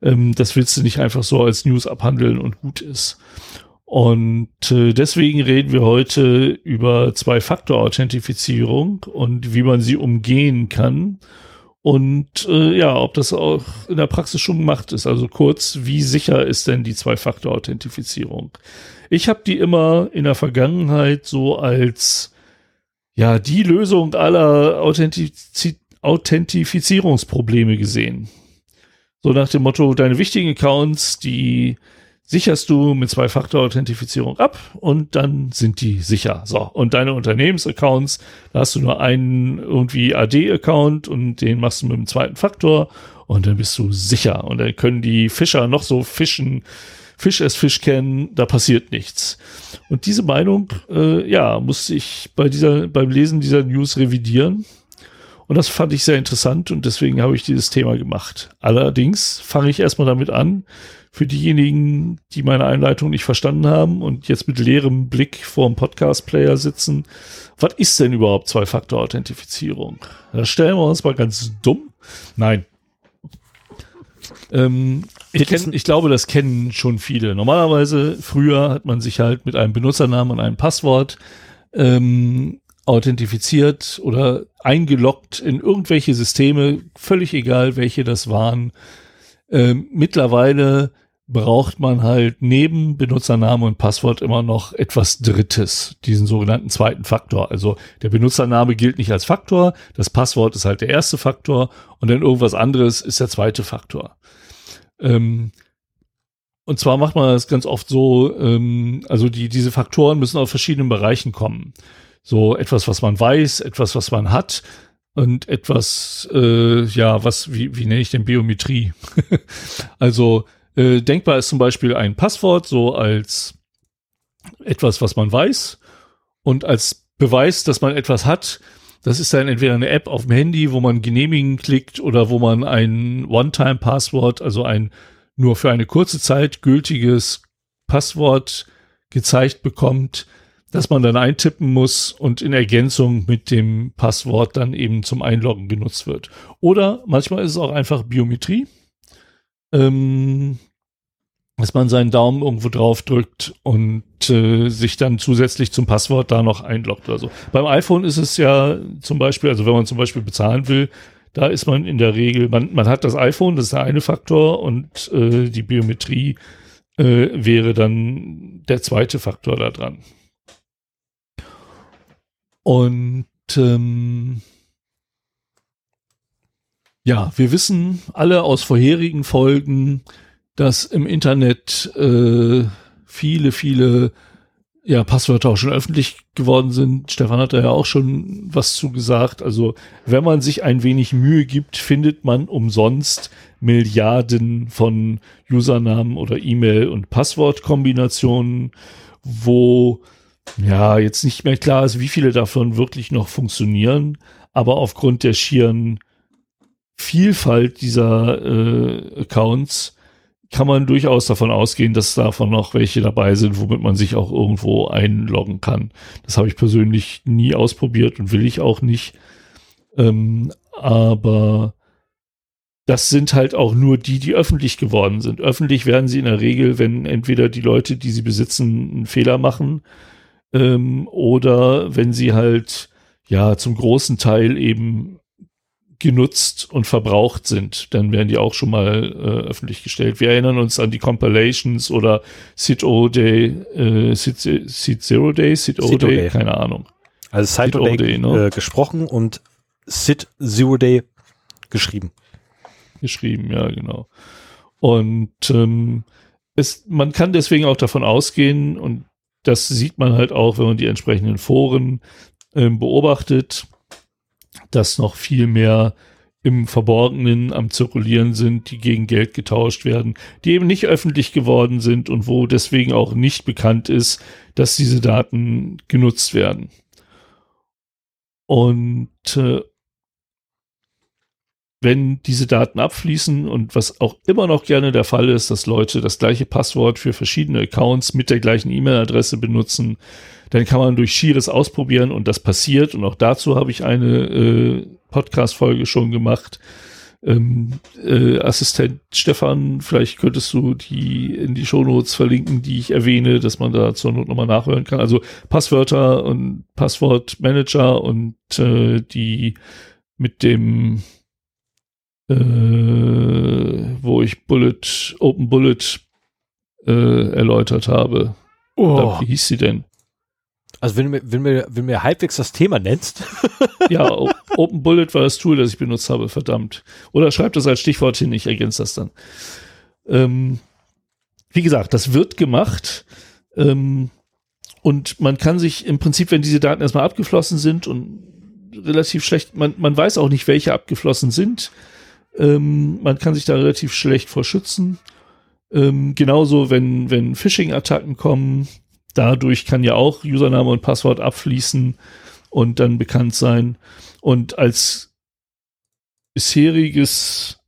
Ähm, das willst du nicht einfach so als News abhandeln und gut ist. Und äh, deswegen reden wir heute über Zwei-Faktor-Authentifizierung und wie man sie umgehen kann. Und äh, ja, ob das auch in der Praxis schon gemacht ist. Also kurz, wie sicher ist denn die Zwei-Faktor-Authentifizierung? Ich habe die immer in der Vergangenheit so als ja die Lösung aller Authentiz Authentifizierungsprobleme gesehen. So nach dem Motto, deine wichtigen Accounts, die sicherst du mit Zwei-Faktor-Authentifizierung ab und dann sind die sicher. So, und deine Unternehmensaccounts, da hast du nur einen irgendwie AD-Account und den machst du mit dem zweiten Faktor und dann bist du sicher. Und dann können die Fischer noch so fischen, Fisch es Fisch kennen, da passiert nichts. Und diese Meinung, äh, ja, musste ich bei dieser, beim Lesen dieser News revidieren. Und das fand ich sehr interessant und deswegen habe ich dieses Thema gemacht. Allerdings fange ich erstmal damit an, für diejenigen, die meine Einleitung nicht verstanden haben und jetzt mit leerem Blick vor dem Podcast-Player sitzen, was ist denn überhaupt Zwei-Faktor-Authentifizierung? Da stellen wir uns mal ganz dumm. Nein. Ähm, ich, kenn, ich glaube, das kennen schon viele. Normalerweise, früher hat man sich halt mit einem Benutzernamen und einem Passwort ähm, authentifiziert oder eingeloggt in irgendwelche Systeme, völlig egal, welche das waren. Ähm, mittlerweile braucht man halt neben Benutzername und Passwort immer noch etwas Drittes, diesen sogenannten zweiten Faktor. Also der Benutzername gilt nicht als Faktor, das Passwort ist halt der erste Faktor und dann irgendwas anderes ist der zweite Faktor. Ähm, und zwar macht man das ganz oft so, ähm, also die, diese Faktoren müssen aus verschiedenen Bereichen kommen. So etwas, was man weiß, etwas, was man hat und etwas, äh, ja, was, wie, wie nenne ich denn Biometrie? also äh, denkbar ist zum Beispiel ein Passwort so als etwas, was man weiß und als Beweis, dass man etwas hat. Das ist dann entweder eine App auf dem Handy, wo man genehmigen klickt oder wo man ein One-Time-Passwort, also ein nur für eine kurze Zeit gültiges Passwort gezeigt bekommt, das man dann eintippen muss und in Ergänzung mit dem Passwort dann eben zum Einloggen genutzt wird. Oder manchmal ist es auch einfach Biometrie. Ähm, dass man seinen Daumen irgendwo drauf drückt und äh, sich dann zusätzlich zum Passwort da noch einloggt oder so. Beim iPhone ist es ja zum Beispiel, also wenn man zum Beispiel bezahlen will, da ist man in der Regel, man, man hat das iPhone, das ist der eine Faktor und äh, die Biometrie äh, wäre dann der zweite Faktor da dran. Und ähm, ja, wir wissen alle aus vorherigen Folgen, dass im Internet äh, viele, viele ja, Passwörter auch schon öffentlich geworden sind. Stefan hat da ja auch schon was zu gesagt. Also, wenn man sich ein wenig Mühe gibt, findet man umsonst Milliarden von Usernamen oder E-Mail- und Passwortkombinationen, wo ja jetzt nicht mehr klar ist, wie viele davon wirklich noch funktionieren. Aber aufgrund der schieren Vielfalt dieser äh, Accounts kann man durchaus davon ausgehen, dass davon noch welche dabei sind, womit man sich auch irgendwo einloggen kann. Das habe ich persönlich nie ausprobiert und will ich auch nicht. Ähm, aber das sind halt auch nur die, die öffentlich geworden sind. Öffentlich werden sie in der Regel, wenn entweder die Leute, die sie besitzen, einen Fehler machen ähm, oder wenn sie halt ja zum großen Teil eben genutzt und verbraucht sind, dann werden die auch schon mal äh, öffentlich gestellt. Wir erinnern uns an die Compilations oder Sid O Day, äh, Sid, Sid Zero Day, Sid O Day, Day, keine Ahnung. Also Sid O Day, Day ne? äh, gesprochen und Sid Zero Day geschrieben. Geschrieben, ja, genau. Und ähm, es, man kann deswegen auch davon ausgehen, und das sieht man halt auch, wenn man die entsprechenden Foren ähm, beobachtet, dass noch viel mehr im Verborgenen am Zirkulieren sind, die gegen Geld getauscht werden, die eben nicht öffentlich geworden sind und wo deswegen auch nicht bekannt ist, dass diese Daten genutzt werden. Und äh, wenn diese Daten abfließen und was auch immer noch gerne der Fall ist, dass Leute das gleiche Passwort für verschiedene Accounts mit der gleichen E-Mail-Adresse benutzen, dann kann man durch schieres Ausprobieren und das passiert und auch dazu habe ich eine äh, Podcast-Folge schon gemacht, ähm, äh, Assistent Stefan, vielleicht könntest du die in die Shownotes verlinken, die ich erwähne, dass man da zur Not nochmal nachhören kann. Also Passwörter und Passwortmanager und äh, die mit dem äh, wo ich Bullet, Open Bullet äh, erläutert habe. Oh. Oder, wie hieß sie denn? Also wenn du mir, wenn mir, wenn mir halbwegs das Thema nennst. ja, Open Bullet war das Tool, das ich benutzt habe, verdammt. Oder schreib das als Stichwort hin, ich ergänze das dann. Ähm, wie gesagt, das wird gemacht. Ähm, und man kann sich im Prinzip, wenn diese Daten erstmal abgeflossen sind und relativ schlecht, man, man weiß auch nicht, welche abgeflossen sind. Ähm, man kann sich da relativ schlecht vor schützen. Ähm, genauso, wenn, wenn Phishing-Attacken kommen, dadurch kann ja auch Username und Passwort abfließen und dann bekannt sein. Und als bisheriges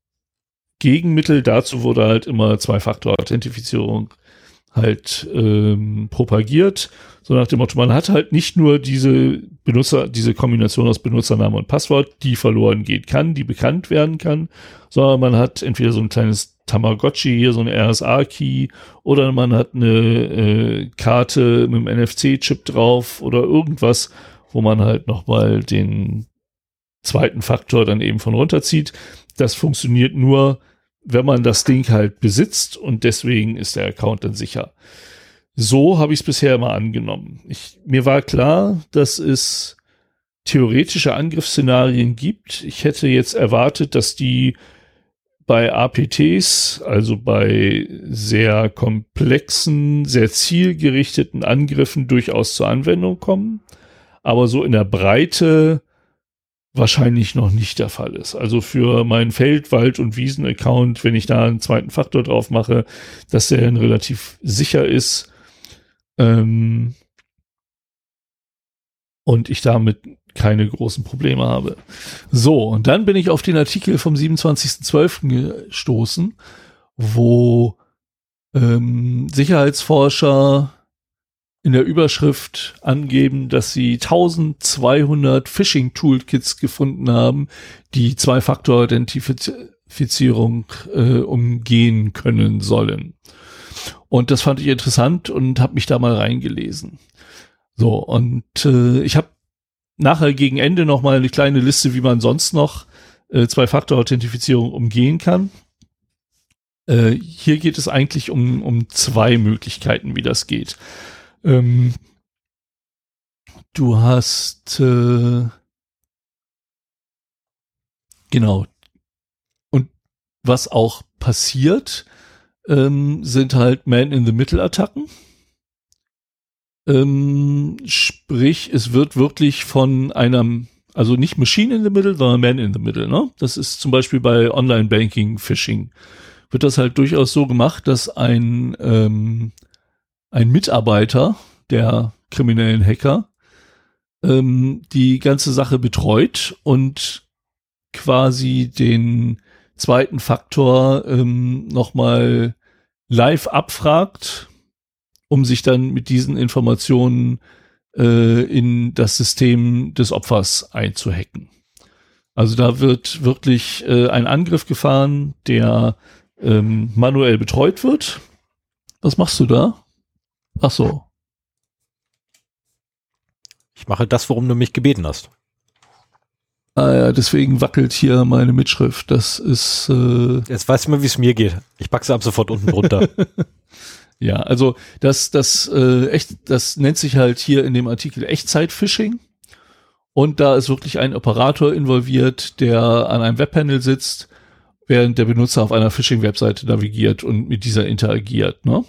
Gegenmittel dazu wurde halt immer Zwei-Faktor-Authentifizierung halt ähm, propagiert. So nach dem Motto, man hat halt nicht nur diese Benutzer, diese Kombination aus Benutzername und Passwort, die verloren gehen kann, die bekannt werden kann, sondern man hat entweder so ein kleines Tamagotchi, hier so ein RSA-Key, oder man hat eine äh, Karte mit einem NFC-Chip drauf oder irgendwas, wo man halt nochmal den zweiten Faktor dann eben von runterzieht. Das funktioniert nur, wenn man das Ding halt besitzt und deswegen ist der Account dann sicher. So habe ich es bisher immer angenommen. Ich, mir war klar, dass es theoretische Angriffsszenarien gibt. Ich hätte jetzt erwartet, dass die bei APTs, also bei sehr komplexen, sehr zielgerichteten Angriffen durchaus zur Anwendung kommen. Aber so in der Breite wahrscheinlich noch nicht der Fall ist. Also für meinen Feld-, Wald- und Wiesen-Account, wenn ich da einen zweiten Faktor drauf mache, dass der dann relativ sicher ist ähm, und ich damit keine großen Probleme habe. So, und dann bin ich auf den Artikel vom 27.12. gestoßen, wo ähm, Sicherheitsforscher in der Überschrift angeben, dass sie 1200 Phishing-Toolkits gefunden haben, die Zwei-Faktor-Identifizierung äh, umgehen können sollen. Und das fand ich interessant und habe mich da mal reingelesen. So, und äh, ich habe nachher gegen Ende noch mal eine kleine Liste, wie man sonst noch äh, Zwei-Faktor-Authentifizierung umgehen kann. Äh, hier geht es eigentlich um, um zwei Möglichkeiten, wie das geht. Ähm, du hast äh, genau. Und was auch passiert, ähm, sind halt Man-in-the-Middle-Attacken. Ähm, sprich, es wird wirklich von einem, also nicht Machine in the Middle, sondern Man in the Middle. Ne? Das ist zum Beispiel bei Online-Banking, Phishing, wird das halt durchaus so gemacht, dass ein ähm, ein Mitarbeiter der kriminellen Hacker ähm, die ganze Sache betreut und quasi den zweiten Faktor ähm, nochmal live abfragt, um sich dann mit diesen Informationen äh, in das System des Opfers einzuhacken. Also da wird wirklich äh, ein Angriff gefahren, der ähm, manuell betreut wird. Was machst du da? Ach so. Ich mache das, worum du mich gebeten hast. Ah ja, deswegen wackelt hier meine Mitschrift. Das ist. Äh Jetzt weißt du mal, wie es mir geht. Ich packe sie ab sofort unten drunter. ja, also das, das äh, echt, das nennt sich halt hier in dem Artikel Echtzeit-Phishing. Und da ist wirklich ein Operator involviert, der an einem Webpanel sitzt, während der Benutzer auf einer Phishing-Webseite navigiert und mit dieser interagiert. Ne?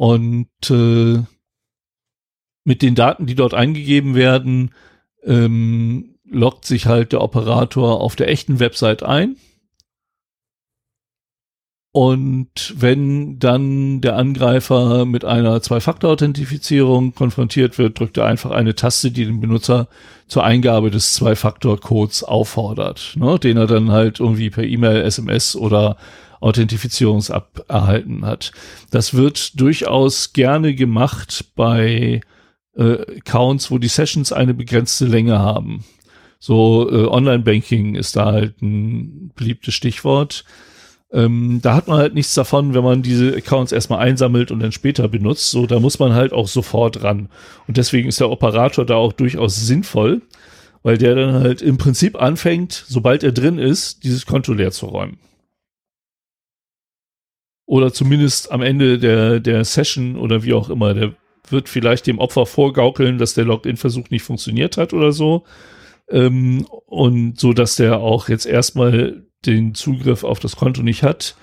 Und äh, mit den Daten, die dort eingegeben werden, ähm, loggt sich halt der Operator auf der echten Website ein. Und wenn dann der Angreifer mit einer Zwei-Faktor-Authentifizierung konfrontiert wird, drückt er einfach eine Taste, die den Benutzer zur Eingabe des Zwei-Faktor-Codes auffordert, ne, den er dann halt irgendwie per E-Mail, SMS oder Authentifizierungsab erhalten hat. Das wird durchaus gerne gemacht bei äh, Accounts, wo die Sessions eine begrenzte Länge haben. So äh, Online-Banking ist da halt ein beliebtes Stichwort. Ähm, da hat man halt nichts davon, wenn man diese Accounts erstmal einsammelt und dann später benutzt. So, da muss man halt auch sofort ran. Und deswegen ist der Operator da auch durchaus sinnvoll, weil der dann halt im Prinzip anfängt, sobald er drin ist, dieses Konto leer zu räumen. Oder zumindest am Ende der, der Session oder wie auch immer, der wird vielleicht dem Opfer vorgaukeln, dass der Login-Versuch nicht funktioniert hat oder so. Ähm, und so, dass der auch jetzt erstmal den Zugriff auf das Konto nicht hat.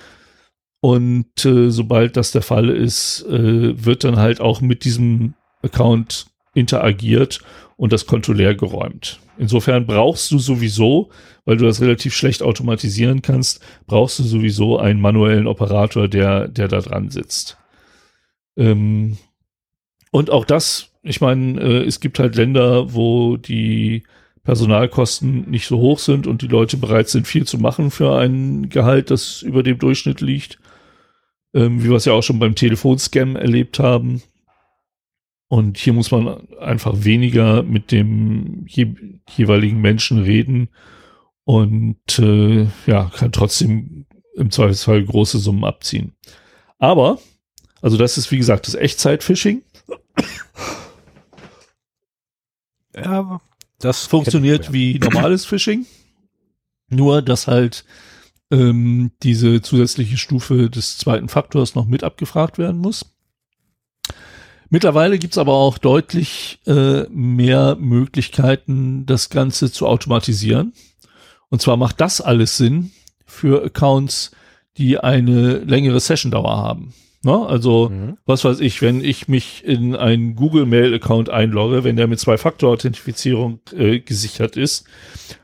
Und äh, sobald das der Fall ist, äh, wird dann halt auch mit diesem Account interagiert und das Konto leer geräumt. Insofern brauchst du sowieso, weil du das relativ schlecht automatisieren kannst, brauchst du sowieso einen manuellen Operator, der, der da dran sitzt. Ähm, und auch das, ich meine, äh, es gibt halt Länder, wo die Personalkosten nicht so hoch sind und die Leute bereit sind, viel zu machen für ein Gehalt, das über dem Durchschnitt liegt. Ähm, wie wir es ja auch schon beim Telefonscam erlebt haben. Und hier muss man einfach weniger mit dem je jeweiligen Menschen reden und äh, ja, kann trotzdem im Zweifelsfall große Summen abziehen. Aber, also das ist wie gesagt das Echtzeit-Phishing. Ja, das funktioniert wie normales Phishing. Nur, dass halt ähm, diese zusätzliche Stufe des zweiten Faktors noch mit abgefragt werden muss. Mittlerweile gibt's aber auch deutlich äh, mehr Möglichkeiten, das Ganze zu automatisieren. Und zwar macht das alles Sinn für Accounts, die eine längere Session-Dauer haben. Ne? Also, mhm. was weiß ich, wenn ich mich in einen Google-Mail-Account einlogge, wenn der mit Zwei-Faktor-Authentifizierung äh, gesichert ist,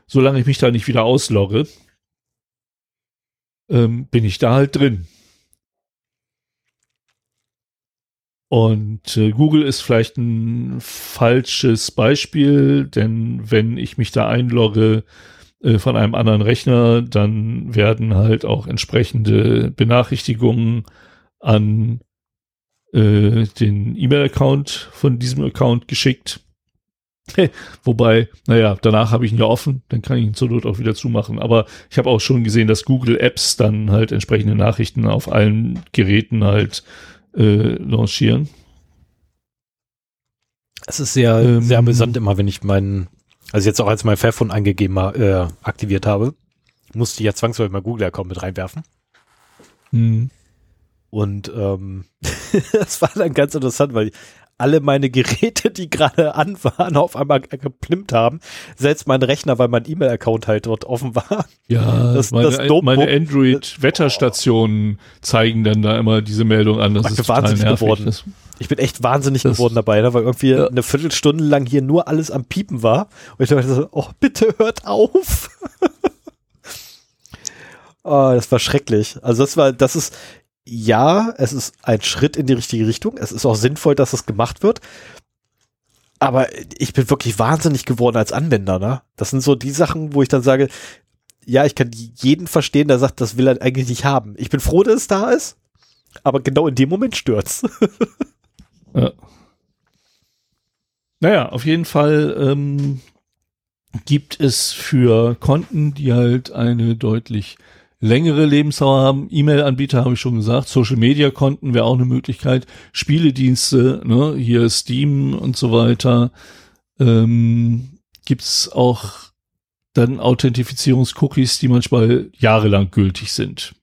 solange ich mich da nicht wieder auslogge, ähm, bin ich da halt drin. Und äh, Google ist vielleicht ein falsches Beispiel, denn wenn ich mich da einlogge äh, von einem anderen Rechner, dann werden halt auch entsprechende Benachrichtigungen an äh, den E-Mail-Account von diesem Account geschickt. Wobei, naja, danach habe ich ihn ja offen, dann kann ich ihn zur Not auch wieder zumachen. Aber ich habe auch schon gesehen, dass Google Apps dann halt entsprechende Nachrichten auf allen Geräten halt äh, launchieren. Es ist sehr, ähm, sehr amüsant immer, wenn ich meinen, also jetzt auch als mein Fairphone eingegeben, äh, aktiviert habe, musste ich ja zwangsläufig mein Google-Account mit reinwerfen. Mhm. Und ähm, das war dann ganz interessant, weil alle meine Geräte, die gerade an waren, auf einmal geplimpt haben. Selbst mein Rechner, weil mein E-Mail-Account halt dort offen war. Ja, das, meine, das meine Android-Wetterstationen oh. zeigen dann da immer diese Meldung an. Das ist wahnsinnig geworden. Ist. Ich bin echt wahnsinnig das geworden dabei, ne, weil irgendwie ja. eine Viertelstunde lang hier nur alles am Piepen war. Und ich dachte so, oh, bitte hört auf. oh, das war schrecklich. Also das war, das ist, ja, es ist ein Schritt in die richtige Richtung. Es ist auch sinnvoll, dass es gemacht wird. Aber ich bin wirklich wahnsinnig geworden als Anwender. Ne? Das sind so die Sachen, wo ich dann sage, ja, ich kann jeden verstehen, der sagt, das will er eigentlich nicht haben. Ich bin froh, dass es da ist, aber genau in dem Moment stört's. ja. Naja, auf jeden Fall ähm, gibt es für Konten, die halt eine deutlich längere Lebensdauer haben. E-Mail-Anbieter habe ich schon gesagt. Social-Media-Konten wäre auch eine Möglichkeit. Spieledienste, ne, hier Steam und so weiter. Ähm, gibt's auch dann Authentifizierungs-Cookies, die manchmal jahrelang gültig sind.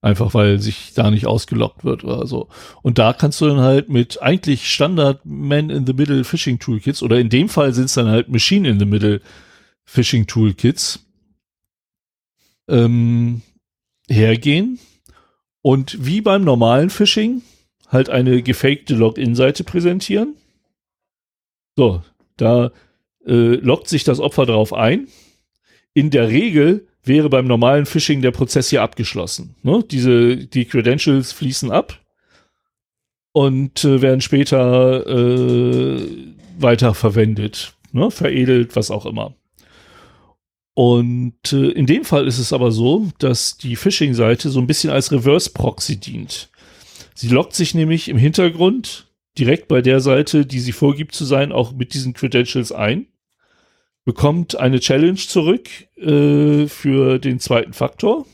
Einfach weil sich da nicht ausgelockt wird oder so. Und da kannst du dann halt mit eigentlich Standard Man-in-the-Middle Phishing Toolkits oder in dem Fall sind es dann halt Machine-in-the-Middle Phishing Toolkits ähm, hergehen und wie beim normalen Phishing halt eine gefakte Login-Seite präsentieren. So, da äh, loggt sich das Opfer darauf ein. In der Regel wäre beim normalen Phishing der Prozess hier abgeschlossen. Ne? Diese, die Credentials fließen ab und äh, werden später äh, weiter ne? veredelt, was auch immer. Und äh, in dem Fall ist es aber so, dass die Phishing-Seite so ein bisschen als Reverse-Proxy dient. Sie loggt sich nämlich im Hintergrund direkt bei der Seite, die sie vorgibt zu sein, auch mit diesen Credentials ein. bekommt eine Challenge zurück äh, für den zweiten Faktor,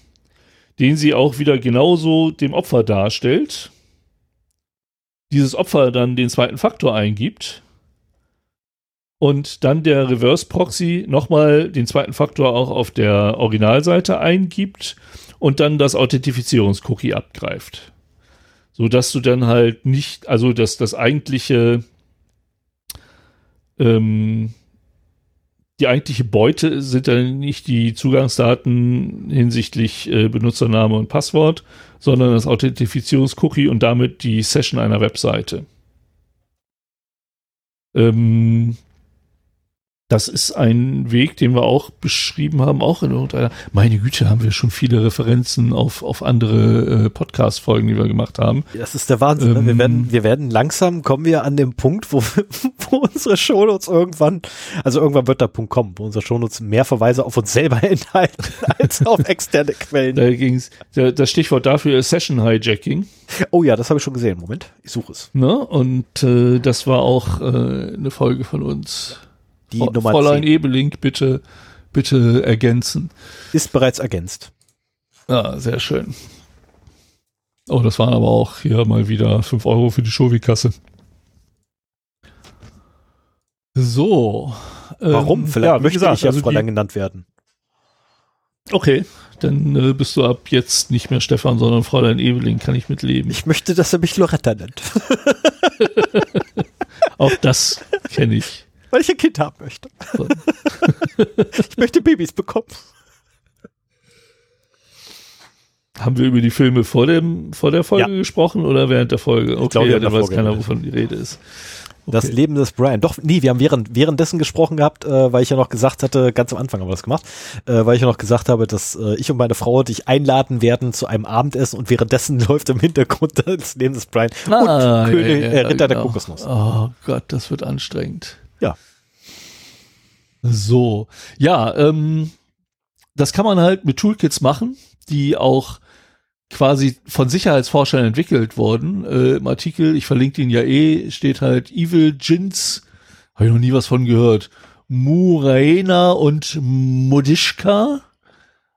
den sie auch wieder genauso dem Opfer darstellt. Dieses Opfer dann den zweiten Faktor eingibt und dann der Reverse Proxy nochmal den zweiten Faktor auch auf der Originalseite eingibt und dann das Authentifizierungscookie abgreift. So dass du dann halt nicht, also dass das eigentliche ähm, die eigentliche Beute sind dann nicht die Zugangsdaten hinsichtlich äh, Benutzername und Passwort, sondern das Authentifizierungscookie und damit die Session einer Webseite. Ähm, das ist ein Weg, den wir auch beschrieben haben, auch in irgendeiner. Meine Güte, haben wir schon viele Referenzen auf, auf andere äh, Podcast-Folgen, die wir gemacht haben. Das ist der Wahnsinn. Ähm, wir, werden, wir werden langsam, kommen wir an den Punkt, wo, wo unsere Shownotes irgendwann, also irgendwann wird der Punkt kommen, wo unsere Shownotes mehr Verweise auf uns selber enthalten als auf externe Quellen. Da ging's, da, das Stichwort dafür ist Session Hijacking. Oh ja, das habe ich schon gesehen. Moment, ich suche es. Ne? Und äh, das war auch äh, eine Folge von uns die Frau, Nummer Fräulein 10. Ebeling, bitte, bitte ergänzen. Ist bereits ergänzt. Ja, sehr schön. Oh, das waren aber auch hier mal wieder 5 Euro für die Shovi-Kasse. So. Warum? Ähm, Vielleicht ja, möchte gesagt, ich ja also Fräulein genannt werden. Okay, dann äh, bist du ab jetzt nicht mehr Stefan, sondern Fräulein Eveling, kann ich mitleben. Ich möchte, dass er mich Loretta nennt. Auch das kenne ich. Weil ich ein Kind haben möchte. So. ich möchte Babys bekommen. Haben wir über die Filme vor, dem, vor der Folge ja. gesprochen oder während der Folge? Okay, ich glaube, ja, dann weiß keiner, wovon die Rede ist. Okay. Das Leben des Brian. Doch, nee, wir haben während, währenddessen gesprochen gehabt, äh, weil ich ja noch gesagt hatte, ganz am Anfang haben wir das gemacht, äh, weil ich ja noch gesagt habe, dass äh, ich und meine Frau dich einladen werden zu einem Abendessen und währenddessen läuft im Hintergrund das Leben des Brian ah, und König, ja, ja, Ritter genau. der Kokosnuss. Oh Gott, das wird anstrengend. Ja. So, ja, ähm, das kann man halt mit Toolkits machen, die auch quasi von Sicherheitsforschern entwickelt wurden. Äh, Im Artikel, ich verlinke ihn ja eh, steht halt Evil Jins, habe ich noch nie was von gehört, Muraena und Modishka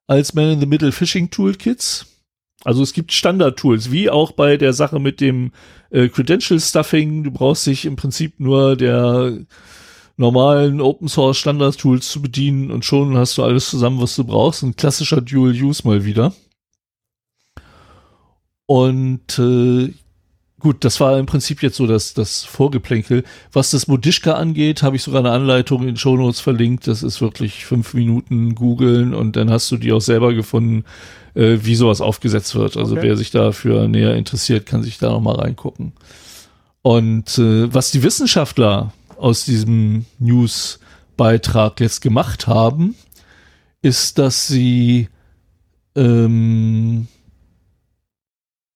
als Man in the Middle Phishing Toolkits. Also es gibt Standard-Tools, wie auch bei der Sache mit dem äh, Credential Stuffing. Du brauchst dich im Prinzip nur der normalen Open Source Standard Tools zu bedienen und schon hast du alles zusammen, was du brauchst. Ein klassischer Dual Use mal wieder. Und äh, gut, das war im Prinzip jetzt so das, das Vorgeplänkel. Was das Modischka angeht, habe ich sogar eine Anleitung in Show Notes verlinkt. Das ist wirklich fünf Minuten googeln und dann hast du die auch selber gefunden, äh, wie sowas aufgesetzt wird. Also okay. wer sich dafür näher interessiert, kann sich da noch mal reingucken. Und äh, was die Wissenschaftler aus diesem News-Beitrag jetzt gemacht haben, ist, dass sie ähm,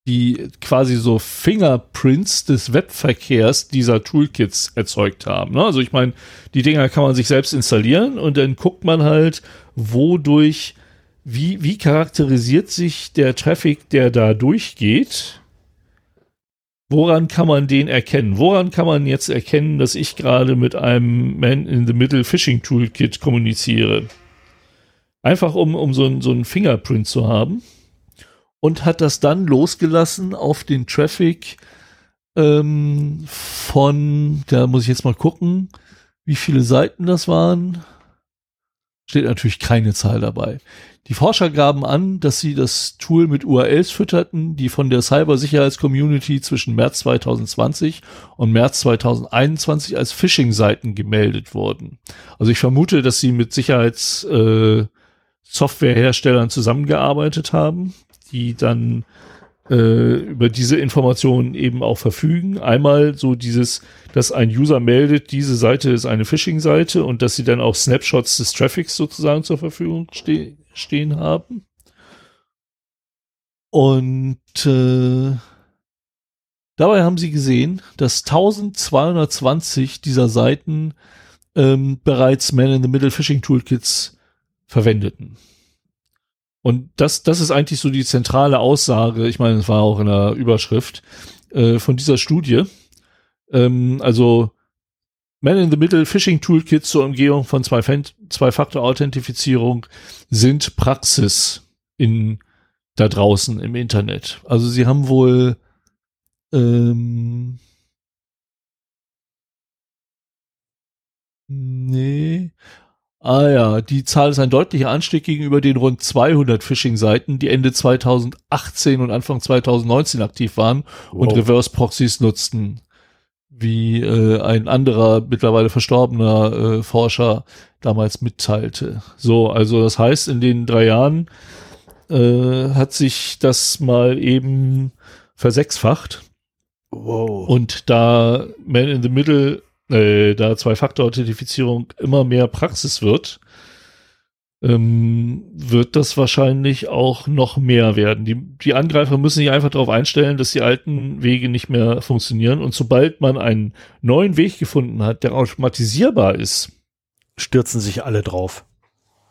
die quasi so Fingerprints des Webverkehrs dieser Toolkits erzeugt haben. Ne? Also ich meine, die Dinger kann man sich selbst installieren und dann guckt man halt, wodurch, wie, wie charakterisiert sich der Traffic, der da durchgeht Woran kann man den erkennen? Woran kann man jetzt erkennen, dass ich gerade mit einem Man-in-the-Middle Phishing Toolkit kommuniziere? Einfach um, um so, ein, so einen Fingerprint zu haben. Und hat das dann losgelassen auf den Traffic ähm, von, da muss ich jetzt mal gucken, wie viele Seiten das waren. Steht natürlich keine Zahl dabei. Die Forscher gaben an, dass sie das Tool mit URLs fütterten, die von der Cybersicherheitscommunity zwischen März 2020 und März 2021 als Phishing-Seiten gemeldet wurden. Also ich vermute, dass sie mit Sicherheitssoftwareherstellern äh, zusammengearbeitet haben, die dann äh, über diese Informationen eben auch verfügen. Einmal so dieses, dass ein User meldet, diese Seite ist eine Phishing-Seite und dass sie dann auch Snapshots des Traffics sozusagen zur Verfügung ste stehen haben. Und äh, dabei haben sie gesehen, dass 1220 dieser Seiten ähm, bereits Man-in-the-Middle Phishing Toolkits verwendeten. Und das, das ist eigentlich so die zentrale Aussage, ich meine, es war auch in der Überschrift, äh, von dieser Studie. Ähm, also Man-in-the-Middle Phishing Toolkits zur Umgehung von Zwei-Faktor-Authentifizierung sind Praxis in da draußen im Internet. Also sie haben wohl ähm, nee. Ah ja, die Zahl ist ein deutlicher Anstieg gegenüber den rund 200 Phishing-Seiten, die Ende 2018 und Anfang 2019 aktiv waren wow. und Reverse-Proxys nutzten wie äh, ein anderer mittlerweile verstorbener äh, Forscher damals mitteilte. So, also das heißt, in den drei Jahren äh, hat sich das mal eben versechsfacht. Wow. Und da Man in the Middle, äh, da Zwei-Faktor-Authentifizierung immer mehr Praxis wird, ähm, wird das wahrscheinlich auch noch mehr werden. Die, die Angreifer müssen sich einfach darauf einstellen, dass die alten Wege nicht mehr funktionieren. Und sobald man einen neuen Weg gefunden hat, der automatisierbar ist, stürzen sich alle drauf.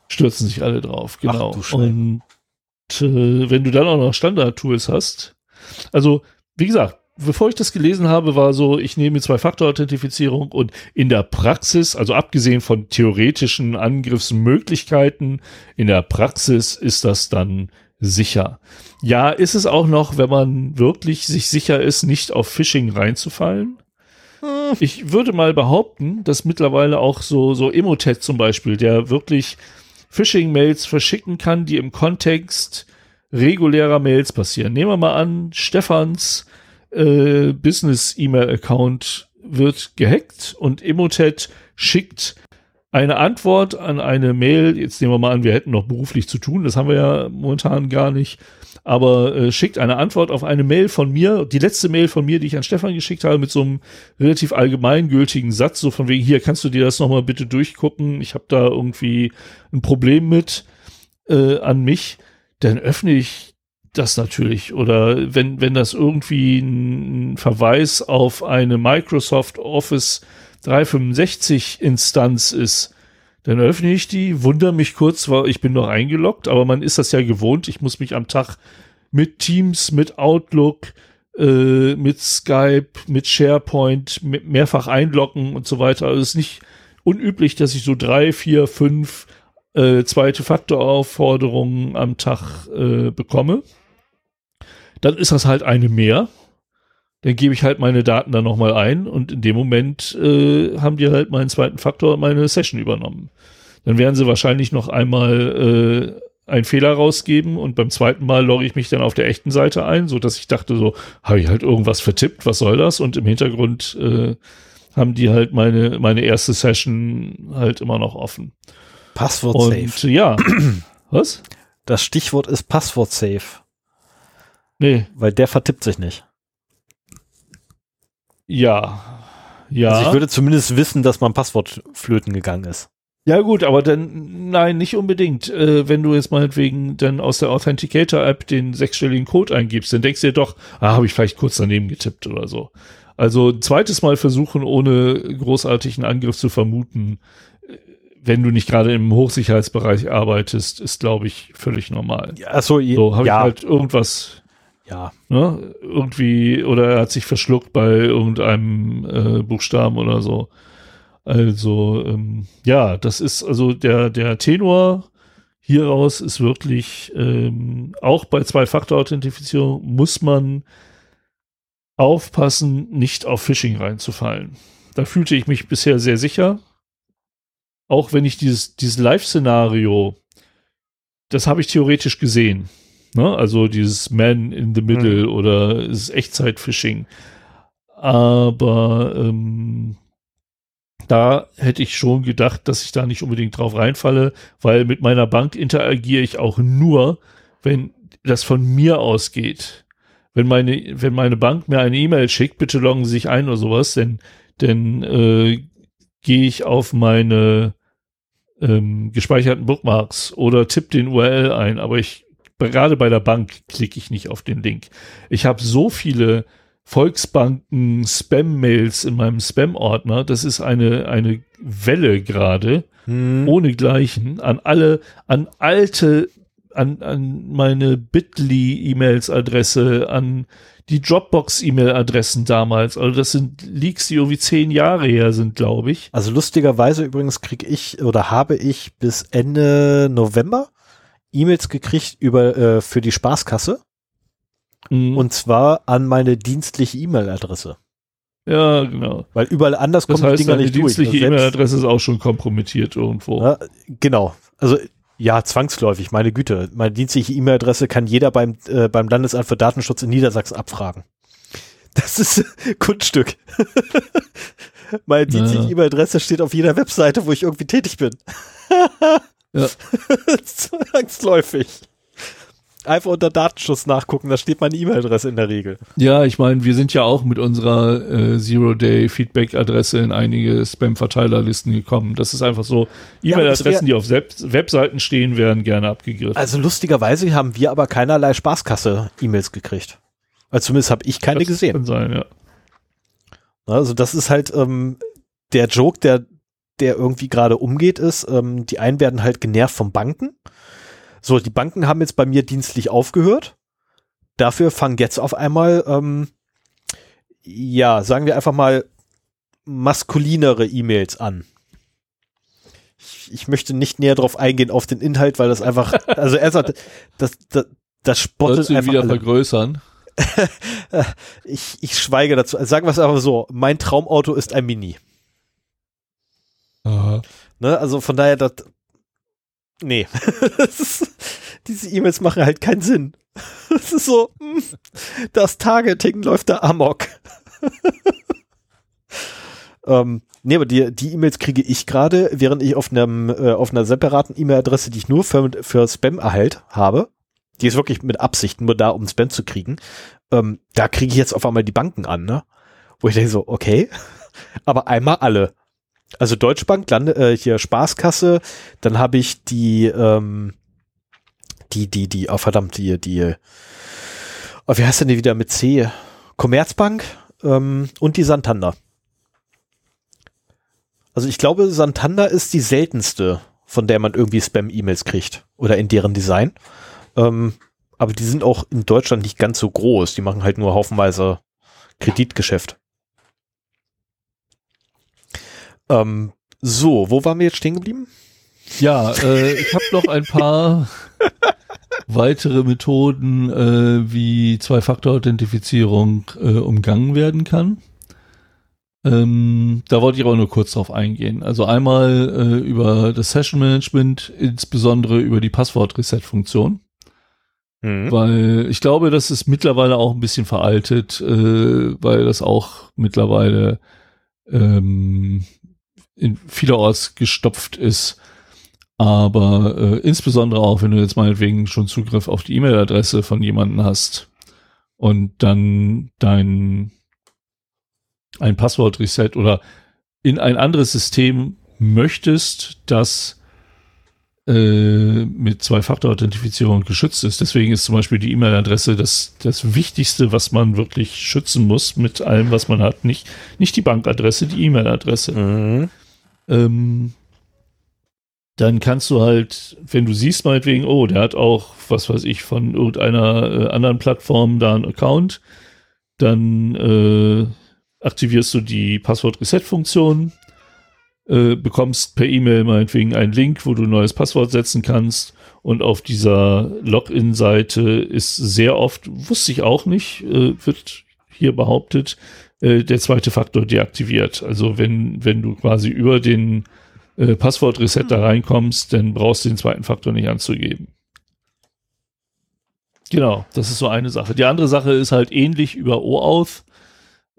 Stürzen sich alle drauf, genau. Ach, Und äh, wenn du dann auch noch Standard-Tools hast, also wie gesagt, bevor ich das gelesen habe, war so, ich nehme Zwei-Faktor-Authentifizierung und in der Praxis, also abgesehen von theoretischen Angriffsmöglichkeiten, in der Praxis ist das dann sicher. Ja, ist es auch noch, wenn man wirklich sich sicher ist, nicht auf Phishing reinzufallen? Hm. Ich würde mal behaupten, dass mittlerweile auch so, so Emotet zum Beispiel, der wirklich Phishing-Mails verschicken kann, die im Kontext regulärer Mails passieren. Nehmen wir mal an, Stefans äh, Business-E-Mail-Account wird gehackt und Emotet schickt eine Antwort an eine Mail. Jetzt nehmen wir mal an, wir hätten noch beruflich zu tun. Das haben wir ja momentan gar nicht. Aber äh, schickt eine Antwort auf eine Mail von mir, die letzte Mail von mir, die ich an Stefan geschickt habe, mit so einem relativ allgemeingültigen Satz, so von wegen, hier kannst du dir das nochmal bitte durchgucken. Ich habe da irgendwie ein Problem mit äh, an mich. Dann öffne ich das natürlich. Oder wenn, wenn das irgendwie ein Verweis auf eine Microsoft Office 365 Instanz ist, dann öffne ich die, wundere mich kurz, weil ich bin noch eingeloggt, aber man ist das ja gewohnt. Ich muss mich am Tag mit Teams, mit Outlook, äh, mit Skype, mit SharePoint mehrfach einloggen und so weiter. Also es ist nicht unüblich, dass ich so drei, vier, fünf äh, zweite Faktoraufforderungen am Tag äh, bekomme dann ist das halt eine mehr. Dann gebe ich halt meine Daten dann nochmal ein und in dem Moment äh, haben die halt meinen zweiten Faktor meine Session übernommen. Dann werden sie wahrscheinlich noch einmal äh, einen Fehler rausgeben und beim zweiten Mal logge ich mich dann auf der echten Seite ein, so dass ich dachte so, habe ich halt irgendwas vertippt, was soll das? Und im Hintergrund äh, haben die halt meine, meine erste Session halt immer noch offen. Passwort safe. ja. Was? Das Stichwort ist Passwort safe. Nee. Weil der vertippt sich nicht. Ja. Ja. Also ich würde zumindest wissen, dass mein Passwort flöten gegangen ist. Ja gut, aber dann, nein, nicht unbedingt. Äh, wenn du jetzt meinetwegen dann aus der Authenticator-App den sechsstelligen Code eingibst, dann denkst du dir doch, ah, habe ich vielleicht kurz daneben getippt oder so. Also ein zweites Mal versuchen, ohne großartigen Angriff zu vermuten, wenn du nicht gerade im Hochsicherheitsbereich arbeitest, ist, glaube ich, völlig normal. Ja, achso, so habe ja. ich halt irgendwas ja. Ne? Irgendwie, oder er hat sich verschluckt bei irgendeinem äh, Buchstaben oder so. Also, ähm, ja, das ist also der, der Tenor hieraus ist wirklich, ähm, auch bei Zwei-Faktor-Authentifizierung muss man aufpassen, nicht auf Phishing reinzufallen. Da fühlte ich mich bisher sehr sicher. Auch wenn ich dieses, dieses Live-Szenario, das habe ich theoretisch gesehen. Ne? Also dieses Man in the Middle mhm. oder ist Echtzeit-Phishing. Aber ähm, da hätte ich schon gedacht, dass ich da nicht unbedingt drauf reinfalle, weil mit meiner Bank interagiere ich auch nur, wenn das von mir ausgeht. Wenn meine, wenn meine Bank mir eine E-Mail schickt, bitte loggen Sie sich ein oder sowas, denn, denn äh, gehe ich auf meine ähm, gespeicherten Bookmarks oder tippe den URL ein, aber ich gerade bei der Bank klicke ich nicht auf den Link. Ich habe so viele Volksbanken Spam-Mails in meinem Spam-Ordner. Das ist eine, eine Welle gerade, hm. ohne Gleichen, an alle, an alte an, an meine Bitly-E-Mails-Adresse, an die Dropbox-E-Mail-Adressen damals. Also das sind Leaks, die irgendwie zehn Jahre her sind, glaube ich. Also lustigerweise übrigens kriege ich oder habe ich bis Ende November E-Mails gekriegt über äh, für die Spaßkasse. Mhm. Und zwar an meine dienstliche E-Mail-Adresse. Ja, genau. Weil überall anders das kommen heißt, die Dinger nicht durch. Die dienstliche E-Mail-Adresse ist auch schon kompromittiert irgendwo. Ja, genau. Also ja, zwangsläufig, meine Güte. Meine dienstliche E-Mail-Adresse kann jeder beim, äh, beim Landesamt für Datenschutz in Niedersachsen abfragen. Das ist Kunststück. meine dienstliche ja. E-Mail-Adresse steht auf jeder Webseite, wo ich irgendwie tätig bin. ja. Zwangsläufig einfach unter Datenschutz nachgucken, da steht meine E-Mail-Adresse in der Regel. Ja, ich meine, wir sind ja auch mit unserer äh, Zero-Day-Feedback-Adresse in einige Spam-Verteilerlisten gekommen. Das ist einfach so, E-Mail-Adressen, die auf Web Webseiten stehen, werden gerne abgegriffen. Also lustigerweise haben wir aber keinerlei Spaßkasse-E-Mails gekriegt. Also zumindest habe ich keine das gesehen. Kann sein, ja. Also das ist halt ähm, der Joke, der der irgendwie gerade umgeht, ist, ähm, die einen werden halt genervt vom Banken so, die Banken haben jetzt bei mir dienstlich aufgehört. Dafür fangen jetzt auf einmal, ähm, ja, sagen wir einfach mal, maskulinere E-Mails an. Ich, ich, möchte nicht näher drauf eingehen auf den Inhalt, weil das einfach, also er sagt, das, das, das spottet Sollst einfach wieder alle. vergrößern? ich, ich schweige dazu. Also sagen wir es einfach so, mein Traumauto ist ein Mini. Ne, also von daher, das, Nee. diese E-Mails machen halt keinen Sinn. Es ist so, hm, das Targeting läuft da amok. ähm, nee, aber die, die E-Mails kriege ich gerade, während ich auf einem, äh, auf einer separaten E-Mail-Adresse, die ich nur für, für Spam erhält habe, die ist wirklich mit Absicht nur da, um Spam zu kriegen, ähm, da kriege ich jetzt auf einmal die Banken an, ne? Wo ich denke so, okay, aber einmal alle. Also Deutschbank, Lande, äh, hier Spaßkasse, dann habe ich die, ähm, die, die, die, oh verdammt, die, die, oh, wie heißt denn die wieder mit C? Commerzbank ähm, und die Santander. Also ich glaube, Santander ist die seltenste, von der man irgendwie Spam-E-Mails kriegt oder in deren Design. Ähm, aber die sind auch in Deutschland nicht ganz so groß. Die machen halt nur haufenweise Kreditgeschäft. Ähm, so, wo waren wir jetzt stehen geblieben? Ja, äh, ich habe noch ein paar weitere Methoden, äh, wie Zwei-Faktor-Authentifizierung äh, umgangen werden kann. Ähm, da wollte ich aber nur kurz drauf eingehen. Also einmal äh, über das Session Management, insbesondere über die Passwort-Reset-Funktion. Mhm. Weil ich glaube, das ist mittlerweile auch ein bisschen veraltet, äh, weil das auch mittlerweile ähm, in vielerorts gestopft ist. Aber äh, insbesondere auch, wenn du jetzt meinetwegen schon Zugriff auf die E-Mail-Adresse von jemandem hast und dann dein ein Passwort-Reset oder in ein anderes System möchtest, das äh, mit Zwei-Faktor-Authentifizierung geschützt ist. Deswegen ist zum Beispiel die E-Mail-Adresse das, das Wichtigste, was man wirklich schützen muss mit allem, was man hat. Nicht, nicht die Bankadresse, die E-Mail-Adresse. Mhm ähm, dann kannst du halt, wenn du siehst meinetwegen, oh, der hat auch, was weiß ich, von irgendeiner äh, anderen Plattform da einen Account, dann äh, aktivierst du die Passwort-Reset-Funktion, äh, bekommst per E-Mail meinetwegen einen Link, wo du ein neues Passwort setzen kannst und auf dieser Login-Seite ist sehr oft, wusste ich auch nicht, äh, wird hier behauptet, äh, der zweite Faktor deaktiviert. Also wenn, wenn du quasi über den äh, Passwort-Reset da reinkommst, dann brauchst du den zweiten Faktor nicht anzugeben. Genau, das ist so eine Sache. Die andere Sache ist halt ähnlich über OAuth.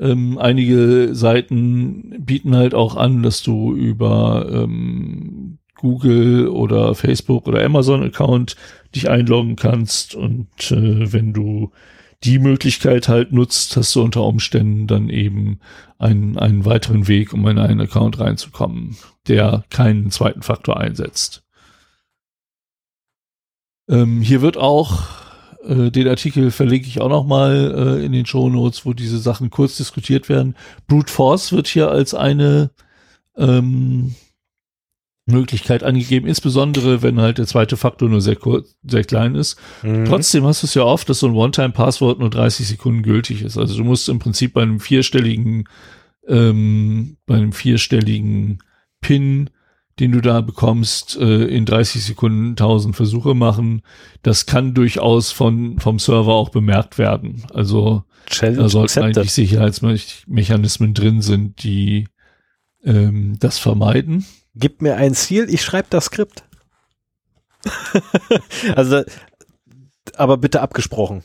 Ähm, einige Seiten bieten halt auch an, dass du über ähm, Google oder Facebook oder Amazon Account dich einloggen kannst und äh, wenn du die Möglichkeit halt nutzt, hast du unter Umständen dann eben einen, einen weiteren Weg, um in einen Account reinzukommen, der keinen zweiten Faktor einsetzt. Ähm, hier wird auch äh, den Artikel verlinke ich auch noch mal äh, in den Show Notes, wo diese Sachen kurz diskutiert werden. Brute Force wird hier als eine ähm, Möglichkeit angegeben, insbesondere wenn halt der zweite Faktor nur sehr kurz, sehr klein ist. Mhm. Trotzdem hast du es ja oft, dass so ein One-Time-Passwort nur 30 Sekunden gültig ist. Also du musst im Prinzip bei einem vierstelligen, ähm, bei einem vierstelligen PIN, den du da bekommst, äh, in 30 Sekunden 1000 Versuche machen. Das kann durchaus von, vom Server auch bemerkt werden. Also Challenge da sollten accepted. eigentlich Sicherheitsmechanismen drin sind, die ähm, das vermeiden. Gib mir ein Ziel, ich schreibe das Skript. also, aber bitte abgesprochen.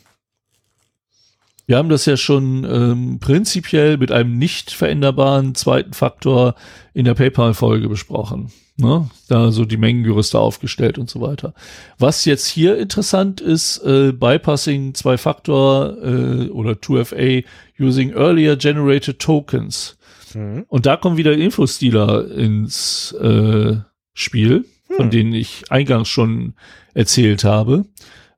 Wir haben das ja schon ähm, prinzipiell mit einem nicht veränderbaren zweiten Faktor in der PayPal-Folge besprochen. Ne? Da so die Mengengerüste aufgestellt und so weiter. Was jetzt hier interessant ist, äh, Bypassing Zwei-Faktor äh, oder 2FA using earlier generated tokens. Mhm. Und da kommen wieder Infostealer ins äh, Spiel, mhm. von denen ich eingangs schon erzählt habe.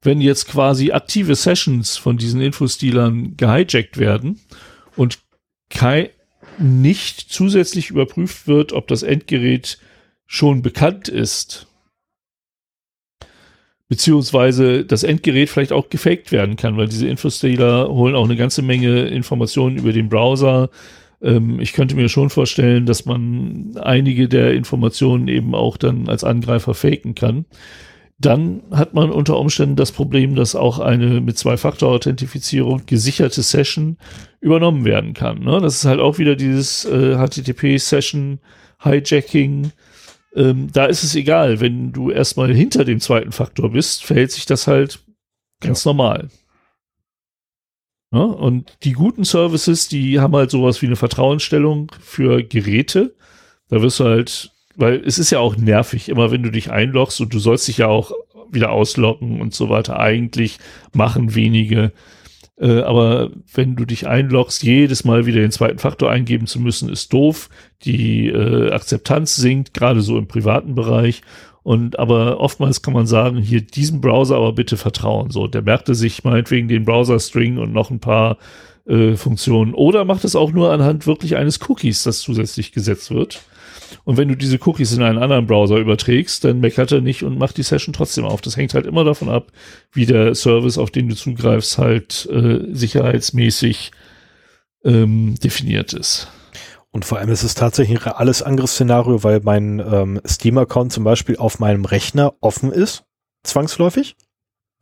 Wenn jetzt quasi aktive Sessions von diesen Infostealern gehijackt werden und kein, nicht zusätzlich überprüft wird, ob das Endgerät schon bekannt ist, beziehungsweise das Endgerät vielleicht auch gefaked werden kann, weil diese Infostealer holen auch eine ganze Menge Informationen über den Browser, ähm, ich könnte mir schon vorstellen, dass man einige der Informationen eben auch dann als Angreifer faken kann. Dann hat man unter Umständen das Problem, dass auch eine mit Zwei-Faktor-Authentifizierung gesicherte Session übernommen werden kann. Ne? Das ist halt auch wieder dieses äh, HTTP-Session-Hijacking. Ähm, da ist es egal, wenn du erstmal hinter dem zweiten Faktor bist, verhält sich das halt ganz ja. normal. Ja, und die guten Services, die haben halt sowas wie eine Vertrauensstellung für Geräte. Da wirst du halt, weil es ist ja auch nervig, immer wenn du dich einloggst und du sollst dich ja auch wieder ausloggen und so weiter. Eigentlich machen wenige. Äh, aber wenn du dich einloggst, jedes Mal wieder den zweiten Faktor eingeben zu müssen, ist doof. Die äh, Akzeptanz sinkt, gerade so im privaten Bereich. Und aber oftmals kann man sagen, hier diesem Browser aber bitte vertrauen. So, der merkte sich meinetwegen den Browser-String und noch ein paar äh, Funktionen. Oder macht es auch nur anhand wirklich eines Cookies, das zusätzlich gesetzt wird. Und wenn du diese Cookies in einen anderen Browser überträgst, dann meckert er nicht und macht die Session trotzdem auf. Das hängt halt immer davon ab, wie der Service, auf den du zugreifst, halt äh, sicherheitsmäßig ähm, definiert ist. Und vor allem ist es tatsächlich ein reales Angriffsszenario, weil mein ähm, Steam-Account zum Beispiel auf meinem Rechner offen ist, zwangsläufig.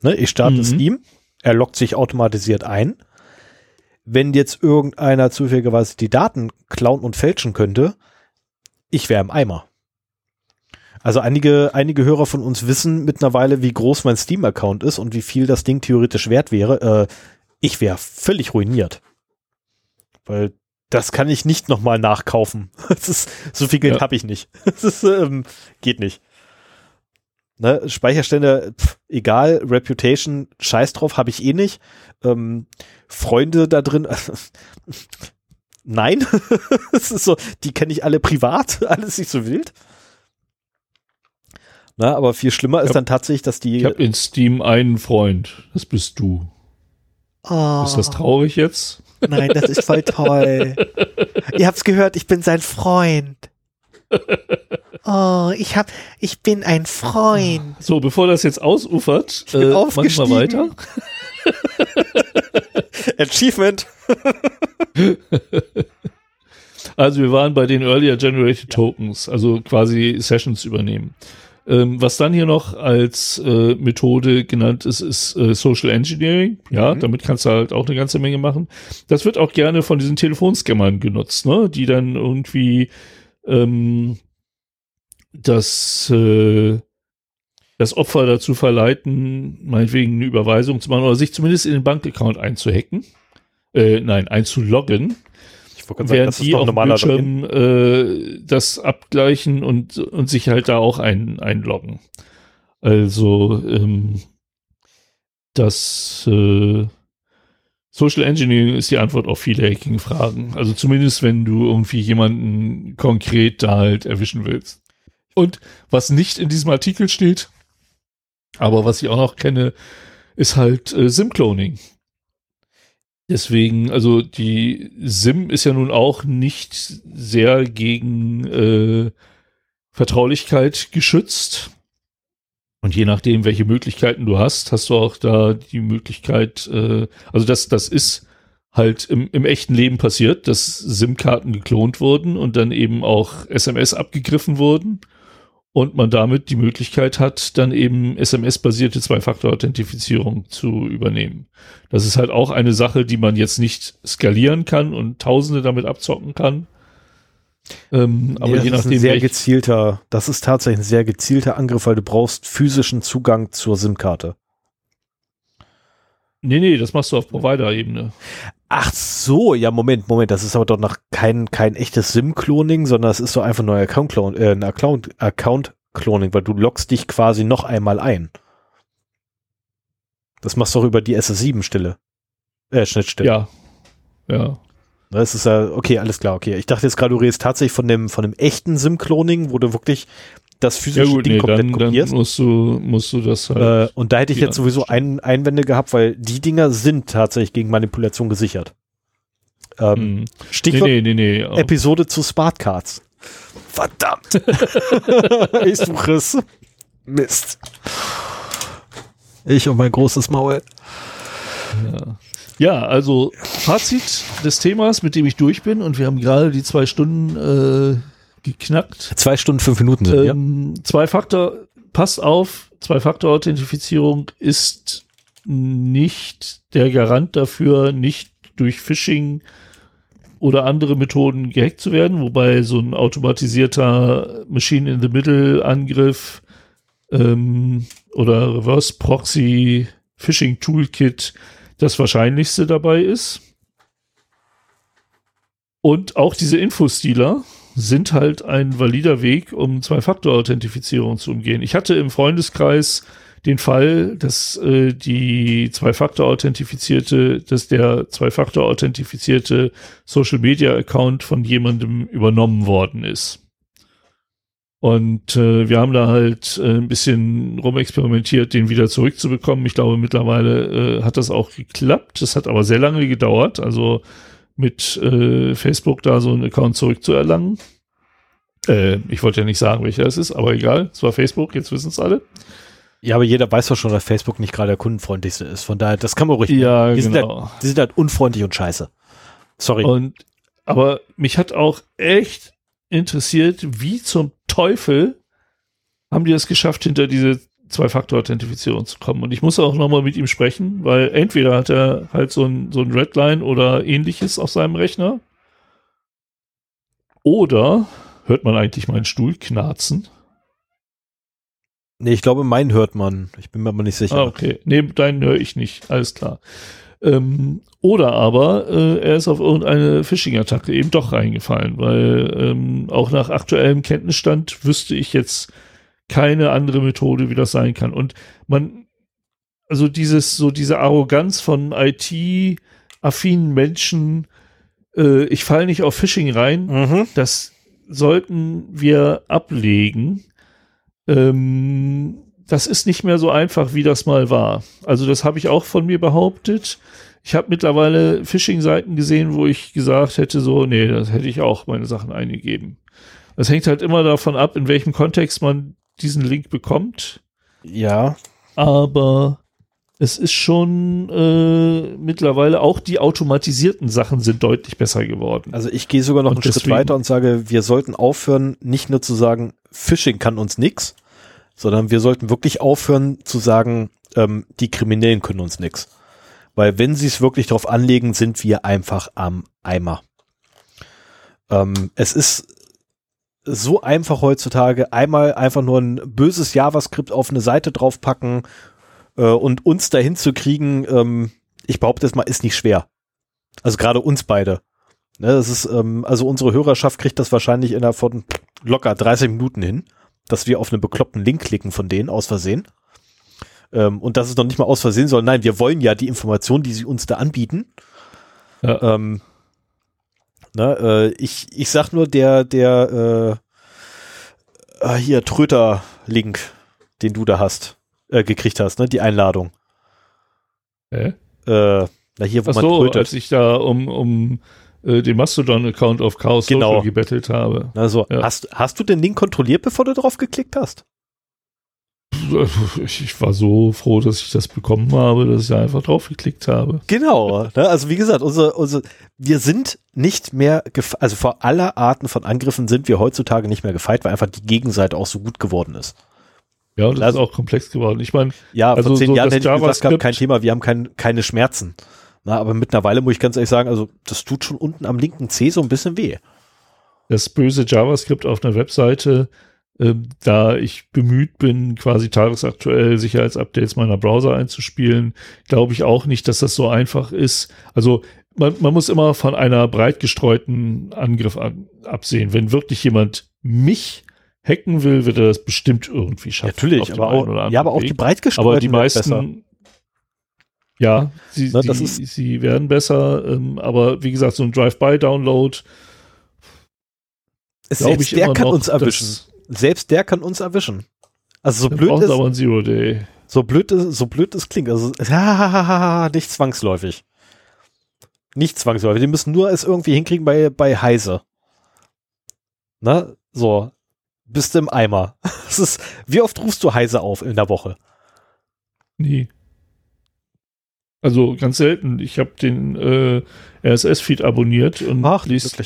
Ne, ich starte mhm. Steam, er loggt sich automatisiert ein. Wenn jetzt irgendeiner zufälligerweise die Daten klauen und fälschen könnte, ich wäre im Eimer. Also einige, einige Hörer von uns wissen mittlerweile, wie groß mein Steam-Account ist und wie viel das Ding theoretisch wert wäre. Äh, ich wäre völlig ruiniert. Weil das kann ich nicht nochmal nachkaufen. Ist, so viel Geld ja. habe ich nicht. Das ist, ähm, geht nicht. Ne, Speicherstände, pf, egal, Reputation, scheiß drauf, habe ich eh nicht. Ähm, Freunde da drin, nein. das ist so, die kenne ich alle privat, alles nicht so wild. Na, aber viel schlimmer ist hab, dann tatsächlich, dass die. Ich habe in Steam einen Freund, das bist du. Oh. Ist das traurig jetzt? Nein, das ist voll toll. Ihr habt's gehört, ich bin sein Freund. Oh, ich hab, ich bin ein Freund. So, bevor das jetzt ausufert, ich äh, mach mal weiter. Achievement. also wir waren bei den Earlier Generated Tokens, also quasi Sessions übernehmen. Ähm, was dann hier noch als äh, Methode genannt ist, ist äh, Social Engineering. Ja, mhm. damit kannst du halt auch eine ganze Menge machen. Das wird auch gerne von diesen Telefonscammern genutzt, ne? die dann irgendwie ähm, das, äh, das Opfer dazu verleiten, meinetwegen eine Überweisung zu machen oder sich zumindest in den Bankaccount einzuhacken. Äh, nein, einzuloggen während sagen, das die auf dem Bildschirm äh, das abgleichen und, und sich halt da auch ein, einloggen. Also ähm, das äh, Social Engineering ist die Antwort auf viele Hacking-Fragen. Also zumindest, wenn du irgendwie jemanden konkret da halt erwischen willst. Und was nicht in diesem Artikel steht, aber was ich auch noch kenne, ist halt äh, Sim-Cloning. Deswegen, also die SIM ist ja nun auch nicht sehr gegen äh, Vertraulichkeit geschützt. Und je nachdem, welche Möglichkeiten du hast, hast du auch da die Möglichkeit, äh, also das, das ist halt im, im echten Leben passiert, dass SIM-Karten geklont wurden und dann eben auch SMS abgegriffen wurden und man damit die Möglichkeit hat, dann eben SMS-basierte Zwei-Faktor-Authentifizierung zu übernehmen. Das ist halt auch eine Sache, die man jetzt nicht skalieren kann und Tausende damit abzocken kann. Ähm, aber nee, je nachdem. Ist ein sehr gezielter, das ist tatsächlich ein sehr gezielter Angriff, weil du brauchst physischen Zugang zur SIM-Karte. Nee, nee, das machst du auf Provider-Ebene. Ach so, ja, Moment, Moment, das ist aber doch noch kein, kein echtes SIM-Cloning, sondern das ist so einfach nur Account-Cloning, äh, ein Account, Account-Cloning, weil du loggst dich quasi noch einmal ein. Das machst du doch über die SS7-Stelle. Äh, Schnittstelle. Ja. Ja. Das ist ja, okay, alles klar, okay. Ich dachte jetzt gerade, du redest tatsächlich von dem, von dem echten SIM-Cloning, wo du wirklich das physische ja gut, Ding nee, komplett dann, kopierst. Dann musst du, musst du das halt. Äh, und da hätte ich jetzt sowieso ein, Einwände gehabt, weil die Dinger sind tatsächlich gegen Manipulation gesichert. Ähm, hm. Stichwort nee, nee, nee, nee, Episode zu Smartcards. Verdammt. ich suche es. Mist. Ich und mein großes Maul. Ja. Ja, also Fazit des Themas, mit dem ich durch bin, und wir haben gerade die zwei Stunden äh, geknackt. Zwei Stunden, fünf Minuten sind, ähm, ja. Zwei Faktor, passt auf, Zwei-Faktor-Authentifizierung ist nicht der Garant dafür, nicht durch Phishing oder andere Methoden gehackt zu werden, wobei so ein automatisierter Machine-in-the-Middle-Angriff ähm, oder Reverse-Proxy-Phishing-Toolkit das Wahrscheinlichste dabei ist. Und auch diese Infostealer sind halt ein valider Weg, um Zwei-Faktor-Authentifizierung zu umgehen. Ich hatte im Freundeskreis den Fall, dass äh, die Zwei-Faktor-Authentifizierte, dass der Zwei-Faktor-Authentifizierte Social-Media-Account von jemandem übernommen worden ist. Und äh, wir haben da halt äh, ein bisschen rumexperimentiert, den wieder zurückzubekommen. Ich glaube, mittlerweile äh, hat das auch geklappt. Das hat aber sehr lange gedauert. Also mit äh, Facebook da so einen Account zurückzuerlangen. Äh, ich wollte ja nicht sagen, welcher es ist, aber egal. Es war Facebook, jetzt wissen es alle. Ja, aber jeder weiß doch schon, dass Facebook nicht gerade der kundenfreundlichste ist. Von daher, das kann man ruhig. Ja, die genau. Sind halt, die sind halt unfreundlich und scheiße. Sorry. Und, aber mich hat auch echt interessiert, wie zum Teufel haben die es geschafft, hinter diese Zwei-Faktor-Authentifizierung zu kommen. Und ich muss auch nochmal mit ihm sprechen, weil entweder hat er halt so ein, so ein Redline oder ähnliches auf seinem Rechner. Oder hört man eigentlich meinen Stuhl knarzen? Nee, ich glaube, meinen hört man. Ich bin mir aber nicht sicher. Ah, okay. Nee, deinen höre ich nicht. Alles klar. Ähm, oder aber äh, er ist auf irgendeine Phishing-Attacke eben doch reingefallen, weil ähm, auch nach aktuellem Kenntnisstand wüsste ich jetzt keine andere Methode, wie das sein kann. Und man, also dieses, so diese Arroganz von IT-affinen Menschen, äh, ich falle nicht auf Phishing rein, mhm. das sollten wir ablegen. Ähm, das ist nicht mehr so einfach, wie das mal war. Also das habe ich auch von mir behauptet. Ich habe mittlerweile Phishing-Seiten gesehen, wo ich gesagt hätte, so, nee, das hätte ich auch meine Sachen eingegeben. Das hängt halt immer davon ab, in welchem Kontext man diesen Link bekommt. Ja. Aber es ist schon äh, mittlerweile auch die automatisierten Sachen sind deutlich besser geworden. Also ich gehe sogar noch und einen deswegen, Schritt weiter und sage, wir sollten aufhören, nicht nur zu sagen, Phishing kann uns nix, sondern wir sollten wirklich aufhören zu sagen, ähm, die Kriminellen können uns nix. Weil wenn sie es wirklich darauf anlegen, sind wir einfach am Eimer. Ähm, es ist so einfach heutzutage, einmal einfach nur ein böses JavaScript auf eine Seite draufpacken äh, und uns dahin zu kriegen, ähm, ich behaupte es mal, ist nicht schwer. Also gerade uns beide. Ne, das ist, ähm, also unsere Hörerschaft kriegt das wahrscheinlich innerhalb von locker 30 Minuten hin, dass wir auf einen bekloppten Link klicken von denen aus Versehen. Ähm, und das ist noch nicht mal aus Versehen, sondern nein, wir wollen ja die Informationen, die sie uns da anbieten. Ja. Ähm, Ne, äh, ich, ich sag nur der, der äh, ah, hier Tröter-Link, den du da hast, äh, gekriegt hast, ne? Die Einladung. Hä? Äh, na hier, wo Ach man so, trötet. als ich da um, um äh, den Mastodon-Account auf Chaos Genau. Social gebettelt habe. Also, Ja. hast, hast du den Link kontrolliert, bevor du drauf geklickt hast? Ich, war so froh, dass ich das bekommen habe, dass ich einfach draufgeklickt habe. Genau. ne? Also wie gesagt, unsere, unsere, wir sind nicht mehr, also vor aller Arten von Angriffen sind wir heutzutage nicht mehr gefeit, weil einfach die Gegenseite auch so gut geworden ist. Ja, und das Also- ist auch komplex geworden. Ich meine, Ja, Also vor zehn so Jahren das hätte ich gesagt, gehabt, kein Thema, wir haben kein, keine Schmerzen. Na, aber mittlerweile muss ich ganz ehrlich sagen, also das tut schon unten am linken C so ein bisschen weh. das böse JavaScript auf einer Webseite, ähm, da ich bemüht bin, quasi tagesaktuell Sicherheitsupdates meiner Browser einzuspielen, glaube ich auch nicht, dass das so einfach ist. Also man, man muss immer von einer breit gestreuten Angriff an, absehen. Wenn wirklich jemand mich hacken will, wird er das bestimmt irgendwie schaffen. Natürlich, aber auch, ja, aber auch Weg. die breit gestreuten aber die meisten, ja, sie, Ne, das sie, werden besser, ähm, aber wie gesagt, so ein Drive-by-Download, glaube Selbst ich der kann noch, uns erwischen. Selbst der kann uns erwischen. Also so blöd ist, aber ein Zero Day. so blöd ist, so blöd es klingt. Also nicht zwangsläufig. Nicht zwangsläufig. Die müssen nur es irgendwie hinkriegen bei, bei Heise. Na, so. Bist du im Eimer. Das ist, wie oft rufst du Heise auf in der Woche? Nie. Also ganz selten. Ich habe den äh, RSS-Feed abonniert und Ach, liest.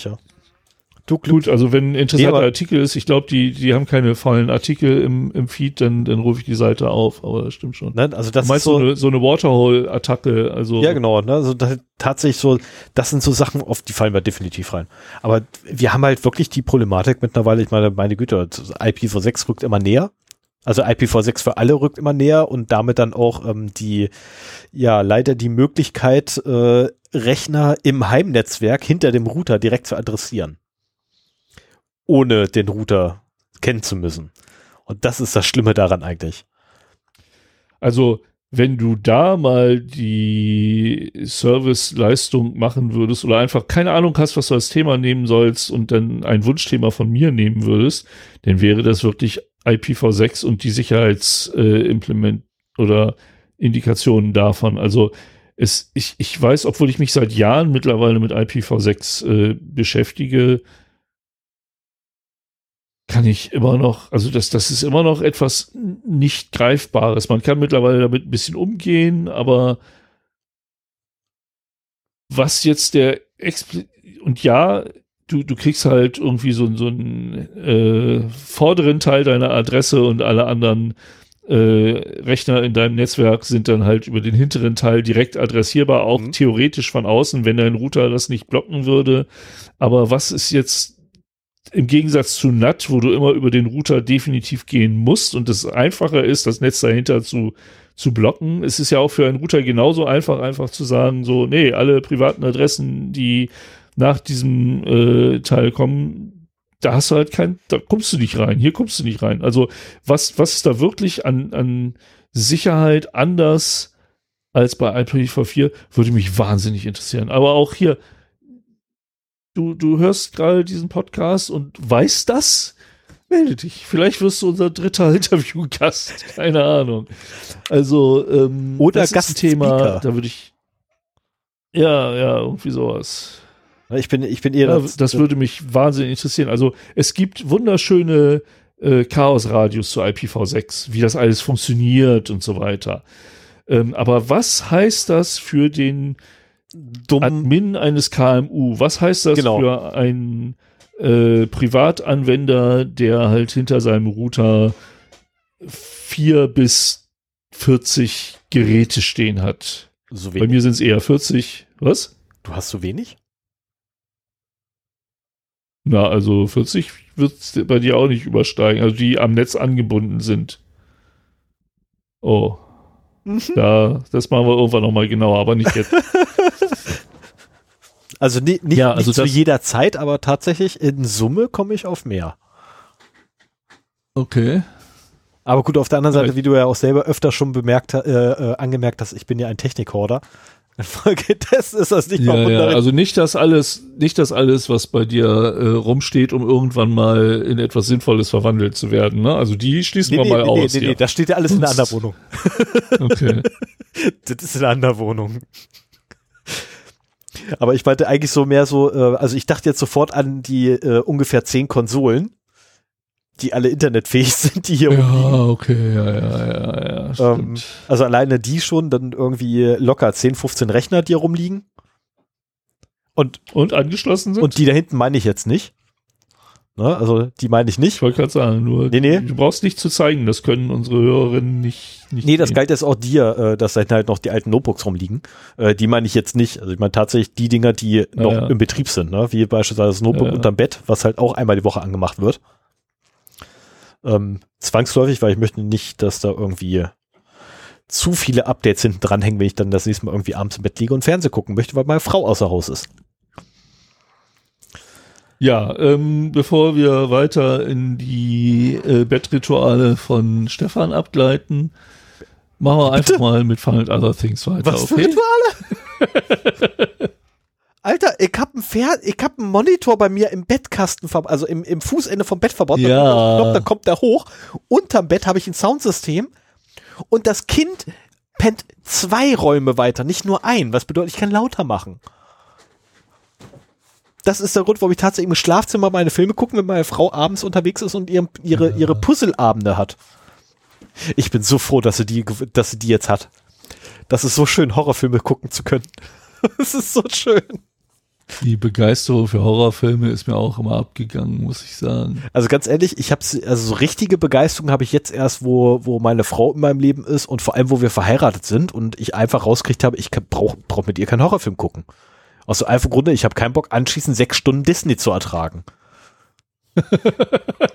Du. Gut, also wenn ein interessanter Artikel ist, ich glaube, die, die haben keine vollen Artikel im, im Feed, dann, dann rufe ich die Seite auf, aber das stimmt schon. Ne? Also das du ist meinst so, so eine, so eine Waterhole-Attacke, also Ja, genau. Ne? Also da, tatsächlich so, das sind so Sachen, auf die fallen wir definitiv rein. Aber wir haben halt wirklich die Problematik mittlerweile, ich meine, meine Güte, IPv6 rückt immer näher. Also IPv6 für alle rückt immer näher und damit dann auch ähm, die, ja, leider die Möglichkeit, äh, Rechner im Heimnetzwerk hinter dem Router direkt zu adressieren. Ohne den Router kennen zu müssen. Und das ist das Schlimme daran eigentlich. Also, wenn du da mal die Serviceleistung machen würdest oder einfach keine Ahnung hast, was du als Thema nehmen sollst und dann ein Wunschthema von mir nehmen würdest, dann wäre das wirklich IPv6 und die Sicherheitsimplement oder Indikationen davon. Also es, ich, ich weiß, obwohl ich mich seit Jahren mittlerweile mit IPv6 äh, beschäftige, kann ich immer noch, also das, das ist immer noch etwas nicht Greifbares. Man kann mittlerweile damit ein bisschen umgehen, aber was jetzt der Expli und ja, du, du kriegst halt irgendwie so, so einen äh, vorderen Teil deiner Adresse und alle anderen äh, Rechner in deinem Netzwerk sind dann halt über den hinteren Teil direkt adressierbar, auch Mhm. theoretisch von außen, wenn dein Router das nicht blocken würde. Aber was ist jetzt im Gegensatz zu NAT, wo du immer über den Router definitiv gehen musst und es einfacher ist, das Netz dahinter zu, zu blocken. Es ist ja auch für einen Router genauso einfach, einfach zu sagen, so, nee, alle privaten Adressen, die nach diesem äh, Teil kommen, da hast du halt kein, da kommst du nicht rein, hier kommst du nicht rein. Also was, was ist da wirklich an, an Sicherheit anders als bei IPv4, würde mich wahnsinnig interessieren. Aber auch hier, du, du hörst gerade diesen Podcast und weißt das? Melde dich. Vielleicht wirst du unser dritter Interviewgast. Keine Ahnung. Also, ähm, Oder das ist ein Gastspeaker. Thema, da würde ich. Ja, ja, irgendwie sowas. Ich bin, ich bin eher Ja, das würde mich wahnsinnig interessieren. Also, es gibt wunderschöne äh, Chaos-Radios zu IPv6, wie das alles funktioniert und so weiter. Ähm, aber was heißt das für den dumm. Admin eines KMU. Was heißt das Genau. für einen äh, Privatanwender, der halt hinter seinem Router vier bis 40 Geräte stehen hat? So Bei mir sind es eher 40. Was? Du hast so wenig? Na, also 40 wird es bei dir auch nicht übersteigen, also die am Netz angebunden sind. Oh, da, das machen wir irgendwann nochmal genauer, aber nicht jetzt. Also ni- nicht, Ja, also nicht zu jeder Zeit, aber tatsächlich in Summe komme ich auf mehr. Okay. Aber gut, auf der anderen Seite, Ja. wie du ja auch selber öfter schon bemerkt, äh, äh, angemerkt hast, ich bin ja ein Technikhorder. Infolgedessen ist das nicht Ja, ja, verwunderlich. also nicht das alles, nicht das alles, was bei dir äh, rumsteht, um irgendwann mal in etwas Sinnvolles verwandelt zu werden. Ne? Also die schließen nee, wir nee, mal nee, nee, aus. nee, hier. nee, das steht ja alles in einer Sonst- anderen Wohnung. Okay. Das ist in einer anderen Wohnung. Aber ich meinte eigentlich so mehr so, äh, also ich dachte jetzt sofort an die äh, ungefähr zehn Konsolen, die alle internetfähig sind, die hier Ja, rumliegen. okay, ja, ja, ja, ja, Ähm, stimmt. also alleine die schon, dann irgendwie locker 10, 15 Rechner, die hier rumliegen. Und, Und angeschlossen sind? und die da hinten meine ich jetzt nicht. Ne? Also die meine ich nicht. ich wollte gerade sagen, nur Nee, nee. du brauchst nicht zu zeigen, das können unsere Hörerinnen nicht, nicht Nee, das galt jetzt auch dir, äh, dass da halt noch die alten Notebooks rumliegen. Äh, die meine ich jetzt nicht. Also ich meine tatsächlich die Dinger, die noch ja. im Betrieb sind, ne? wie beispielsweise das Notebook Ja, ja. unterm Bett, was halt auch einmal die Woche angemacht wird. Ähm, zwangsläufig, weil ich möchte nicht, dass da irgendwie zu viele Updates hinten dranhängen, wenn ich dann das nächste Mal irgendwie abends im Bett liege und Fernsehen gucken möchte, weil meine Frau außer Haus ist. Ja, ähm, bevor wir weiter in die äh, Bettrituale von Stefan abgleiten, machen wir einfach mal mit Fun and Other Things weiter, Was für okay? Rituale? Alter, ich hab einen Fer ich hab einen Monitor bei mir im Bettkasten, also im, im Fußende vom Bett verbaut. Ja. Da kommt Dann kommt der hoch. Unterm Bett habe ich ein Soundsystem und das Kind pennt zwei Räume weiter, nicht nur ein. Was bedeutet, ich kann lauter machen. Das ist der Grund, warum ich tatsächlich im Schlafzimmer meine Filme gucken, wenn meine Frau abends unterwegs ist und ihren, ihre, ihre Puzzleabende hat. Ich bin so froh, dass sie die, dass sie die jetzt hat. Das ist so schön, Horrorfilme gucken zu können. Das ist so schön. Die Begeisterung für Horrorfilme ist mir auch immer abgegangen, muss ich sagen. Also ganz ehrlich, ich habe also so richtige Begeisterung habe ich jetzt erst, wo wo meine Frau in meinem Leben ist und vor allem, wo wir verheiratet sind und ich einfach rauskriegt habe, ich brauche brauch mit ihr keinen Horrorfilm gucken. Aus so einfachen Grunde, ich habe keinen Bock anschließend sechs Stunden Disney zu ertragen.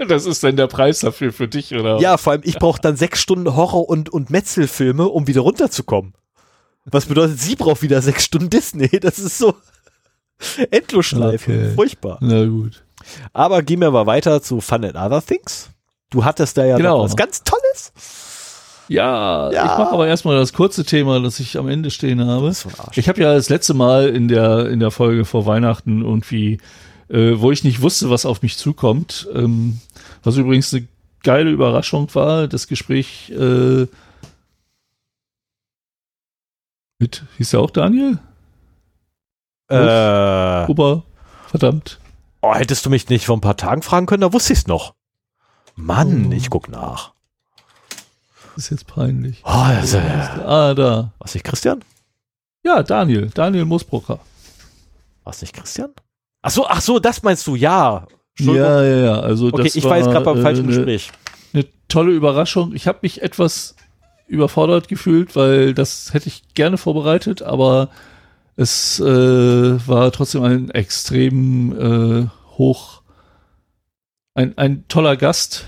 Das ist denn der Preis dafür für dich, oder? Ja, vor allem ich brauche dann sechs Stunden Horror und und Metzelfilme, um wieder runterzukommen. Was bedeutet, sie braucht wieder sechs Stunden Disney? Das ist so Endlosschleife, Okay. furchtbar. Na gut. Aber gehen wir mal weiter zu Fun and Other Things. Du hattest da ja Genau. noch was ganz Tolles. Ja, Ja. ich mache aber erstmal das kurze Thema, das ich am Ende stehen habe. so ein Arsch. Ich habe ja das letzte Mal in der, in der Folge vor Weihnachten irgendwie, äh, wo ich nicht wusste, was auf mich zukommt, ähm, was übrigens eine geile Überraschung war, das Gespräch äh, mit, hieß ja auch Daniel? Äh, Ober, verdammt. oh, hättest du mich nicht vor ein paar Tagen fragen können, da wusste ich's noch. Mann, Oh. ich guck nach. Das ist jetzt peinlich. Oh, also, Ah, da. was nicht Christian? Ja, Daniel, Daniel Musbrucker. Was nicht Christian? Ach so, ach so, das meinst du, ja. Ja, ja, ja. Also okay, das ich war jetzt gerade beim äh, falschen ne- Gespräch. eine tolle Überraschung. Ich habe mich etwas überfordert gefühlt, weil das hätte ich gerne vorbereitet, aber es äh, war trotzdem ein extrem äh, hoch, ein, ein toller Gast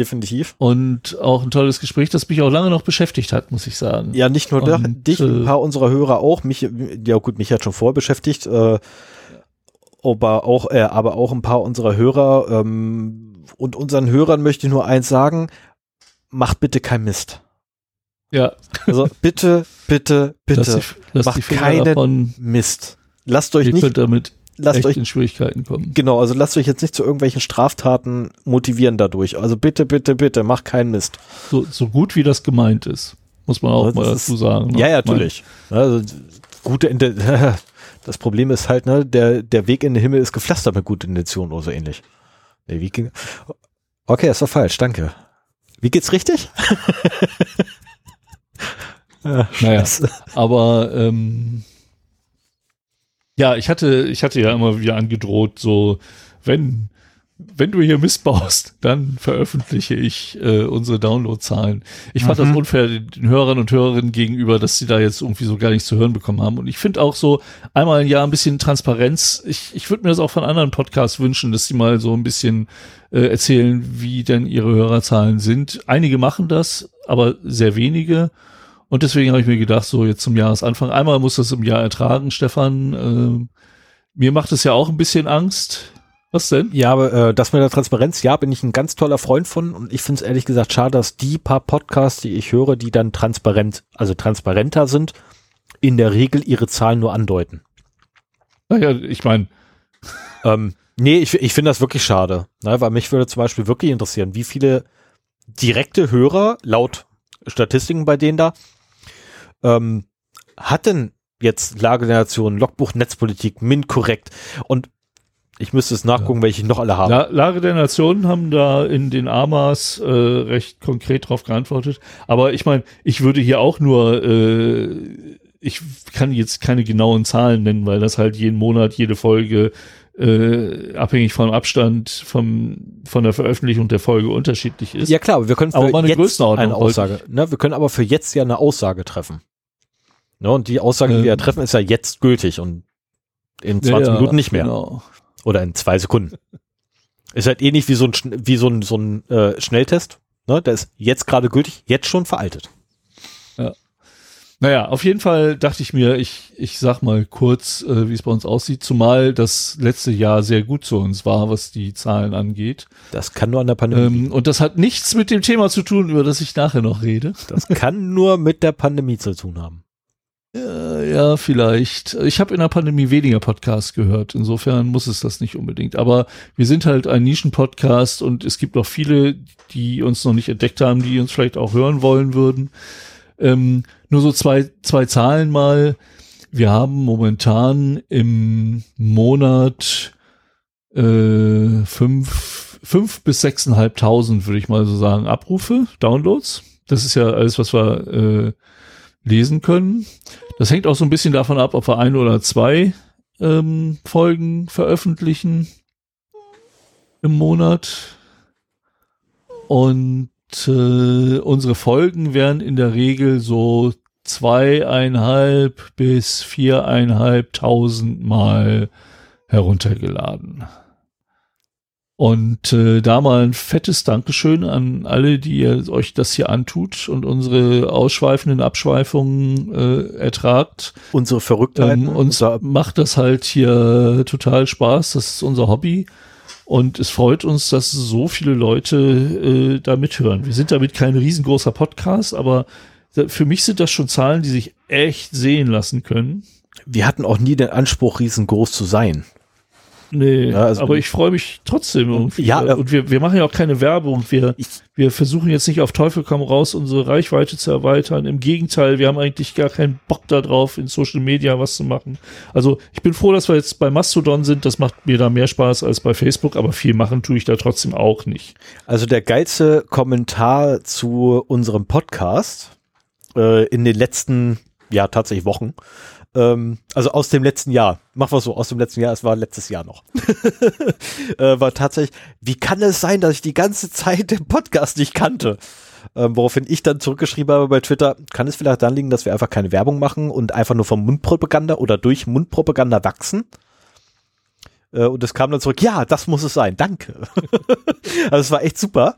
Definitiv. und auch ein tolles Gespräch, das mich auch lange noch beschäftigt hat, muss ich sagen. Ja, nicht nur Und, dich, ein äh, paar unserer Hörer auch. Mich, ja gut, mich hat schon vorher beschäftigt. Äh, aber auch, äh, aber auch ein paar unserer Hörer ähm, und unseren Hörern möchte ich nur eins sagen: Macht bitte kein Mist. Ja, Also bitte, bitte, bitte, lass die, lass macht keinen davon. Mist. Lasst euch nicht, damit lasst euch in Schwierigkeiten kommen. Genau, also lasst euch jetzt nicht zu irgendwelchen Straftaten motivieren dadurch. Also bitte, bitte, bitte, macht keinen Mist. So, so gut wie das gemeint ist, muss man auch Das mal dazu sagen. ne? Ja, natürlich. Also, gute Das Problem ist halt, ne, der, der Weg in den Himmel ist gepflastert mit guten Intentionen oder so ähnlich. Der Weg ging, okay, das war falsch, danke. Wie geht's richtig? ja, Naja. Aber ähm, ja, ich hatte, ich hatte ja immer wieder angedroht, so wenn wenn du hier missbaust, dann veröffentliche ich äh, unsere Downloadzahlen. Ich fand Mhm. das unfair den Hörern und Hörerinnen gegenüber, dass sie da jetzt irgendwie so gar nichts zu hören bekommen haben. Und ich finde auch so einmal im Jahr ein bisschen Transparenz. Ich, ich würde mir das auch von anderen Podcasts wünschen, dass sie mal so ein bisschen äh, erzählen, wie denn ihre Hörerzahlen sind. Einige machen das, aber sehr wenige. Und deswegen habe ich mir gedacht, so jetzt zum Jahresanfang, einmal muss das im Jahr ertragen, Stefan. Ähm, mir macht es ja auch ein bisschen Angst. Was denn? Ja, aber äh, das mit der Transparenz, ja, bin ich ein ganz toller Freund von und ich finde es ehrlich gesagt schade, dass die paar Podcasts, die ich höre, die dann transparent, also transparenter sind, in der Regel ihre Zahlen nur andeuten. Naja, ich meine, Ähm, nee, ich, ich finde das wirklich schade, ne, weil mich würde zum Beispiel wirklich interessieren, wie viele direkte Hörer, laut Statistiken bei denen da, ähm, hat denn jetzt Lage der Nation, Logbuch Netzpolitik, MINT korrekt und ich müsste es nachgucken, ja. welche ich noch alle habe. La Lage der Nationen haben da in den AMAs äh, recht konkret drauf geantwortet. Aber ich meine, ich würde hier auch nur, äh, ich kann jetzt keine genauen Zahlen nennen, weil das halt jeden Monat, jede Folge äh, abhängig vom Abstand vom, von der Veröffentlichung der Folge unterschiedlich ist. Ja klar, aber wir können für aber eine jetzt eine Aussage, ne, wir können aber für jetzt ja eine Aussage treffen. Ne, und die Aussage, ähm, die wir treffen, ist ja jetzt gültig und in 20 ja, Minuten nicht mehr. Genau. Oder in zwei Sekunden. Ist halt ähnlich wie so ein, wie so ein, so ein äh, Schnelltest. Ne? Der ist jetzt gerade gültig, jetzt schon veraltet. Ja. Naja, auf jeden Fall dachte ich mir, ich, ich sag mal kurz, äh, wie es bei uns aussieht, zumal das letzte Jahr sehr gut zu uns war, was die Zahlen angeht. Das kann nur an der Pandemie. Ähm, und das hat nichts mit dem Thema zu tun, über das ich nachher noch rede. Das kann nur mit der Pandemie zu tun haben. Ja, vielleicht. Ich habe in der Pandemie weniger Podcasts gehört. Insofern muss es das nicht unbedingt. Aber wir sind halt ein Nischen-Podcast und es gibt noch viele, die uns noch nicht entdeckt haben, die uns vielleicht auch hören wollen würden. Ähm, nur so zwei, zwei Zahlen mal. Wir haben momentan im Monat äh, fünf, fünf bis sechseinhalbtausend, würde ich mal so sagen, Abrufe, Downloads. Das ist ja alles, was wir äh, lesen können. Das hängt auch so ein bisschen davon ab, ob wir ein oder zwei ähm, Folgen veröffentlichen im Monat. Und äh, unsere Folgen werden in der Regel so zweieinhalb bis viereinhalbtausend Mal heruntergeladen. Und äh, da mal ein fettes Dankeschön an alle, die ihr euch das hier antut und unsere ausschweifenden Abschweifungen äh, ertragt. Unsere Verrücktheiten. Ähm, uns macht das halt hier total Spaß. Das ist unser Hobby. Und es freut uns, dass so viele Leute äh, da mithören. Wir sind damit kein riesengroßer Podcast, aber für mich sind das schon Zahlen, die sich echt sehen lassen können. Wir hatten auch nie den Anspruch, riesengroß zu sein. Nee, ja, also aber ich freue mich trotzdem irgendwie. Ja, äh, und wir, wir machen ja auch keine Werbung. Wir, ich, wir versuchen jetzt nicht auf Teufel komm raus, unsere Reichweite zu erweitern. Im Gegenteil, wir haben eigentlich gar keinen Bock darauf, in Social Media was zu machen. Also ich bin froh, dass wir jetzt bei Mastodon sind. Das macht mir da mehr Spaß als bei Facebook, aber viel machen tue ich da trotzdem auch nicht. Also der geilste Kommentar zu unserem Podcast äh, in den letzten, ja, tatsächlich Wochen ähm, also aus dem letzten Jahr, machen wir so, aus dem letzten Jahr, es war letztes Jahr noch, äh, war tatsächlich, wie kann es sein, dass ich die ganze Zeit den Podcast nicht kannte? Ähm, woraufhin ich dann zurückgeschrieben habe bei Twitter, kann es vielleicht daran liegen, dass wir einfach keine Werbung machen und einfach nur vom Mundpropaganda oder durch Mundpropaganda wachsen? Äh, und es kam dann zurück, ja, das muss es sein, danke. also es war echt super.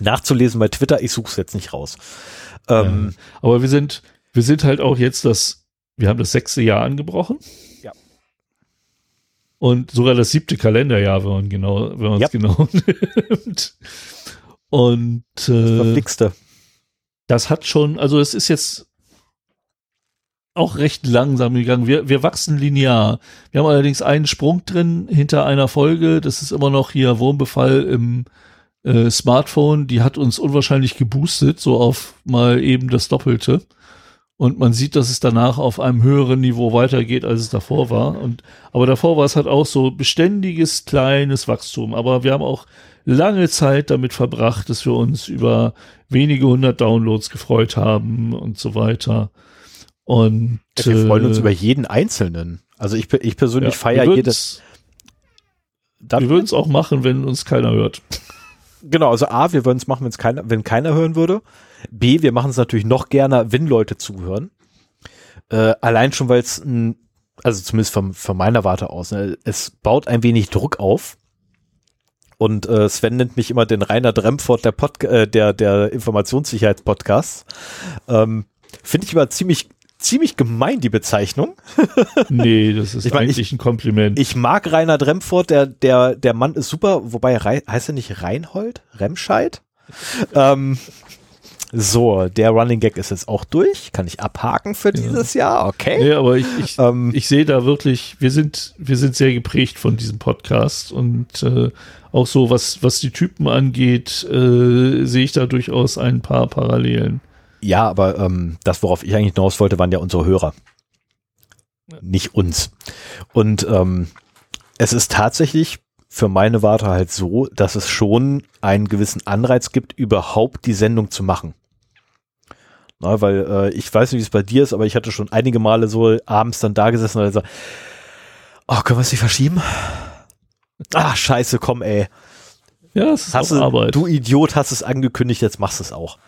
Nachzulesen bei Twitter, ich suche es jetzt nicht raus. Ähm, ja, aber wir sind, wir sind halt auch jetzt das wir haben das sechste Jahr angebrochen. Ja. Und sogar das siebte Kalenderjahr, wenn man genau, wenn man es ja. genau nimmt. Und äh, das, das hat schon, also es ist jetzt auch recht langsam gegangen. Wir, wir wachsen linear. Wir haben allerdings einen Sprung drin hinter einer Folge. Das ist immer noch hier Wurmbefall im äh, Smartphone. Die hat uns unwahrscheinlich geboostet, so auf mal eben das Doppelte und man sieht, dass es danach auf einem höheren Niveau weitergeht, als es davor war. Und aber davor war es halt auch so beständiges kleines Wachstum. Aber wir haben auch lange Zeit damit verbracht, dass wir uns über wenige hundert Downloads gefreut haben und so weiter. Und ja, wir freuen uns äh, über jeden einzelnen. Also ich, ich persönlich ja, feiere jedes. Wir würden es auch machen, wenn uns keiner hört. Genau, also A, wir würden es machen, wenn's keiner, wenn keiner hören würde. B, wir machen es natürlich noch gerne, wenn Leute zuhören. Äh, allein schon, weil es, also zumindest von, von meiner Warte aus, ne, es baut ein wenig Druck auf. Und äh, Sven nennt mich immer den Rainer Dremfort der, Pod äh, der, der Informationssicherheitspodcasts. Ähm, Finde ich immer ziemlich ziemlich gemein, die Bezeichnung. nee, das ist ich mein, eigentlich ich, ein Kompliment. Ich mag Rainer Dremfort, der, der, der Mann ist super, wobei heißt er nicht Reinhold? Remscheid? ähm, so, der Running Gag ist jetzt auch durch. Kann ich abhaken für dieses ja. Jahr? Okay. Nee, aber ich, ich, ähm, ich sehe da wirklich, wir sind, wir sind sehr geprägt von diesem Podcast und äh, auch so, was, was die Typen angeht, äh, sehe ich da durchaus ein paar Parallelen. Ja, aber ähm, das, worauf ich eigentlich hinaus wollte, waren ja unsere Hörer. nicht uns. Und ähm, es ist tatsächlich für meine Warte halt so, dass es schon einen gewissen Anreiz gibt, überhaupt die Sendung zu machen. Na, weil äh, ich weiß nicht, wie es bei dir ist, aber ich hatte schon einige Male so abends dann da gesessen und so, oh, können wir es nicht verschieben? Ah, scheiße, komm, ey. Ja, es ist Hast auch du, Arbeit. du Idiot hast es angekündigt, jetzt machst du es auch.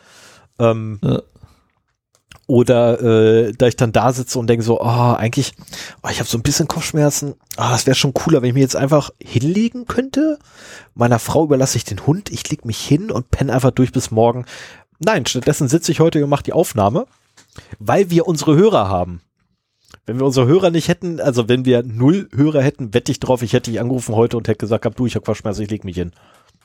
Ähm, Ja. Oder äh, da ich dann da sitze und denke so, oh, eigentlich, oh, ich habe so ein bisschen Kopfschmerzen. Ah, es wäre schon cooler, wenn ich mir jetzt einfach hinlegen könnte. Meiner Frau überlasse ich den Hund, ich leg mich hin und penne einfach durch bis morgen. Nein, stattdessen sitze ich heute und mache die Aufnahme, weil wir unsere Hörer haben. Wenn wir unsere Hörer nicht hätten, also wenn wir null Hörer hätten, wette ich drauf, ich hätte dich angerufen heute und hätte gesagt, hab, du, ich habe Kopfschmerzen, ich leg mich hin.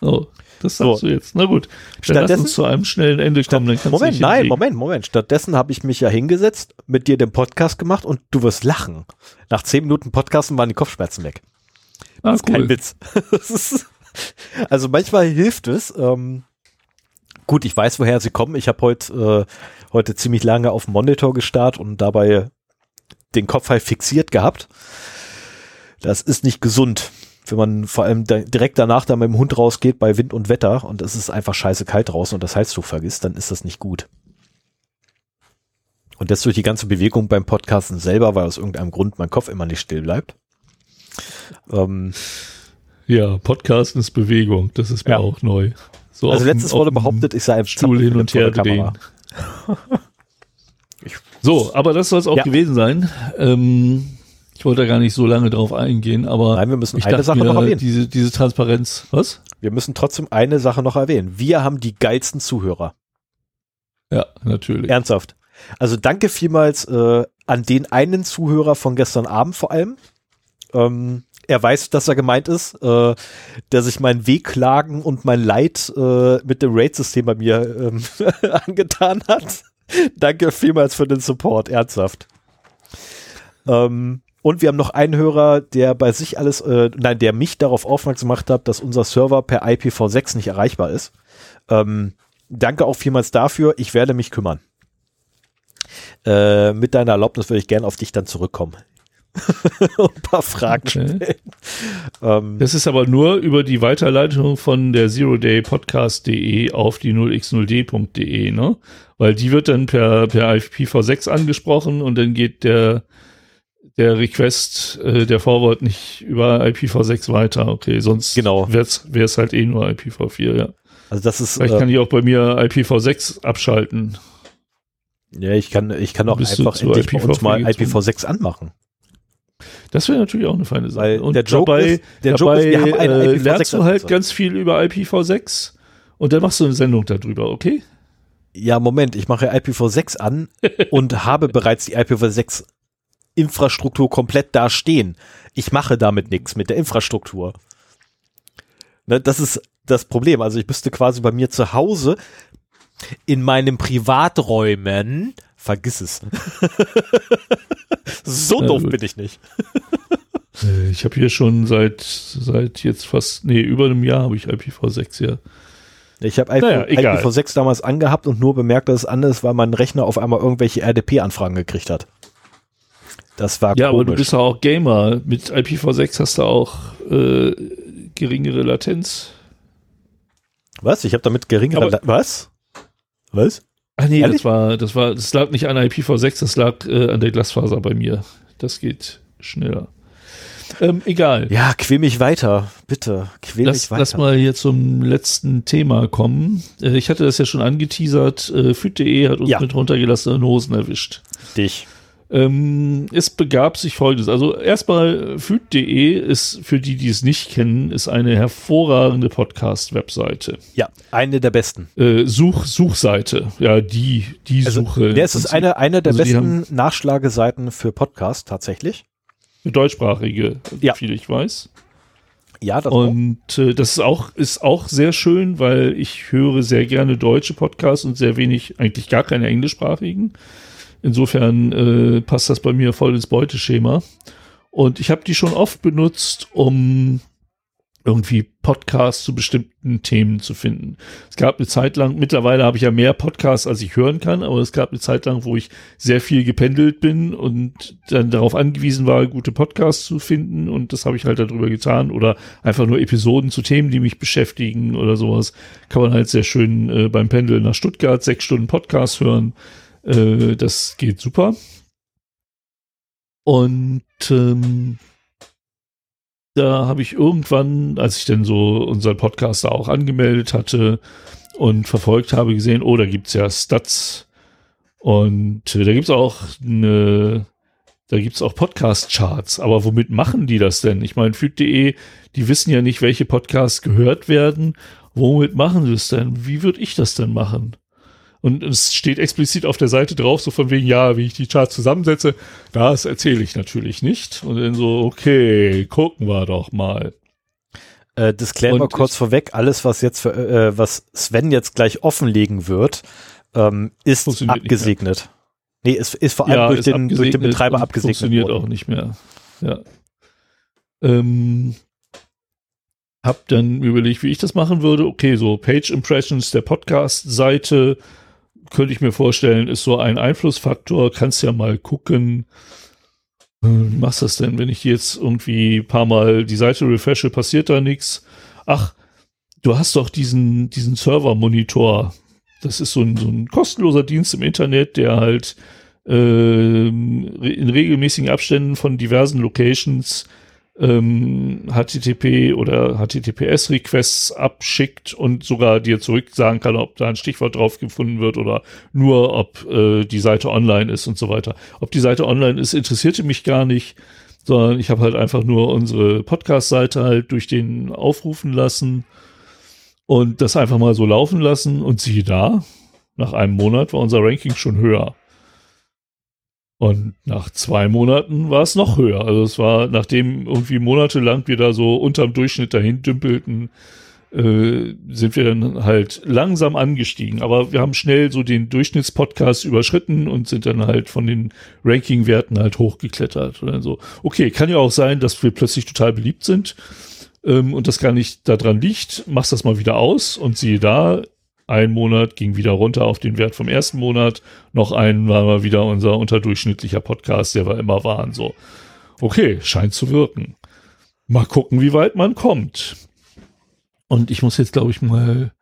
Oh, das sagst So. du jetzt. Na gut, lass Stattdessen- uns zu einem schnellen Ende kommen. Moment, nein. Moment, Moment. Stattdessen habe ich mich ja hingesetzt, mit dir den Podcast gemacht und du wirst lachen. Nach zehn Minuten Podcasten waren die Kopfschmerzen weg. Ah, Das ist kein cool. Witz. Das ist, also manchmal hilft es. Ähm, gut, ich weiß, woher sie kommen. Ich habe heute, äh, heute ziemlich lange auf dem Monitor gestarrt und dabei den Kopf halt fixiert gehabt. Das ist nicht gesund, wenn man vor allem da, direkt danach dann mit dem Hund rausgeht bei Wind und Wetter und es ist einfach scheiße kalt draußen und das Heiztuch vergisst, dann ist das nicht gut. Und das durch die ganze Bewegung beim Podcasten selber, weil aus irgendeinem Grund mein Kopf immer nicht still bleibt. Ähm, Ja, Podcasten ist Bewegung. Das ist mir Ja. auch neu. So also letztes wurde behauptet, ich sei ein Stuhl hin und her drehen. So, aber das soll es auch Ja. gewesen sein. Ähm, ich wollte da gar nicht so lange drauf eingehen, aber Nein, wir müssen ich eine Sache mir, noch erwähnen. Diese, diese Transparenz. Was? Wir müssen trotzdem eine Sache noch erwähnen. Wir haben die geilsten Zuhörer. Ja, natürlich. Ernsthaft. Also danke vielmals äh, an den einen Zuhörer von gestern Abend vor allem. Ähm, er weiß, dass er gemeint ist, äh, der sich mein Wehklagen und mein Leid äh, mit dem Raid-System bei mir ähm, angetan hat. danke vielmals für den Support, ernsthaft. Ähm, und wir haben noch einen Hörer, der bei sich alles, äh, nein, der mich darauf aufmerksam gemacht hat, dass unser Server per IPv6 nicht erreichbar ist. Ähm, danke auch vielmals dafür. Ich werde mich kümmern. Äh, mit deiner Erlaubnis würde ich gerne auf dich dann zurückkommen. Ein paar Fragen Okay. stellen. Ähm, Das ist aber nur über die Weiterleitung von der zerodaypodcast.de auf die 0x0d.de, ne? Weil die wird dann per, per IPv6 angesprochen und dann geht der, der Request, äh, der Forward nicht über IPv6 weiter. Okay, sonst Genau. wäre es halt eh nur IPv4, ja. also das ist, Vielleicht äh, kann ich auch bei mir IPv6 abschalten. ja, ich kann, ich kann auch einfach zu endlich bei uns IPv4 mal gezogen? IPv6 anmachen. Das wäre natürlich auch eine feine Sache. Weil und der Joke dabei, ist- der dabei Joke ist, wir haben eine äh, IPv6 lernst du halt ganz viel über IPv6 und dann machst du eine Sendung darüber, okay? Ja, Moment, ich mache IPv6 an und habe bereits die IPv6 Infrastruktur komplett da stehen. Ich mache damit nichts mit der Infrastruktur. Ne, das ist das Problem. Also ich müsste quasi bei mir zu Hause in meinen Privaträumen, vergiss es. so doof bin ich nicht. Äh, Ich habe hier schon seit seit jetzt fast, nee, über einem Jahr habe ich IPv6, ja. Ich habe Naja, egal. IPv6 damals angehabt und nur bemerkt, dass es anders ist, weil mein Rechner auf einmal irgendwelche RDP-Anfragen gekriegt hat. Das war Ja, aber komisch. du bist ja auch Gamer. Mit IPv6 hast du auch äh, geringere Latenz. Was? Ich habe damit geringere. Aber- La- Was? Was? Ah nee, Ehrlich? das war, das war, das lag nicht an IPv6, das lag äh, an der Glasfaser bei mir. Das geht schneller. Ähm, egal. Ja, quäl mich weiter. Bitte. Quäl Lass, mich weiter. lass mal hier zum letzten Thema kommen. Äh, ich hatte das ja schon angeteasert. Äh, Füt.de hat uns Ja. mit runtergelassenen Hosen erwischt. dich. Ähm, es begab sich folgendes. Also erstmal, Füt.de ist, für die, die es nicht kennen, ist eine hervorragende Podcast-Webseite. Ja, eine der besten. Äh, Such, Suchseite. Ja, die, die Also, Suche. ist es eine, eine der Also besten Nachschlageseiten für Podcast tatsächlich. deutschsprachige, Ja. viel ich weiß. Ja, das. Und äh, das ist auch, ist auch sehr schön, weil ich höre sehr gerne deutsche Podcasts und sehr wenig, eigentlich gar keine englischsprachigen. Insofern äh, passt das bei mir voll ins Beuteschema. Und ich habe die schon oft benutzt, um irgendwie Podcasts zu bestimmten Themen zu finden. Es gab eine Zeit lang, mittlerweile habe ich ja mehr Podcasts, als ich hören kann, aber es gab eine Zeit lang, wo ich sehr viel gependelt bin und dann darauf angewiesen war, gute Podcasts zu finden und das habe ich halt darüber getan oder einfach nur Episoden zu Themen, die mich beschäftigen oder sowas. Kann man halt sehr schön äh, beim Pendeln nach Stuttgart sechs Stunden Podcast hören. Äh, das geht super. Und ähm, da habe ich irgendwann, als ich denn so unseren Podcast da auch angemeldet hatte und verfolgt habe, gesehen, oh, da gibt's ja Stats und äh, da gibt's auch eine, da gibt's auch Podcast-Charts. Aber womit machen die das denn? Ich meine, füt.de, die wissen ja nicht, welche Podcasts gehört werden. Womit machen sie es denn? Wie würde ich das denn machen? Und es steht explizit auf der Seite drauf, so von wegen, ja, wie ich die Charts zusammensetze. Das erzähle ich natürlich nicht. Und dann so, okay, gucken wir doch mal. Äh, Disclaimer und kurz vorweg, alles, was jetzt für, äh, was Sven jetzt gleich offenlegen wird, ähm, ist abgesegnet. Nee, ist, ist vor allem ja, durch, den, durch den Betreiber abgesegnet. Funktioniert worden. auch nicht mehr. Ja. Ähm, hab dann überlegt, wie ich das machen würde. Okay, so Page Impressions der Podcast-Seite, könnte ich mir vorstellen, ist so ein Einflussfaktor. Kannst ja mal gucken. Wie hm, machst das denn, wenn ich jetzt irgendwie ein paar Mal die Seite refreshe, passiert da nichts? Ach, du hast doch diesen, diesen Server-Monitor. Das ist so ein, so ein kostenloser Dienst im Internet, der halt äh, in regelmäßigen Abständen von diversen Locations ähm, HTTP oder HTTPS-Requests abschickt und sogar dir zurück sagen kann, ob da ein Stichwort drauf gefunden wird oder nur, ob äh, die Seite online ist und so weiter. Ob die Seite online ist, interessierte mich gar nicht, sondern ich habe halt einfach nur unsere Podcast-Seite halt durch den aufrufen lassen und das einfach mal so laufen lassen und siehe da, nach einem Monat war unser Ranking schon höher. Und nach zwei Monaten war es noch höher. Also es war, nachdem irgendwie monatelang wir da so unterm Durchschnitt dahin dümpelten, äh, sind wir dann halt langsam angestiegen. Aber wir haben schnell so den Durchschnittspodcast überschritten und sind dann halt von den Ranking-Werten halt hochgeklettert. Und dann so, okay, kann ja auch sein, dass wir plötzlich total beliebt sind ähm, und das gar nicht daran liegt. Machst das mal wieder aus und siehe da, ein Monat ging wieder runter auf den Wert vom ersten Monat. Noch ein war mal wieder unser unterdurchschnittlicher Podcast, der wir immer waren. So, okay, scheint zu wirken. Mal gucken, wie weit man kommt. Und ich muss jetzt, glaube ich, mal,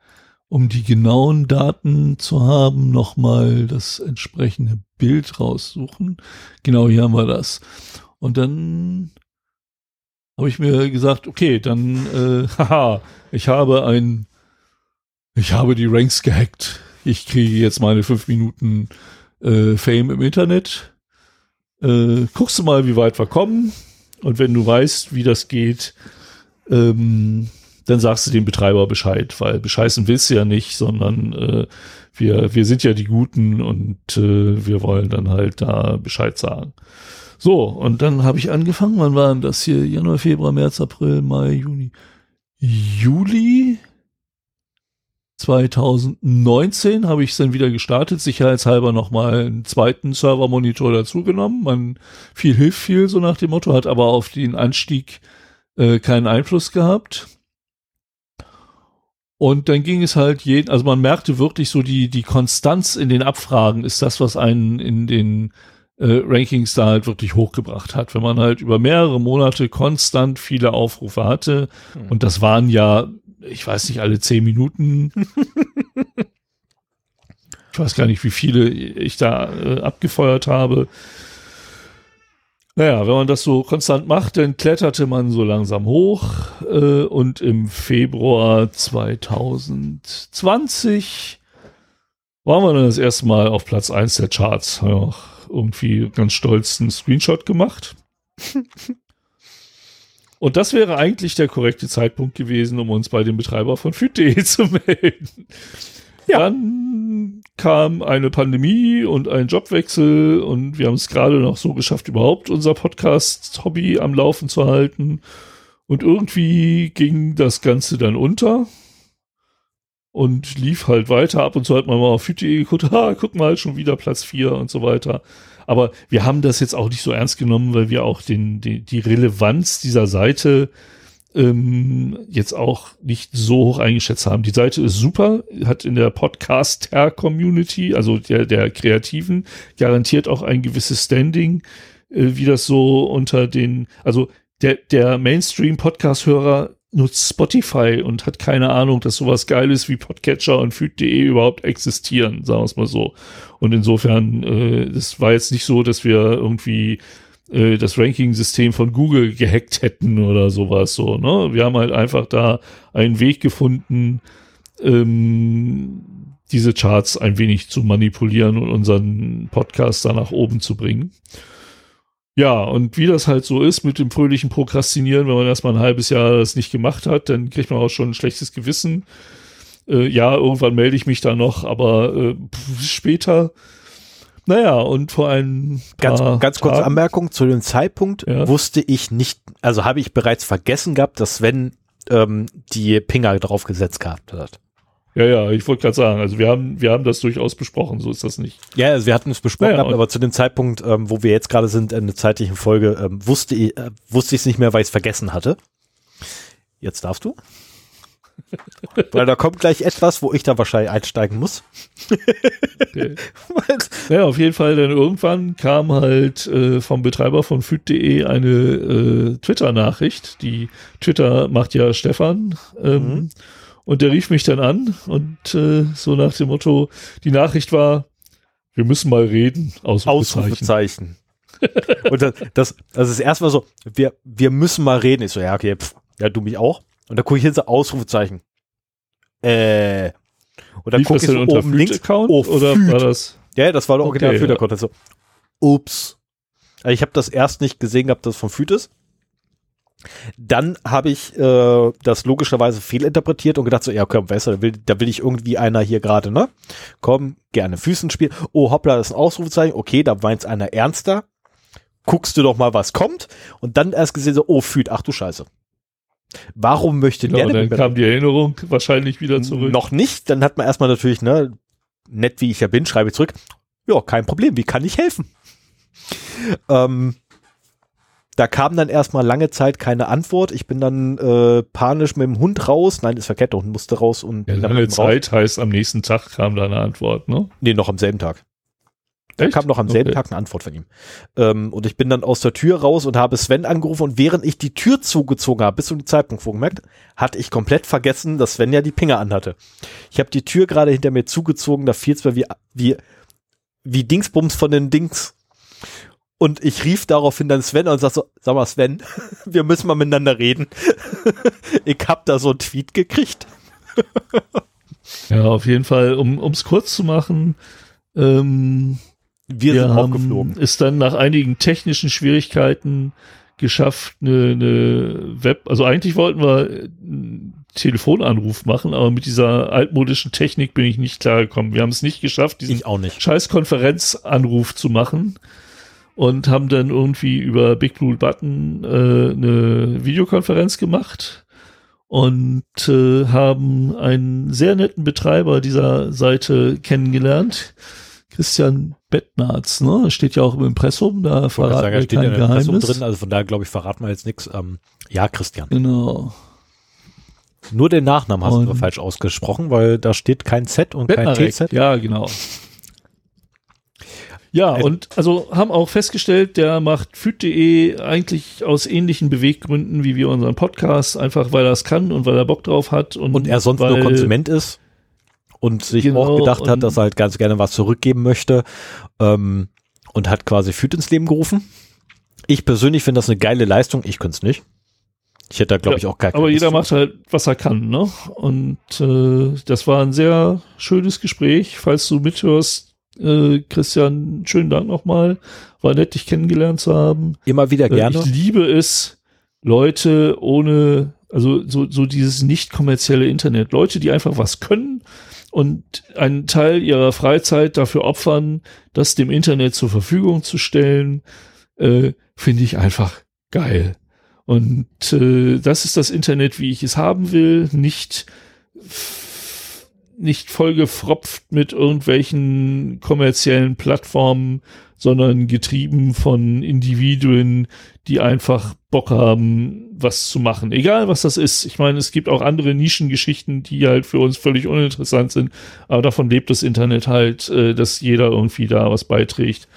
um die genauen Daten zu haben, nochmal das entsprechende Bild raussuchen. Genau, hier haben wir das. Und dann habe ich mir gesagt, okay, dann, äh, haha, ich habe ein ich habe die Ranks gehackt. Ich kriege jetzt meine fünf Minuten äh, Fame im Internet. Äh, guckst du mal, wie weit wir kommen. Und wenn du weißt, wie das geht, ähm, dann sagst du dem Betreiber Bescheid, weil bescheißen willst du ja nicht, sondern äh, wir, wir sind ja die Guten und äh, wir wollen dann halt da Bescheid sagen. So, und dann habe ich angefangen, wann waren das hier? Januar, Februar, März, April, Mai, Juni, Juli 2019 habe ich es dann wieder gestartet, sicherheitshalber nochmal einen zweiten Servermonitor dazugenommen. Man viel hilft viel, so nach dem Motto, hat aber auf den Anstieg äh, keinen Einfluss gehabt. Und dann ging es halt jeden, also man merkte wirklich so die, die Konstanz in den Abfragen ist das, was einen in den äh, Rankings da halt wirklich hochgebracht hat. Wenn man halt über mehrere Monate konstant viele Aufrufe hatte, mhm. und das waren ja ich weiß nicht, alle zehn Minuten. ich weiß gar nicht, wie viele ich da äh, abgefeuert habe. Naja, wenn man das so konstant macht, dann kletterte man so langsam hoch äh, und im Februar 2020 waren wir dann das erste Mal auf Platz 1 der Charts. Ja, irgendwie ganz stolz einen Screenshot gemacht. Und das wäre eigentlich der korrekte Zeitpunkt gewesen, um uns bei dem Betreiber von Füt.de zu melden. Ja. Dann kam eine Pandemie und ein Jobwechsel und wir haben es gerade noch so geschafft, überhaupt unser Podcast-Hobby am Laufen zu halten. Und irgendwie ging das Ganze dann unter und lief halt weiter. Ab und zu hat man mal auf Füt.de geguckt, ha, guck mal, schon wieder Platz 4 und so weiter. Aber wir haben das jetzt auch nicht so ernst genommen, weil wir auch den, die, die Relevanz dieser Seite ähm, jetzt auch nicht so hoch eingeschätzt haben. Die Seite ist super, hat in der Podcaster-Community, also der, der Kreativen, garantiert auch ein gewisses Standing, äh, wie das so unter den, also der, der Mainstream-Podcast-Hörer nutzt Spotify und hat keine Ahnung, dass sowas Geiles wie Podcatcher und Feed.de überhaupt existieren, sagen wir es mal so. Und insofern, äh, das war jetzt nicht so, dass wir irgendwie äh, das Ranking-System von Google gehackt hätten oder sowas so. Ne? Wir haben halt einfach da einen Weg gefunden, ähm, diese Charts ein wenig zu manipulieren und unseren Podcast da nach oben zu bringen. Ja, und wie das halt so ist mit dem fröhlichen Prokrastinieren, wenn man erstmal ein halbes Jahr das nicht gemacht hat, dann kriegt man auch schon ein schlechtes Gewissen. Äh, ja, irgendwann melde ich mich da noch, aber äh, später. Naja, und vor ein Ganz, ganz kurze Tagen, Anmerkung, zu dem Zeitpunkt Ja. wusste ich nicht, also habe ich bereits vergessen gehabt, dass Sven ähm, die Pinger draufgesetzt gehabt hat. Ja, ja, ich wollte gerade sagen, also wir haben, wir haben das durchaus besprochen, so ist das nicht. Ja, also wir hatten es besprochen, Ja, aber zu dem Zeitpunkt, ähm, wo wir jetzt gerade sind, in der zeitlichen Folge, ähm, wusste ich äh, wusste ich es nicht mehr, weil ich es vergessen hatte. Jetzt darfst du. weil da kommt gleich etwas, wo ich da wahrscheinlich einsteigen muss. Okay. Ja, auf jeden Fall, dann irgendwann kam halt äh, vom Betreiber von Füt.de eine äh, Twitter-Nachricht. Die Twitter macht ja Stefan. Ähm, Mhm. Und der rief mich dann an und äh, so nach dem Motto, die Nachricht war, wir müssen mal reden. Ausrufezeichen. Ausrufezeichen. Und das, das, das ist erstmal so, wir, wir müssen mal reden. Ich so, ja, okay, pff, ja, du mich auch. Und da gucke ich hin, so Ausrufezeichen. Äh. Und dann gucke ich so oben links. Füt-Account Oh, oder Füt. war das? Ja, das war der Okay, Original ja. Füt-Account. So, ups. Also ich habe das erst nicht gesehen gehabt, dass es vom Füt ist. Dann habe ich äh, das logischerweise fehlinterpretiert und gedacht so, ja, komm, weißt du, da will, da will ich irgendwie einer hier gerade, ne? Komm, gerne Füßen spielen. Oh, hoppla, das ist ein Ausrufezeichen. Okay, da meint's einer ernster. Guckst du doch mal, was kommt. Und dann erst gesehen so, oh, Füt, ach du Scheiße. Warum möchte Ja, der dann kam die Erinnerung wahrscheinlich wieder zurück. noch nicht? Dann hat man erstmal natürlich, ne, nett wie ich ja bin, schreibe ich zurück. Ja, kein Problem, wie kann ich helfen? Ähm, da kam dann erstmal lange Zeit keine Antwort. Ich bin dann äh, panisch mit dem Hund raus. Nein, ist verkehrt, der Hund musste raus und Ja, lange ihm raus. Zeit heißt, am nächsten Tag kam da eine Antwort, ne? Nee, noch am selben Tag. Echt? kam noch am selben Okay. Tag eine Antwort von ihm. Ähm, und ich bin dann aus der Tür raus und habe Sven angerufen und während ich die Tür zugezogen habe, bis zu dem Zeitpunkt vorgemerkt, hatte ich komplett vergessen, dass Sven ja die Pinger anhatte. Ich habe die Tür gerade hinter mir zugezogen, da fiel es mir wie, wie, wie Dingsbums von den Dings. Und ich rief daraufhin dann Sven und sag so, sag mal Sven, wir müssen mal miteinander reden. ich hab da so einen Tweet gekriegt. Ja, auf jeden Fall, um ums kurz zu machen, ähm, Wir, sind haben aufgeflogen. es dann nach einigen technischen Schwierigkeiten geschafft, eine, eine Web, also eigentlich wollten wir einen Telefonanruf machen, aber mit dieser altmodischen Technik bin ich nicht klargekommen. Wir haben es nicht geschafft, diesen Ich auch nicht. scheiß Konferenzanruf zu machen und haben dann irgendwie über Big Blue Button äh, eine Videokonferenz gemacht und äh, haben einen sehr netten Betreiber dieser Seite kennengelernt. Christian Bettnarz, ne? Steht ja auch im Impressum, da verraten sagen, wir steht kein in der Impressum Geheimnis. drin, also von daher glaube ich, verraten wir jetzt nichts. Ähm, ja, Christian. Genau. Nur den Nachnamen hast Und- du falsch ausgesprochen, weil da steht kein Z und kein Bettnarek, TZ. ja, genau. Ja, und also haben auch festgestellt, der macht füt.de eigentlich aus ähnlichen Beweggründen wie wir unseren Podcast, einfach weil er es kann und weil er Bock drauf hat. Und, Und er sonst weil, nur Konsument ist und sich Genau, auch gedacht hat, dass er halt ganz gerne was zurückgeben möchte ähm, und hat quasi Füt ins Leben gerufen. Ich persönlich finde das eine geile Leistung. Ich könnte es nicht. Ich hätte da, glaube Ja, ich, auch gar Aber jeder macht halt, was er kann, ne? Und äh, das war ein sehr schönes Gespräch. Falls du mithörst, äh, Christian, schönen Dank nochmal. War nett, dich kennengelernt zu haben. Immer wieder Äh, gerne. Ich liebe es, Leute ohne, also so, so dieses nicht kommerzielle Internet, Leute, die einfach was können und einen Teil ihrer Freizeit dafür opfern, das dem Internet zur Verfügung zu stellen, äh, finde ich einfach geil. Und äh, das ist das Internet, wie ich es haben will, nicht nicht vollgefropft mit irgendwelchen kommerziellen Plattformen sondern getrieben von Individuen, die einfach Bock haben, was zu machen. Egal, was das ist. Ich meine, es gibt auch andere Nischengeschichten, die halt für uns völlig uninteressant sind, aber davon lebt das Internet halt, äh, dass jeder irgendwie da was beiträgt.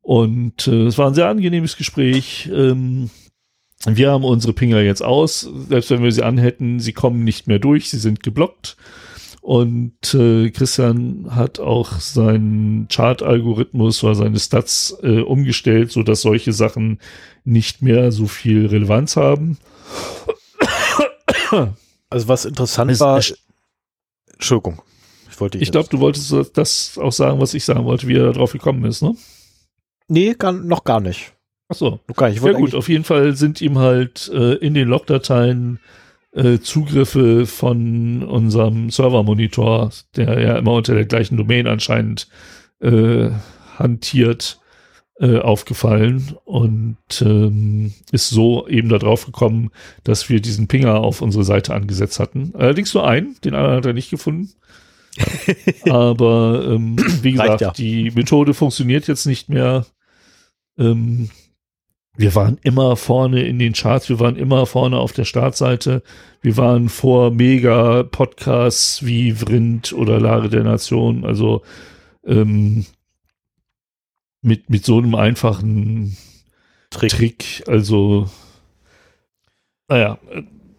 Und äh, es war ein sehr angenehmes Gespräch. Ähm, wir haben unsere Pinger jetzt aus. Selbst wenn wir sie anhätten, sie kommen nicht mehr durch, sie sind geblockt. Und äh, Christian hat auch seinen Chart-Algorithmus oder seine Stats äh, umgestellt, so dass solche Sachen nicht mehr so viel Relevanz haben. Also was interessant es, war, Entschuldigung, ich wollte. Ich glaube, du wolltest das auch sagen, was ich sagen wollte, wie er darauf gekommen ist, ne? Nee, gar, noch gar nicht. Ach so. Noch gar nicht. Ja gut, auf jeden Fall sind ihm halt äh, in den Logdateien äh, Zugriffe von unserem Servermonitor, der ja immer unter der gleichen Domain anscheinend äh, hantiert, äh, aufgefallen und ähm, ist so eben darauf gekommen, dass wir diesen Pinger auf unsere Seite angesetzt hatten. Allerdings nur einen, den anderen hat er nicht gefunden. Aber ähm, wie gesagt, ja. die Methode funktioniert jetzt nicht mehr. Ähm, wir waren immer vorne in den Charts, wir waren immer vorne auf der Startseite. Wir waren vor Mega-Podcasts wie Vrind oder Lage der Nation. Also ähm, mit, mit so einem einfachen Trick. Trick also, naja,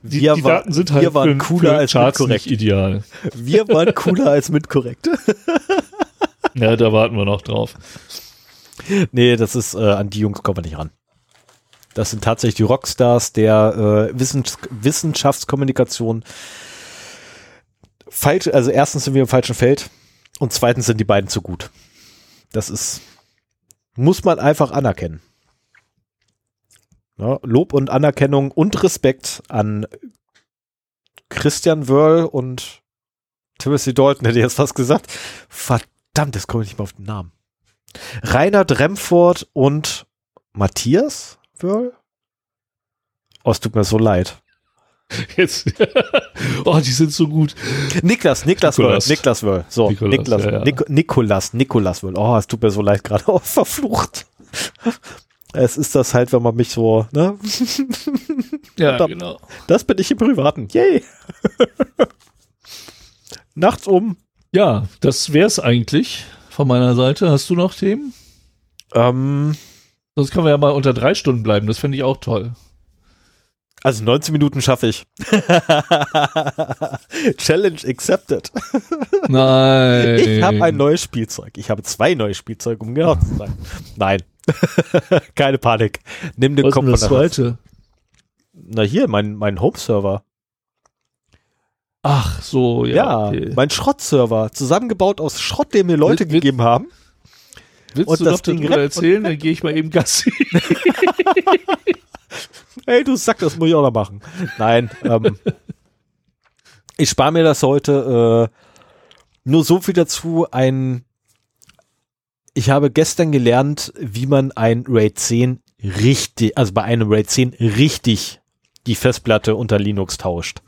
die, wir die war, Daten sind halt wir waren für, cooler für als Charts nicht ideal. Wir waren cooler als mit korrekt. ja, da warten wir noch drauf. Nee, das ist, äh, an die Jungs kommen wir nicht ran. Das sind tatsächlich die Rockstars der äh, Wissens Wissenschaftskommunikation. Falsch, also erstens sind wir im falschen Feld und zweitens sind die beiden zu gut. Das ist, muss man einfach anerkennen. Ja, Lob und Anerkennung und Respekt an Christian Wörl und Timothy Dalton, hätte ich jetzt fast gesagt. Verdammt, jetzt komme ich nicht mehr auf den Namen. Rainer Dremford und Matthias? Wörl? Oh, es tut mir so leid. Jetzt. oh, die sind so gut. Niklas, Niklas Wörl, Niklas Wörl. So, Nikolas, Niklas, ja, ja. Nik Nikolas, Nikolas Wörl. Oh, es tut mir so leid gerade. Oh, verflucht. Es ist das halt, wenn man mich so, ne? Ja, da, genau. Das bin ich im Privaten. Yay. Nachts um. Ja, das wär's eigentlich von meiner Seite. Hast du noch Themen? Ähm, Sonst können wir ja mal unter drei Stunden bleiben. Das fände ich auch toll. Also 19 Minuten schaffe ich. Challenge accepted. Nein. Ich habe ein neues Spielzeug. Ich habe zwei neue Spielzeuge, um genau zu sein. Nein. Keine Panik. Nimm den Was Kopf ist das zweite? Na hier, mein, mein Home-Server. Ach so, ja. Ja, okay. mein Schrottserver. Zusammengebaut aus Schrott, den mir Leute mit, gegeben haben. Willst und du das noch Ding darüber erzählen? Dann gehe ich mal eben Gassi. hey, du Sack, das muss ich auch noch machen. Nein, ähm, ich spare mir das heute. Äh, nur so viel dazu. Ein, ich habe gestern gelernt, wie man ein RAID 10 richtig, also bei einem RAID 10 richtig die Festplatte unter Linux tauscht.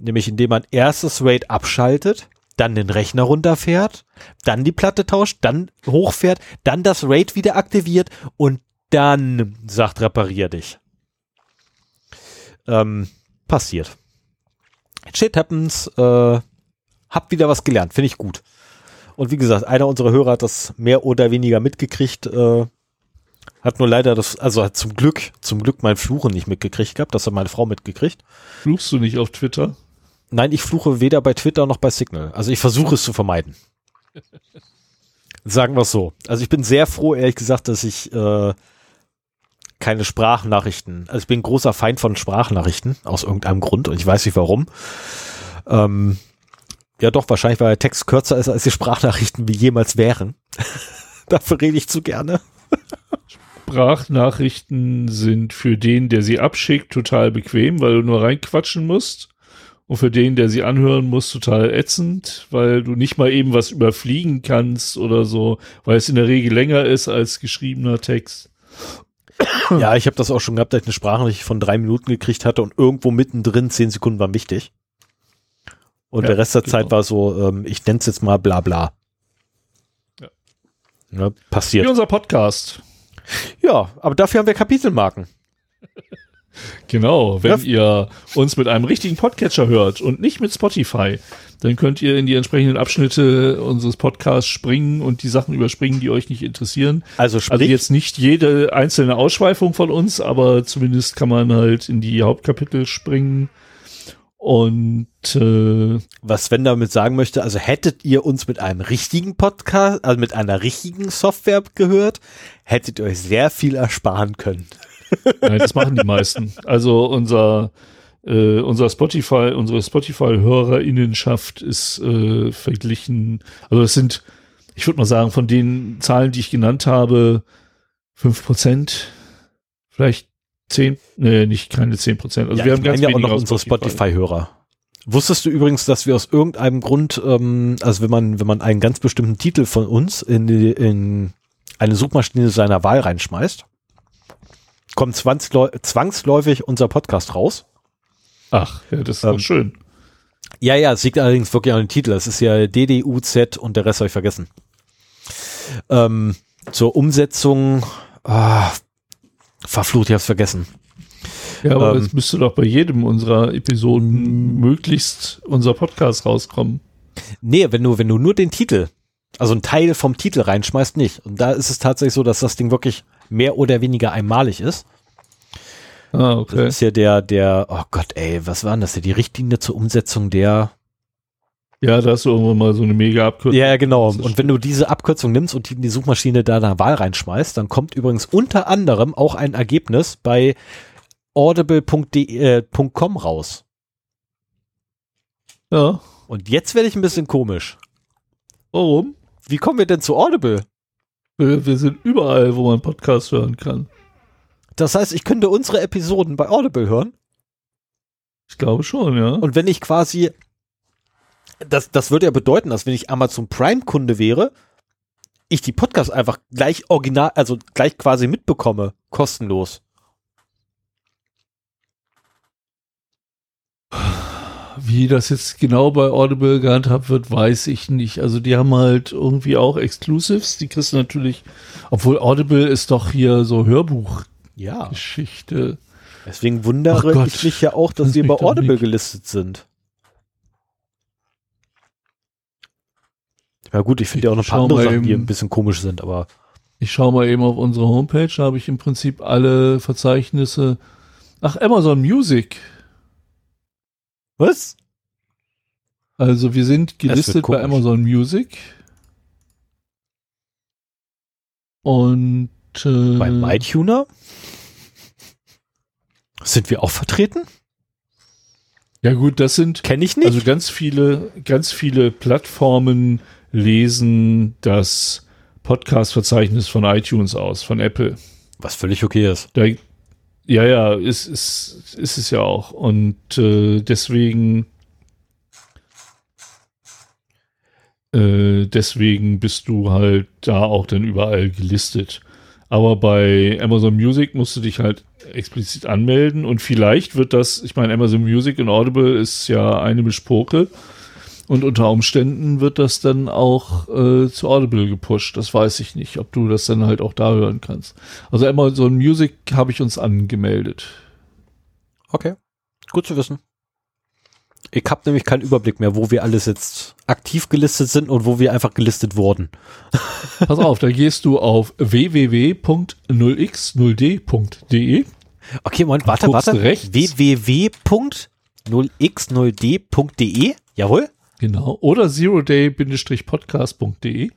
Nämlich indem man erstes RAID abschaltet, dann den Rechner runterfährt, dann die Platte tauscht, dann hochfährt, dann das RAID wieder aktiviert und dann sagt, reparier dich. Ähm, passiert. Shit happens, äh, hab wieder was gelernt, finde ich gut. Und wie gesagt, einer unserer Hörer hat das mehr oder weniger mitgekriegt, äh, hat nur leider das, also hat zum Glück, zum Glück mein Fluchen nicht mitgekriegt gehabt, das hat meine Frau mitgekriegt. Fluchst du nicht auf Twitter? Nein, ich fluche weder bei Twitter noch bei Signal. Also ich versuche es zu vermeiden. Sagen wir es so. Also ich bin sehr froh, ehrlich gesagt, dass ich äh, keine Sprachnachrichten, also ich bin großer Feind von Sprachnachrichten aus irgendeinem Grund und ich weiß nicht warum. Ähm, ja doch, wahrscheinlich, weil der Text kürzer ist, als die Sprachnachrichten wie jemals wären. Dafür rede ich zu gerne. Sprachnachrichten sind für den, der sie abschickt, total bequem, weil du nur reinquatschen musst. Und für den, der sie anhören muss, total ätzend, weil du nicht mal eben was überfliegen kannst oder so, weil es in der Regel länger ist als geschriebener Text. Ja, ich habe das auch schon gehabt, dass ich eine Sprachnachricht von drei Minuten gekriegt hatte und irgendwo mittendrin zehn Sekunden waren wichtig. Und ja, der Rest der genau. Zeit war so, ähm, ich nenne es jetzt mal bla bla. Ja. Ja, Wie passiert. unser Podcast. Ja, aber dafür haben wir Kapitelmarken. Genau, wenn Ja. ihr uns mit einem richtigen Podcatcher hört und nicht mit Spotify, dann könnt ihr in die entsprechenden Abschnitte unseres Podcasts springen und die Sachen überspringen, die euch nicht interessieren. Also sprich, Also jetzt nicht jede einzelne Ausschweifung von uns, aber zumindest kann man halt in die Hauptkapitel springen. Und äh, was Sven damit sagen möchte, also hättet ihr uns mit einem richtigen Podcast, also mit einer richtigen Software gehört, hättet ihr euch sehr viel ersparen können. Nein, das machen die meisten. Also unser äh, unser Spotify, unsere Spotify-HörerInnenschaft ist äh, verglichen, also es sind, ich würde mal sagen, von den Zahlen, die ich genannt habe, fünf Prozent, vielleicht zehn, nee, nicht keine zehn Prozent. Also ja, wir haben ganz ja auch noch unsere Spotify-Hörer. Wusstest du übrigens, dass wir aus irgendeinem Grund, ähm, also wenn man, wenn man einen ganz bestimmten Titel von uns in, die, in eine Suchmaschine seiner Wahl reinschmeißt, kommt zwangsläu zwangsläufig unser Podcast raus? Ach, ja, das ist Ähm, doch schön. Ja, ja, es liegt allerdings wirklich an den Titel. Das ist ja DDUZ und der Rest habe ich vergessen. Ähm, zur Umsetzung, ah, verflucht, ich hab's vergessen. Ja, aber ähm, es müsste doch bei jedem unserer Episoden möglichst unser Podcast rauskommen. Nee, wenn du, wenn du nur den Titel, also einen Teil vom Titel reinschmeißt, nicht. Und da ist es tatsächlich so, dass das Ding wirklich mehr oder weniger einmalig ist. Ah, Das okay. ist ja der, der, oh Gott, ey, was war denn das? Die Richtlinie zur Umsetzung der, Ja, da hast du irgendwann mal so eine mega Abkürzung. Ja, genau. Das Und wenn du diese Abkürzung nimmst und die in die Suchmaschine deiner Wahl reinschmeißt, dann kommt übrigens unter anderem auch ein Ergebnis bei audible.com raus. Ja. Und jetzt werde ich ein bisschen komisch. Warum? Wie kommen wir denn zu Audible? Wir, wir sind überall, wo man Podcast hören kann. Das heißt, ich könnte unsere Episoden bei Audible hören Ich glaube schon, ja. und wenn ich quasi, das, das würde ja bedeuten, dass wenn ich Amazon Prime Kunde wäre, ich die Podcasts einfach gleich original, also gleich quasi mitbekomme, kostenlos. Wie das jetzt genau bei Audible gehandhabt wird, weiß ich nicht. Also die haben halt irgendwie auch Exclusives. Die kriegst du natürlich, obwohl Audible ist doch hier so Hörbuchgeschichte. Ja. Deswegen wundere Ach Gott. ich mich ja auch, dass mich bei Audible nicht. gelistet sind. Ja gut, ich finde ja auch noch ein paar andere Sachen, die eben. ein bisschen komisch sind, aber Ich schaue mal eben auf unsere Homepage, da habe ich im Prinzip alle Verzeichnisse. Ach, Amazon Music. Was? Also wir sind gelistet bei. Amazon Music. Und äh, Bei MyTuner? Sind wir auch vertreten? ja gut, das sind Kenne ich nicht. also ganz viele, ganz viele Plattformen lesen das Podcast-Verzeichnis von iTunes aus, von Apple. was völlig okay ist. Da, ja, ja, ist, ist, ist es ja auch. Und äh, deswegen, äh, deswegen bist du halt da auch dann überall gelistet. Aber bei Amazon Music musst du dich halt explizit anmelden und vielleicht wird das, ich meine, Amazon Music und Audible ist ja eine Bespoke und unter Umständen wird das dann auch äh, zu Audible gepusht. Das weiß ich nicht, ob du das dann halt auch da hören kannst. Also Amazon Music habe ich uns angemeldet. Okay. Gut zu wissen. Ich habe nämlich keinen Überblick mehr, wo wir alles jetzt aktiv gelistet sind und wo wir einfach gelistet wurden. Pass auf, da gehst du auf www.0x0d.de. Okay, Moment, warte, warte. rechts. www.0x0d.de. Jawohl. Genau. Oder zeroday-podcast.de.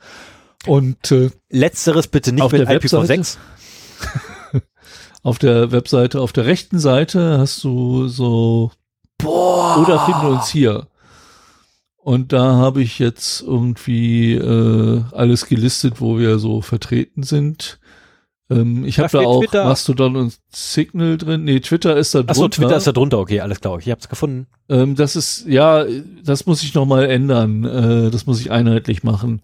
Und äh, Letzteres bitte nicht Auf mit der IPv6. auf der Webseite, auf der rechten Seite hast du so Boah. oder finde uns hier. Und da habe ich jetzt irgendwie äh, alles gelistet, wo wir so vertreten sind. Ähm, ich Da habe da steht auch Twitter. Mastodon und Signal drin. Nee, Twitter ist da drunter. Achso, Twitter ist da drunter. Okay, alles klar. Ich hab's gefunden. Ähm, das ist, ja, das muss ich noch mal ändern. Äh, das muss ich einheitlich machen.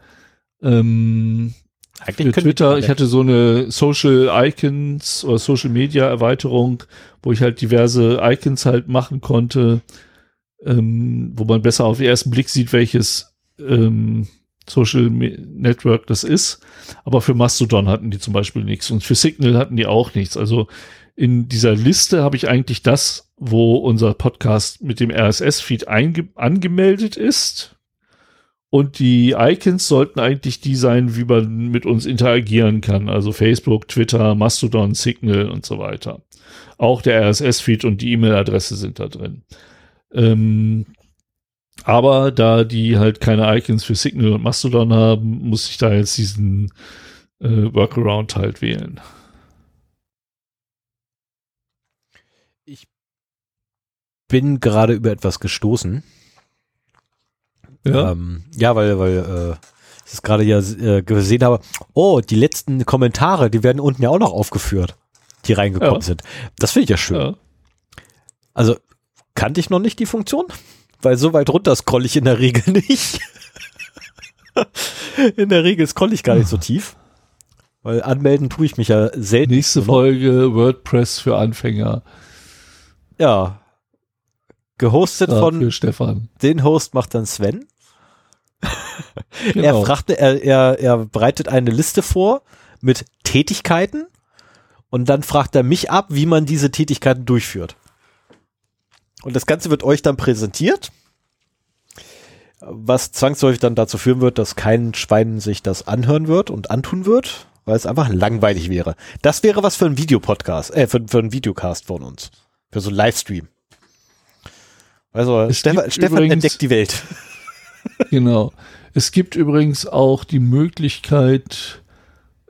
Ähm, Eigentlich für Twitter, ich hatte so eine Social Icons oder Social Media Erweiterung, wo ich halt diverse Icons halt machen konnte, ähm, wo man besser auf den ersten Blick sieht, welches, ähm, Social Network das ist. Aber für Mastodon hatten die zum Beispiel nichts und für Signal hatten die auch nichts. Also in dieser Liste habe ich eigentlich das, wo unser Podcast mit dem RSS-Feed angemeldet ist. Und die Icons sollten eigentlich die sein, wie man mit uns interagieren kann. Also Facebook, Twitter, Mastodon, Signal und so weiter. Auch der RSS-Feed und die E-Mail-Adresse sind da drin. Ähm, aber da die halt keine Icons für Signal und Mastodon haben, muss ich da jetzt diesen äh, Workaround halt wählen. Ich bin gerade über etwas gestoßen. Ja, ähm, ja weil, weil äh, ich es gerade ja äh, gesehen habe. Oh, die letzten Kommentare, die werden unten ja auch noch aufgeführt, die reingekommen ja. sind. Das finde ich ja schön. Ja. Also kannte ich noch nicht die Funktion weil so weit runter scroll ich in der Regel nicht. in der Regel scroll ich gar nicht so tief. Weil anmelden tue ich mich ja selten. Nächste Folge WordPress für Anfänger. Ja. Gehostet ja, von Stefan. Den Host macht dann Sven. Genau. Er fragte, er, er, er bereitet eine Liste vor mit Tätigkeiten und dann fragt er mich ab, wie man diese Tätigkeiten durchführt. Und das Ganze wird euch dann präsentiert, was zwangsläufig dann dazu führen wird, dass kein Schwein sich das anhören wird und antun wird, weil es einfach langweilig wäre. Das wäre was für ein Videopodcast, äh, für, für einen Videocast von uns. Für so ein Livestream. Also Stefan, Stefan übrigens, entdeckt die Welt. Genau. Es gibt übrigens auch die Möglichkeit,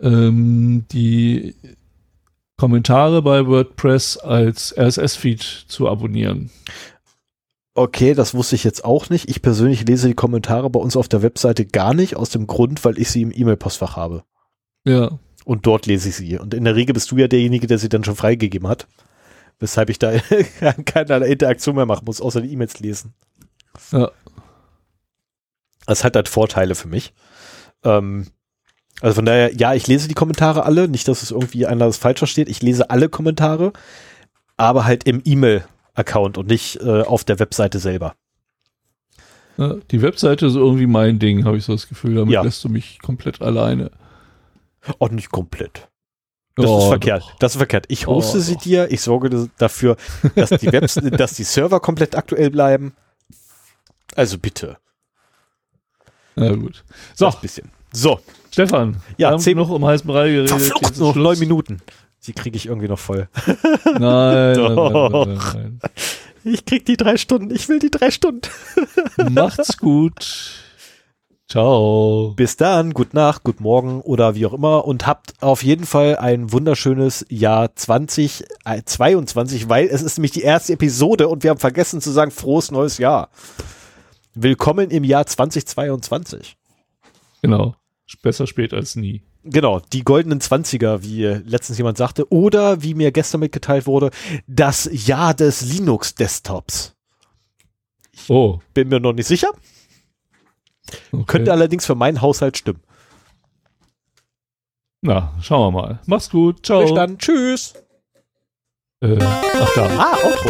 ähm, die Kommentare bei WordPress als RSS-Feed zu abonnieren. Okay, das wusste ich jetzt auch nicht. Ich persönlich lese die Kommentare bei uns auf der Webseite gar nicht, aus dem Grund, weil ich sie im E-Mail-Postfach habe. Ja. Und dort lese ich sie. Und in der Regel bist du ja derjenige, der sie dann schon freigegeben hat. Weshalb ich da keine Interaktion mehr machen muss, außer die E-Mails lesen. Ja. Das hat halt Vorteile für mich. Ähm, also von daher, ja, ich lese die Kommentare alle, nicht, dass es irgendwie einer das falsch versteht. Ich lese alle Kommentare, aber halt im E-Mail-Account und nicht äh, auf der Webseite selber. Ja, die Webseite ist irgendwie mein Ding, habe ich so das Gefühl. Damit ja. lässt du mich komplett alleine. Auch nicht komplett. Das oh, ist verkehrt. Doch. Das ist verkehrt. Ich hoste oh, sie doch. dir. Ich sorge dafür, dass die Webs dass die Server komplett aktuell bleiben. Also bitte. Na gut. So. ein bisschen. So. Stefan, ja, wir haben zehn, noch um heißen Brei geredet. Verflucht, noch neun Minuten. Die kriege ich irgendwie noch voll. Nein, nein, nein, nein, Ich krieg die drei Stunden. Ich will die drei Stunden. Macht's gut. Ciao. Bis dann, gut Nacht, gut Morgen oder wie auch immer und habt auf jeden Fall ein wunderschönes Jahr 2022, äh, weil es ist nämlich die erste Episode und wir haben vergessen zu sagen frohes neues Jahr. Willkommen im Jahr 2022. Genau. Besser spät als nie. Genau, die goldenen Zwanziger, wie letztens jemand sagte, oder wie mir gestern mitgeteilt wurde, das Jahr des Linux-Desktops. Oh. Bin mir noch nicht sicher. Okay. Könnte allerdings für meinen Haushalt stimmen. Na, schauen wir mal. Mach's gut. Ciao. Bis dann. Tschüss. Äh, ach da. Ah, Outro.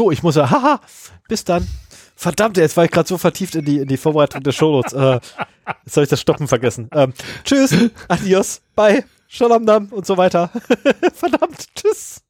so, ich muss ja, haha, bis dann. Verdammt, jetzt war ich gerade so vertieft in die, in die Vorbereitung der Shownotes. Äh, jetzt habe ich das Stoppen vergessen. Ähm, tschüss, adios, bye, Shalom Nam und so weiter. Verdammt, tschüss.